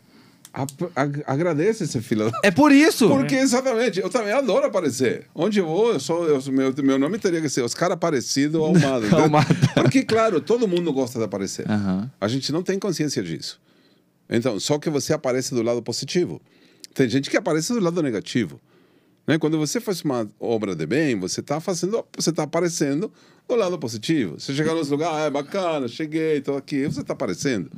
Ag- Agradece esse filho. É por isso! Porque exatamente, eu também adoro aparecer. Onde eu vou, eu sou, eu, meu, meu nome teria que ser Oscar Aparecido Almada. entendeu? Almada. Porque, claro, todo mundo gosta de aparecer. A gente não tem consciência disso. Então, só que você aparece do lado positivo. Tem gente que aparece do lado negativo. Né? Quando você faz uma obra de bem, você está fazendo, você está aparecendo do lado positivo. Você chega nos lugares, ah, é bacana, cheguei, estou aqui, você está aparecendo.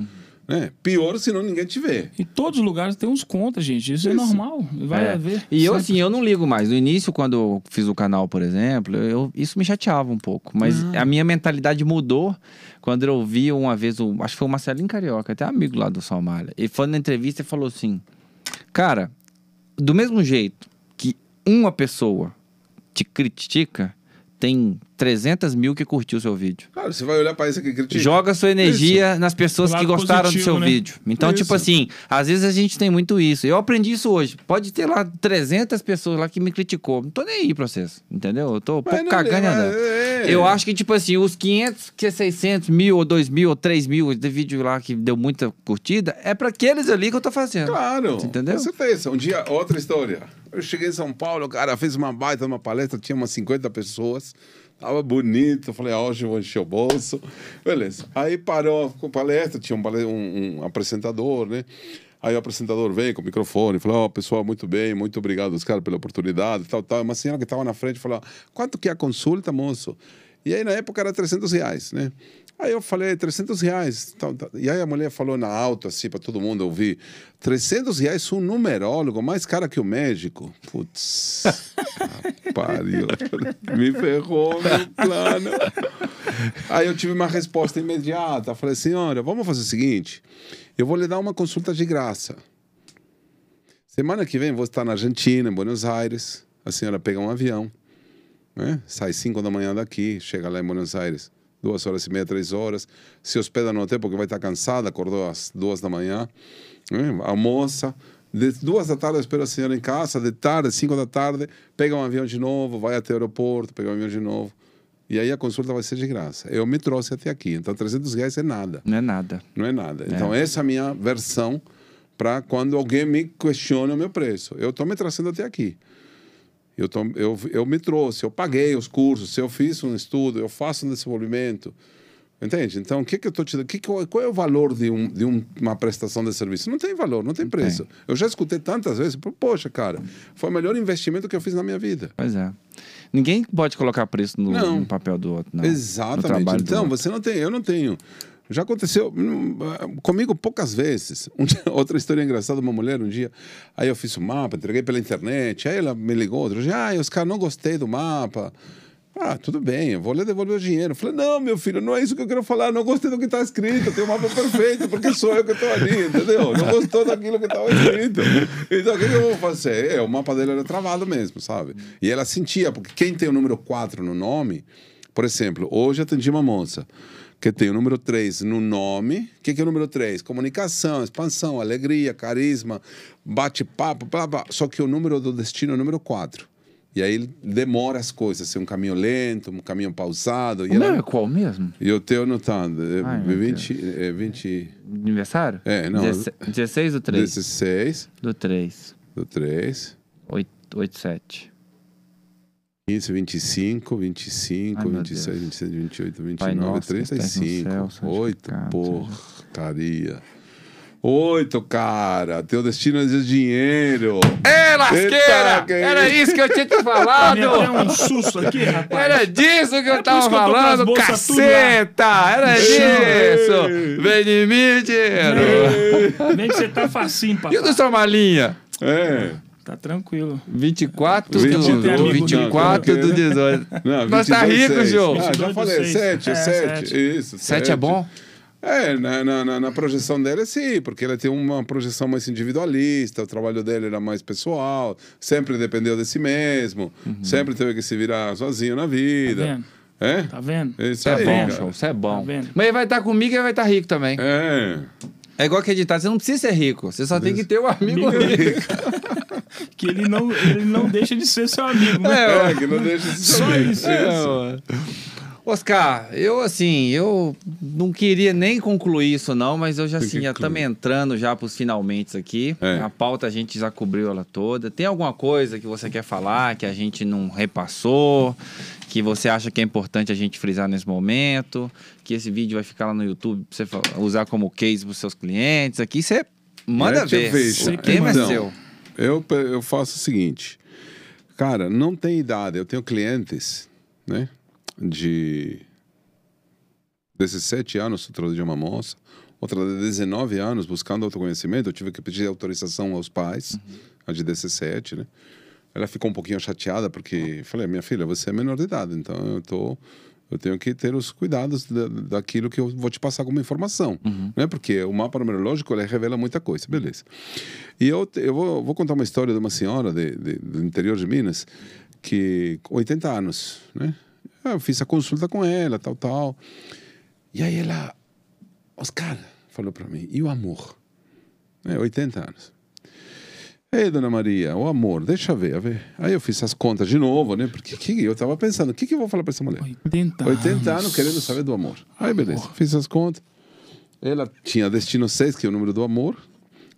Né? Pior se não ninguém te vê. Em todos os lugares tem uns contras, gente. Isso, é Isso. normal. Vai É. haver. E eu, assim, eu não ligo mais. No início, quando eu fiz o canal, por exemplo, eu, isso me chateava um pouco. Mas Ah. a minha mentalidade mudou quando eu vi uma vez, o, acho que foi o Marcelinho Carioca, até amigo lá do Somália. Ele foi na entrevista e falou assim: Cara, do mesmo jeito uma pessoa te critica, tem 300 mil que curtiu o seu vídeo. Claro, você vai olhar para isso aqui e critica. Joga sua energia nas pessoas Do que gostaram do positivo, seu né? vídeo. Então, Isso. tipo assim, às vezes a gente tem muito isso. Eu aprendi isso hoje. Pode ter lá 300 pessoas lá que me criticou. Não tô nem aí pra vocês, entendeu? Eu tô um pouco não cagando e é- andando. é. Eu acho que, tipo assim, os 500, que é 600 mil, ou 2 mil, ou 3 mil de vídeo lá que deu muita curtida, é pra aqueles ali que eu tô fazendo. Claro, Você entendeu? com certeza. Um dia, outra história. Eu cheguei em São Paulo, cara fez uma baita uma palestra, tinha umas 50 pessoas, tava bonito. Eu falei, ah, hoje eu vou encher o bolso. Beleza. Aí parou com palestra, tinha um, um- um apresentador, né? Aí o apresentador veio com o microfone, falou: Ó, pessoal, muito bem, muito obrigado, Oscar, pela oportunidade, tal, tal. Uma senhora que estava na frente falou: quanto que é a consulta, moço? E aí, na época, era 300 reais, né? Aí eu falei, 300 reais. Tal, tal. E aí a mulher falou na alta, assim, para todo mundo ouvir: 300 reais um numerólogo, mais caro que o médico. Putz, pariu. Me ferrou meu plano. Aí eu tive uma resposta imediata. Falei, senhora, vamos fazer o seguinte: eu vou lhe dar uma consulta de graça. Semana que vem vou estar na Argentina, em Buenos Aires. A senhora pega um avião. né? Sai 5 da manhã daqui, chega lá em Buenos Aires, duas horas e meia, três horas, se hospeda no hotel porque vai estar cansada, acordou às duas da manhã, né? almoça, de duas da tarde espera a senhora em casa, de tarde, cinco da tarde, pega um avião de novo, vai até o aeroporto, pega um avião de novo. E aí a consulta vai ser de graça. Eu me trouxe até aqui, então 300 reais é nada. Não é nada. Não é nada. Então, essa é a minha versão para quando alguém me questiona o meu preço. Eu estou me trazendo até aqui. Eu, tô, eu, eu me trouxe, eu paguei os cursos, se eu fiz um estudo, eu faço um desenvolvimento. Entende? Então, o que, que eu estou te dando? Que que, qual é o valor de, um, de um, uma prestação de serviço? Não tem valor, não tem preço. Eu já escutei tantas vezes, poxa, cara, foi o melhor investimento que eu fiz na minha vida. Pois é. Ninguém pode colocar preço no, no papel do outro, não. Exatamente. Então, você não tem, eu não tenho. Já aconteceu hum, comigo poucas vezes. Um dia- outra história engraçada, uma mulher um dia, aí eu fiz o mapa, entreguei pela internet, aí ela me ligou outro dia, ah, Oscar, não gostei do mapa. Ah, tudo bem, eu vou lhe devolver o dinheiro. Falei, não, meu filho, não é isso que eu quero falar, não gostei do que está escrito, tem o mapa perfeito, porque sou eu que estou ali, entendeu? Não gostou daquilo que estava escrito. Então, o que, que eu vou fazer? É, o mapa dele era travado mesmo, sabe? E ela sentia, porque quem tem o número 4 no nome, por exemplo, hoje atendi uma moça que tem o número 3 no nome. O que, que é o número 3? Comunicação, expansão, alegria, carisma, bate-papo, blá, blá. Só que o número do destino é o número 4. E aí demora as coisas, ser um caminho lento, um caminho pausado. O meu ela... é qual mesmo? e o teu não tá. É, Ai, meu 20, é 20, Aniversário? É, não. 16, 16 do 3. 16 Do 3. do 3, 8, 8, 7. 15, 25, 25, Ai, meu 26, Deus. 27, 28, 29, Pai nosso, que estás no 35. céu, Oito, porcaria. Oito, cara. Teu destino é de dinheiro. É, Eita, que Era isso? isso que eu tinha te falado! deu um susto aqui, rapaz. Era disso que eu por tava isso que eu falando, lá. caceta! Era disso! Vem de mim, dinheiro! Bem que você tá facinho, E o papai. do sua malinha? É. Tá tranquilo. 24 Vinte- do, amigo 24 meu. do 18. Não, Nós tá 22, rico. Jô. Ah, já 22, falei, seis. 7, É, 7. sete. Isso. 7 é bom? É, na, na, na- na projeção dele, sim, porque ele tem uma projeção mais individualista, o trabalho dele era mais pessoal, sempre dependeu de si mesmo, sempre teve que se virar sozinho na vida. Tá vendo? É? Tá vendo? Isso é aí, bom, show. Isso é bom. Tá vendo? Mas ele vai estar comigo e ele vai estar rico também. É. É igual acreditar, você não precisa ser rico, você só tem que ter um amigo rico. Que ele não, ele não deixa de ser seu amigo, né? É, que não deixa de Só saber. isso. É, mano. Oscar, eu assim, eu não queria nem concluir isso não, mas eu já assim, já estamos entrando já para os finalmente aqui. É. A pauta a gente já cobriu ela toda. Tem alguma coisa que você quer falar que a gente não repassou, que você acha que é importante a gente frisar nesse momento, que esse vídeo vai ficar lá no YouTube para você usar como case para os seus clientes aqui, você manda Mete ver. O tema é Então, seu. Eu, eu faço o seguinte, cara, não tem idade. Eu tenho clientes, né, de 17 anos, outro dia uma moça, outra de 19 anos buscando autoconhecimento. Eu tive que pedir autorização aos pais, a de 17, né. Ela ficou um pouquinho chateada porque falei, minha filha, você é menor de idade, então eu tô eu tenho que ter os cuidados da, daquilo que eu vou te passar como informação, né? Porque o mapa numerológico ele revela muita coisa, beleza? E eu, eu vou, vou contar uma história de uma senhora de, de- do interior de Minas que com 80 anos, né? Eu fiz a consulta com ela, tal, tal. E aí ela, Oscar, falou para mim, e o amor? É, 80 anos. Ei, dona Maria, o amor, deixa eu ver, a ver. Aí eu fiz as contas de novo, né? Porque que, eu tava pensando, o que, que eu vou falar para essa mulher? 80 80 anos querendo saber do amor. Aí, beleza, fiz as contas. Ela tinha destino 6, que é o número do amor.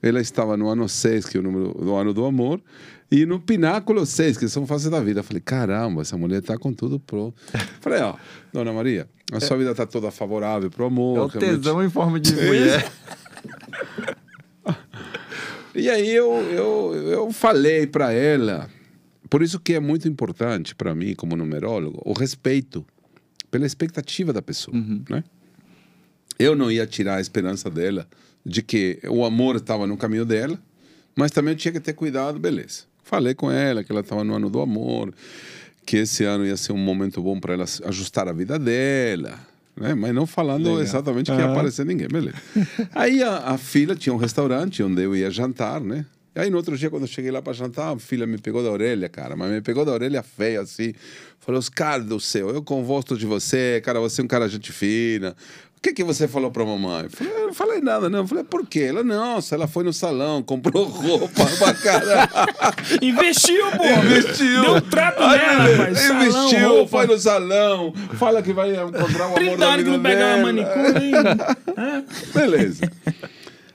Ela estava no ano 6, que é o número do ano do amor. E no pináculo 6, que são fases da vida. Eu falei, caramba, essa mulher tá com tudo pronto. Falei, ó, dona Maria, a sua vida tá toda favorável pro amor. É o realmente. tesão em forma de mulher. E aí eu, eu, eu falei para ela, por isso que é muito importante para mim, como numerólogo, o respeito pela expectativa da pessoa, né? Eu não ia tirar a esperança dela de que o amor estava no caminho dela, mas também eu tinha que ter cuidado, beleza. Falei com ela que ela estava no ano do amor, que esse ano ia ser um momento bom para ela ajustar a vida dela, né? Mas não falando exatamente que ia aparecer ninguém, beleza. Aí a, a filha tinha um restaurante onde eu ia jantar, né? Aí, no outro dia, quando eu cheguei lá para jantar, a filha me pegou da orelha, cara, mas me pegou da orelha feia, assim. Falou, Oscar do céu, eu gosto de você, cara, você é um cara gente fina. O que, que você falou pra mamãe? Eu falei, eu não falei nada, não. Eu falei, por quê? Ela, não, se ela foi no salão, comprou roupa pra caralho. Investiu, pô. Investiu. Deu um trato Aí, nela, rapaz. Salão, Investiu, roupa. foi no salão, fala que vai encontrar o amor 30 da que não pegava dela. manicure ainda. Beleza.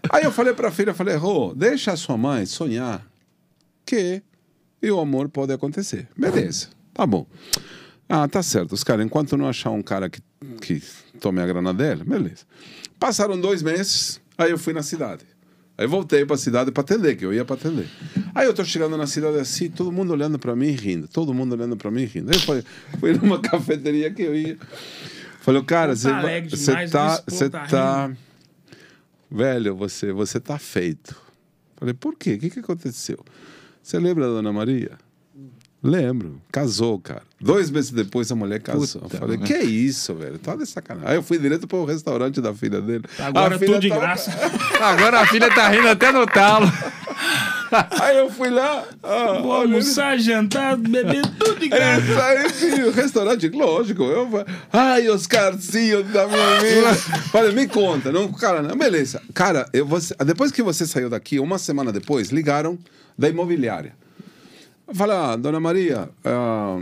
Aí eu falei pra filha, eu falei, Rô, deixa a sua mãe sonhar que o amor pode acontecer. Beleza, tá bom. Ah, tá certo. Os caras, enquanto não achar um cara que, que tome a grana dela, beleza. Passaram dois meses, aí eu fui na cidade. Aí voltei pra cidade pra atender, que eu ia pra atender. Aí eu tô chegando na cidade assim, todo mundo olhando pra mim e rindo. Todo mundo olhando pra mim e rindo. Aí eu fui, fui numa cafeteria que eu ia. Falei, cara, Tá você alegre você tá. Você tá tá. Velho, você, você tá feito. Falei, por quê? O que, que aconteceu? Você lembra da Dona Maria? Lembro. Casou, cara. Dois meses depois a mulher casou. Puta, Falei, né? que isso, velho? Tá de sacanagem. Aí eu fui direto pro restaurante da filha dele. Agora A filha tudo de tava- graça. Agora a filha tá rindo até no talo. Aí eu fui lá. Ah, Vou almoçar, jantar, beber tudo de É, graça. aí sim, o restaurante, lógico. Eu, ai, Oscarzinho da minha vida. Falei, me conta. Não, cara, não, beleza. Cara, eu, você, depois que você saiu daqui, uma semana depois, ligaram da imobiliária. Fala, ah, dona Maria, ah,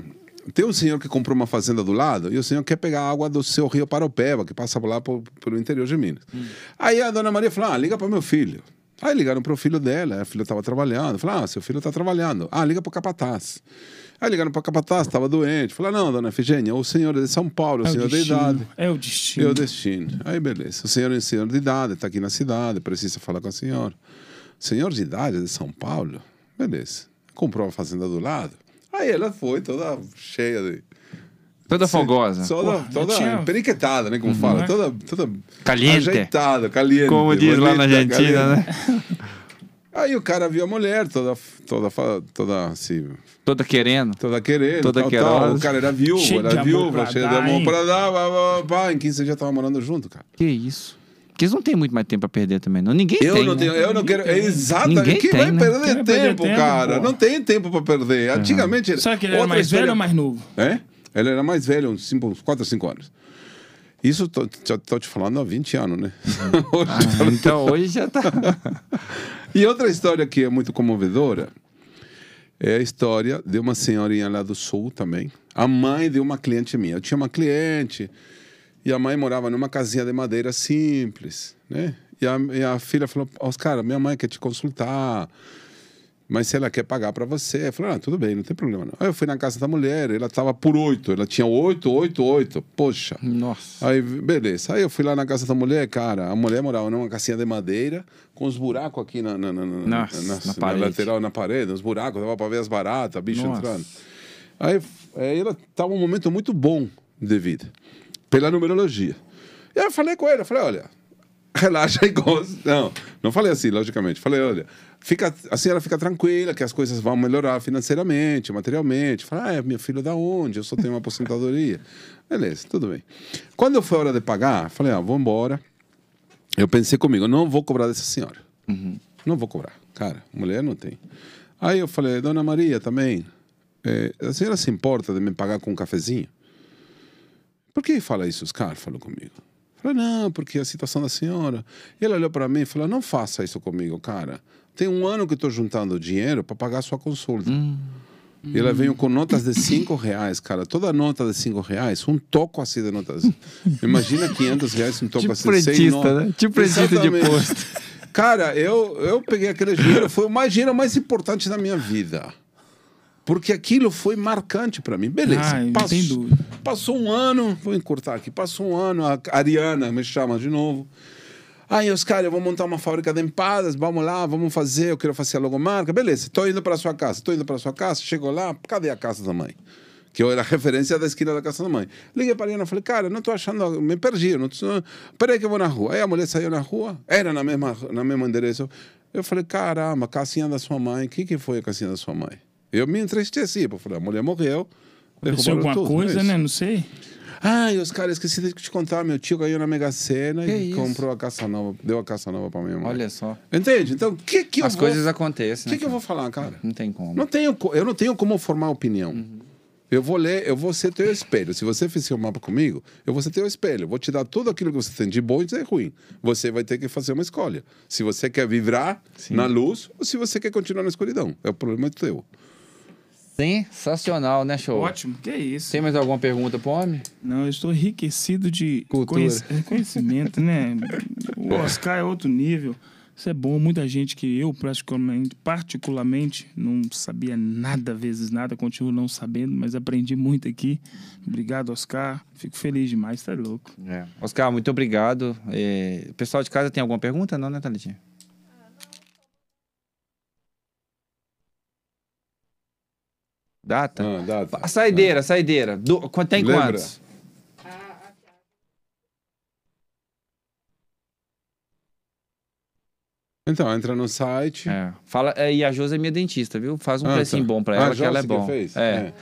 tem um senhor que comprou uma fazenda do lado e o senhor quer pegar água do seu rio Paropeba, que passa por lá por, pelo interior de Minas. Aí a dona Maria falou: ah, liga para meu filho. Aí ligaram para o filho dela, a filha estava trabalhando. Falaram: ah, seu filho está trabalhando. Ah, liga para o capataz. Aí ligaram para o capataz, estava doente. Falaram: não, dona Efigênia, o senhor é de São Paulo, o É o senhor da destino. idade. É o destino. o destino. Aí, beleza. O senhor é um senhor de idade, está aqui na cidade, precisa falar com a senhora. Senhor de idade de São Paulo? Beleza. Comprou a fazenda do lado. Aí ela foi toda cheia de. Toda fogosa. Toda, Porra, toda tinha- periquetada, né? Como fala. Né? Toda, toda Caliente. ajeitada, caliente. Como diz lá na Argentina, caliente. né? Aí o cara viu a mulher toda, toda, toda assim, Toda querendo. toda querendo, Toda tal, tal. O cara era viúvo, Cheio era viúva, pra cheio de dar, amor pra dar, pá, pá, pá. Em 15 dias já tava morando junto, cara. Que isso. Porque eles não têm muito mais tempo pra perder também, não. Ninguém Eu tem. não né? tenho, eu não quero. É exatamente. Ninguém Quem tem, vai né? perder Quem vai perder tempo, tempo, cara? pô? Não tem tempo pra perder. Antigamente. Será que ele era mais história- velho ou mais novo? É? Ele era mais velho, uns 4 ou 5 anos. Isso tô, tô, tô te falando há 20 anos, né? Hoje- Ah, então hoje já tá. E outra história que é muito comovedora é a história de uma senhorinha lá do sul também. A mãe de uma cliente minha. Eu tinha uma cliente e a mãe morava numa casinha de madeira simples, né? E a, e a filha falou: Oscar, minha mãe quer te consultar, mas se ela quer pagar para você. Eu falei: ah, tudo bem, não tem problema não. Aí eu fui na casa da mulher, ela estava por oito, ela tinha oito, oito, oito. Poxa. Nossa. Aí, beleza. Aí eu fui lá na casa da mulher, cara. A mulher morava numa casinha de madeira, com os buracos aqui na, na, na, na- Nossa, na- na na parede. lateral, na parede, os buracos, dava pra ver as baratas, bicho Nossa. entrando. Aí, aí ela tava um momento muito bom de vida, pela numerologia. E aí eu falei com ele, eu falei, olha, relaxa e gosta. Não, não falei assim, logicamente. Falei, olha, fica, assim ela fica tranquila que as coisas vão melhorar financeiramente, materialmente. Falei, ah, é meu filho da onde? Eu só tenho uma aposentadoria. Beleza, tudo bem. Quando foi a hora de pagar, falei, ah, vou embora. Eu pensei comigo, não vou cobrar dessa senhora. Não vou cobrar. Cara, mulher não tem. Aí eu falei, dona Maria também, eh, a senhora se importa de me pagar com um cafezinho? Por que fala isso? Os caras falou comigo. Falei, não, porque a situação da senhora. E ela olhou para mim e falou: não faça isso comigo, cara. Tem um ano que estou juntando dinheiro para pagar a sua consulta. E ela veio com notas de cinco reais, cara. Toda nota de cinco reais, um toco assim de notas. Imagina 500 reais, um toco Tipo assim. frentista, né? Tipo frentista de posto. Cara, eu, eu peguei aquele dinheiro, foi o mais dinheiro mais importante da minha vida. Porque aquilo foi marcante para mim. Beleza. Ah, passou, passou um ano, vou encurtar aqui, passou um ano, a Ariana me chama de novo. Aí, Oscar, eu vou montar uma fábrica de empadas, vamos lá, vamos fazer, eu quero fazer a logomarca. Beleza, estou indo para sua casa, estou indo para sua casa, chegou lá, cadê a casa da mãe? Que eu era a referência da esquina da casa da mãe. Liguei para a Ariana e falei, cara, não estou achando, me perdi, eu não tô... peraí que eu vou na rua. Aí a mulher saiu na rua, era na mesma, na mesma endereço. Eu falei, caramba, casinha da sua mãe, o que, que foi a casinha da sua mãe? Eu me entristeci, porque eu falei, a mulher morreu, Aconteceu alguma tudo, coisa, é isso. né? Não sei. Ai, os caras, esqueci de te contar, meu tio ganhou na Mega Sena Que e isso? comprou a caça nova, deu a caça nova pra minha mãe. Olha só. Entende? Então, o que que eu As vou... coisas acontecem, O né? que, que eu vou falar, cara? Não tem como. Não tenho, eu não tenho como formar opinião. Uhum. Eu vou ler, eu vou ser teu espelho. Se você fizer um mapa comigo, eu vou ser teu espelho. Eu vou te dar tudo aquilo que você tem de bom e de ruim. Você vai ter que fazer uma escolha. Se você quer vibrar na luz ou se você quer continuar na escuridão. É o problema teu. Sensacional, né, show? Ótimo, que isso. Tem mais alguma pergunta pro homem? Não, eu estou enriquecido de Cultura. é, conhecimento, né? O Oscar é outro nível. Isso é bom. Muita gente que eu, particularmente, particularmente, não sabia nada, vezes nada, continuo não sabendo, mas aprendi muito aqui. Obrigado, Oscar. Fico feliz demais, tá louco. É. Oscar, muito obrigado. É, pessoal de casa tem alguma pergunta? Não, né, Thalitinha? Data? Ah, data. A saideira, a saideira. Do, tem Lembra? quantos? Então, entra no site. É. Fala, é, e a Josi é minha dentista, viu? Faz um Ah, precinho tá. bom pra Ah, ela, que ela é Josi que bom. fez? É.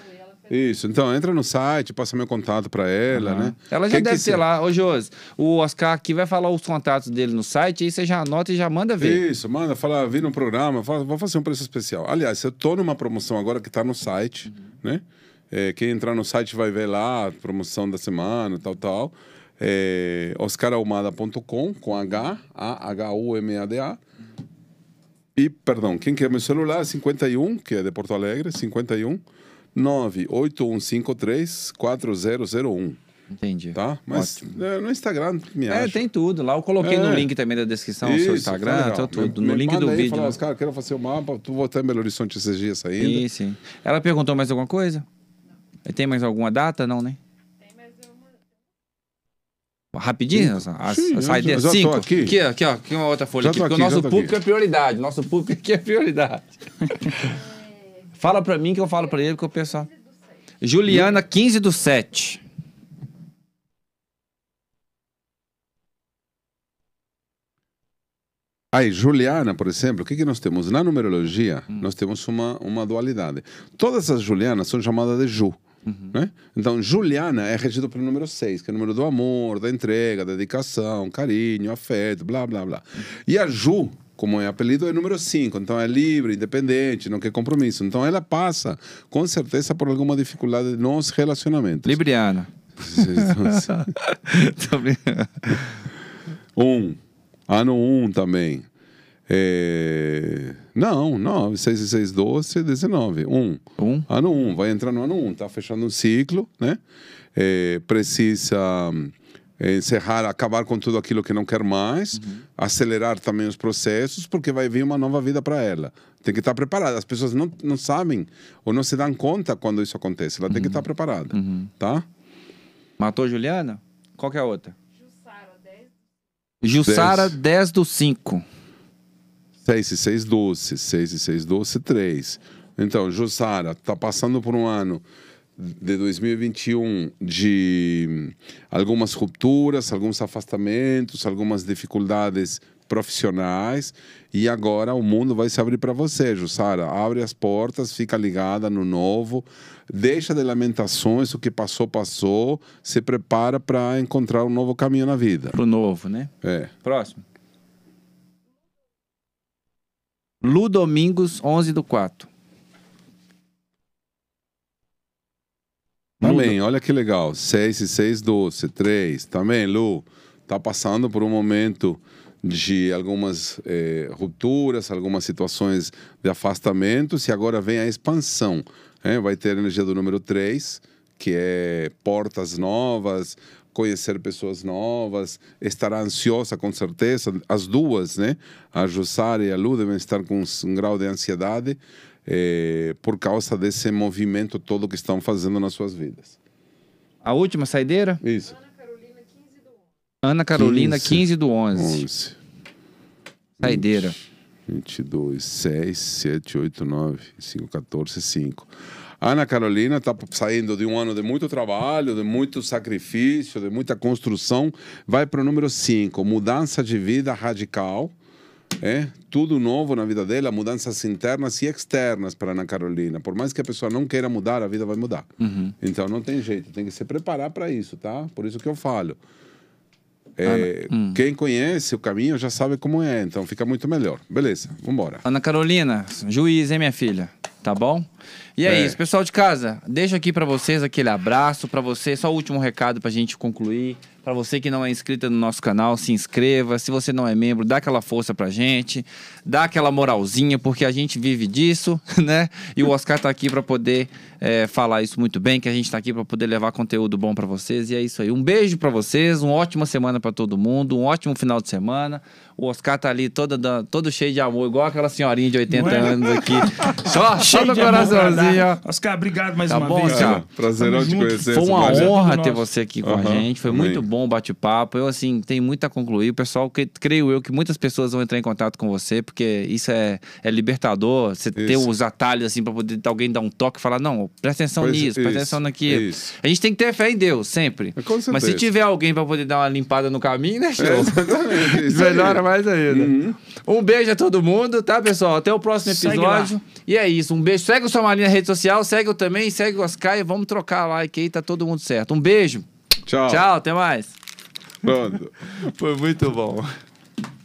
Isso, então entra no site, passa meu contato pra ela, Aham. né? Ela já Quem deve ter lá. Ô, Josi, o Oscar aqui vai falar os contatos dele no site, aí você já anota e já manda ver. Isso, manda, fala, vi no programa, fala, vou fazer um preço especial. Aliás, eu tô numa promoção agora que tá no site, né? É, quem entrar no site vai ver lá a promoção da semana, tal, tal. É, oscarahumada.com com H, A, H, U, M, A. E, perdão, quem quer meu celular, 51, que é de Porto Alegre, 51 98153 4001, Entendi. tá? Mas é, no Instagram me É, acha. tem tudo. Lá eu coloquei no É. link também da descrição, o seu Isso, Instagram, tá tá tudo. Me- no me link manda do aí, vídeo. Fala, né? os caras, quero fazer o mapa, tu vou até Belo Horizonte esses dias ainda. Sim, sim. Ela perguntou mais alguma coisa? Tem mais alguma data? Não, né? Rapidinho? Sim, já- saideiras? já tô Cinco. aqui. Aqui, ó, aqui, ó. Aqui uma outra folha aqui. aqui, o nosso público aqui. é prioridade. Nosso público aqui é prioridade. Fala pra mim que eu falo pra ele, porque o pessoal... Juliana, 15 do 7. Aí, Juliana, por exemplo, o que, que nós temos? Na numerologia, Hum. nós temos uma, uma dualidade. Todas as Julianas são chamadas de Ju. Uhum. Né? Então, Juliana é regido pelo número 6, que é o número do amor, da entrega, da dedicação, carinho, afeto, blá, blá, blá. E a Ju, como é apelido, é número 5. Então, é livre, independente, não quer compromisso. Então, ela passa, com certeza, por alguma dificuldade nos relacionamentos. Libriana. Brincando. Um. Ano 1 um também. É... Não, 9, 6 e 6, 12, 19. 1. Um. Ano 1, um, vai entrar no ano 1, um, tá fechando um ciclo, né? É, precisa encerrar, acabar com tudo aquilo que não quer mais, acelerar também os processos, porque vai vir uma nova vida para ela. Tem que estar preparada. As pessoas não, não sabem ou não se dão conta quando isso acontece. Ela tem que estar preparada, tá? Matou Juliana? Qual que é a outra? Jussara, 10 do 5. 6 e 6, 12. 6 e 6, 12, 3. Então, Jussara está passando por um ano de 2021 de algumas rupturas, alguns afastamentos, algumas dificuldades profissionais e agora o mundo vai se abrir para você, Jussara. Abre as portas, fica ligada no novo, deixa de lamentações, o que passou, passou, se prepara para encontrar um novo caminho na vida. Pro novo, né? É. Próximo. Lu Domingos, 11 do 4. Também, olha que legal. 6 e 6, 12. 3. Também, Lu. Tá passando por um momento de algumas eh, rupturas, algumas situações de afastamentos e agora vem a expansão. né? Vai ter a energia do número 3, que é portas novas, conhecer pessoas novas, estará ansiosa com certeza. As duas, né? A Jussara e a Lu devem estar com um grau de ansiedade eh, por causa desse movimento todo que estão fazendo nas suas vidas. A última saideira? Isso. Ana Carolina, 15. 15 do 11. 11, Saideira. 22, 6, 7, 8, 9, 5, 14, 5. Ana Carolina está saindo de um ano de muito trabalho, de muito sacrifício, de muita construção. Vai para o número 5, mudança de vida radical. É tudo novo na vida dela, mudanças internas e externas para Ana Carolina. Por mais que a pessoa não queira mudar, a vida vai mudar. Então não tem jeito, tem que se preparar para isso, tá? Por isso que eu falo. É, Quem conhece o caminho já sabe como é, então fica muito melhor. Beleza, vamos embora. Ana Carolina, juiz, hein, minha filha? Tá bom? E é, É. isso, pessoal de casa. Deixo aqui pra vocês aquele abraço pra você. Só o último recado pra gente concluir. Pra você que não é inscrita no nosso canal, se inscreva. Se você não é membro, dá aquela força pra gente, dá aquela moralzinha, porque a gente vive disso, né? E o Oscar tá aqui pra poder é, falar isso muito bem, que a gente tá aqui pra poder levar conteúdo bom pra vocês. E é isso aí. Um beijo pra vocês, uma ótima semana pra todo mundo, um ótimo final de semana. O Oscar tá ali todo, todo cheio de amor, igual aquela senhorinha de 80 Não é? anos aqui. Só, só Cheio no de amor pra coraçãozinho, ó. Oscar, obrigado mais Tá uma bom, vez. Oscar. Prazerão Tamo te junto. conhecer. Foi uma honra ter você aqui com a gente. Foi amém. muito bom o bate-papo. Eu, assim, tenho muito a concluir. O pessoal, que, creio eu, que muitas pessoas vão entrar em contato com você, porque isso é, é libertador. Você ter Isso. os atalhos, assim, pra poder alguém dar um toque e falar: não, presta atenção Pois, nisso, presta atenção naquilo. isso. A gente tem que ter fé em Deus, sempre. Com Mas se tiver alguém pra poder dar uma limpada no caminho, né, show? É, exatamente. Melhora mais ainda. Um beijo a todo mundo, tá, pessoal? Até o próximo episódio. E é isso. Um beijo. Segue o Sua Marinha na rede social, segue eu também, segue o Oscar e vamos trocar like aí, tá todo mundo certo. Um beijo. Tchau. Tchau, até mais. Pronto. Foi muito bom.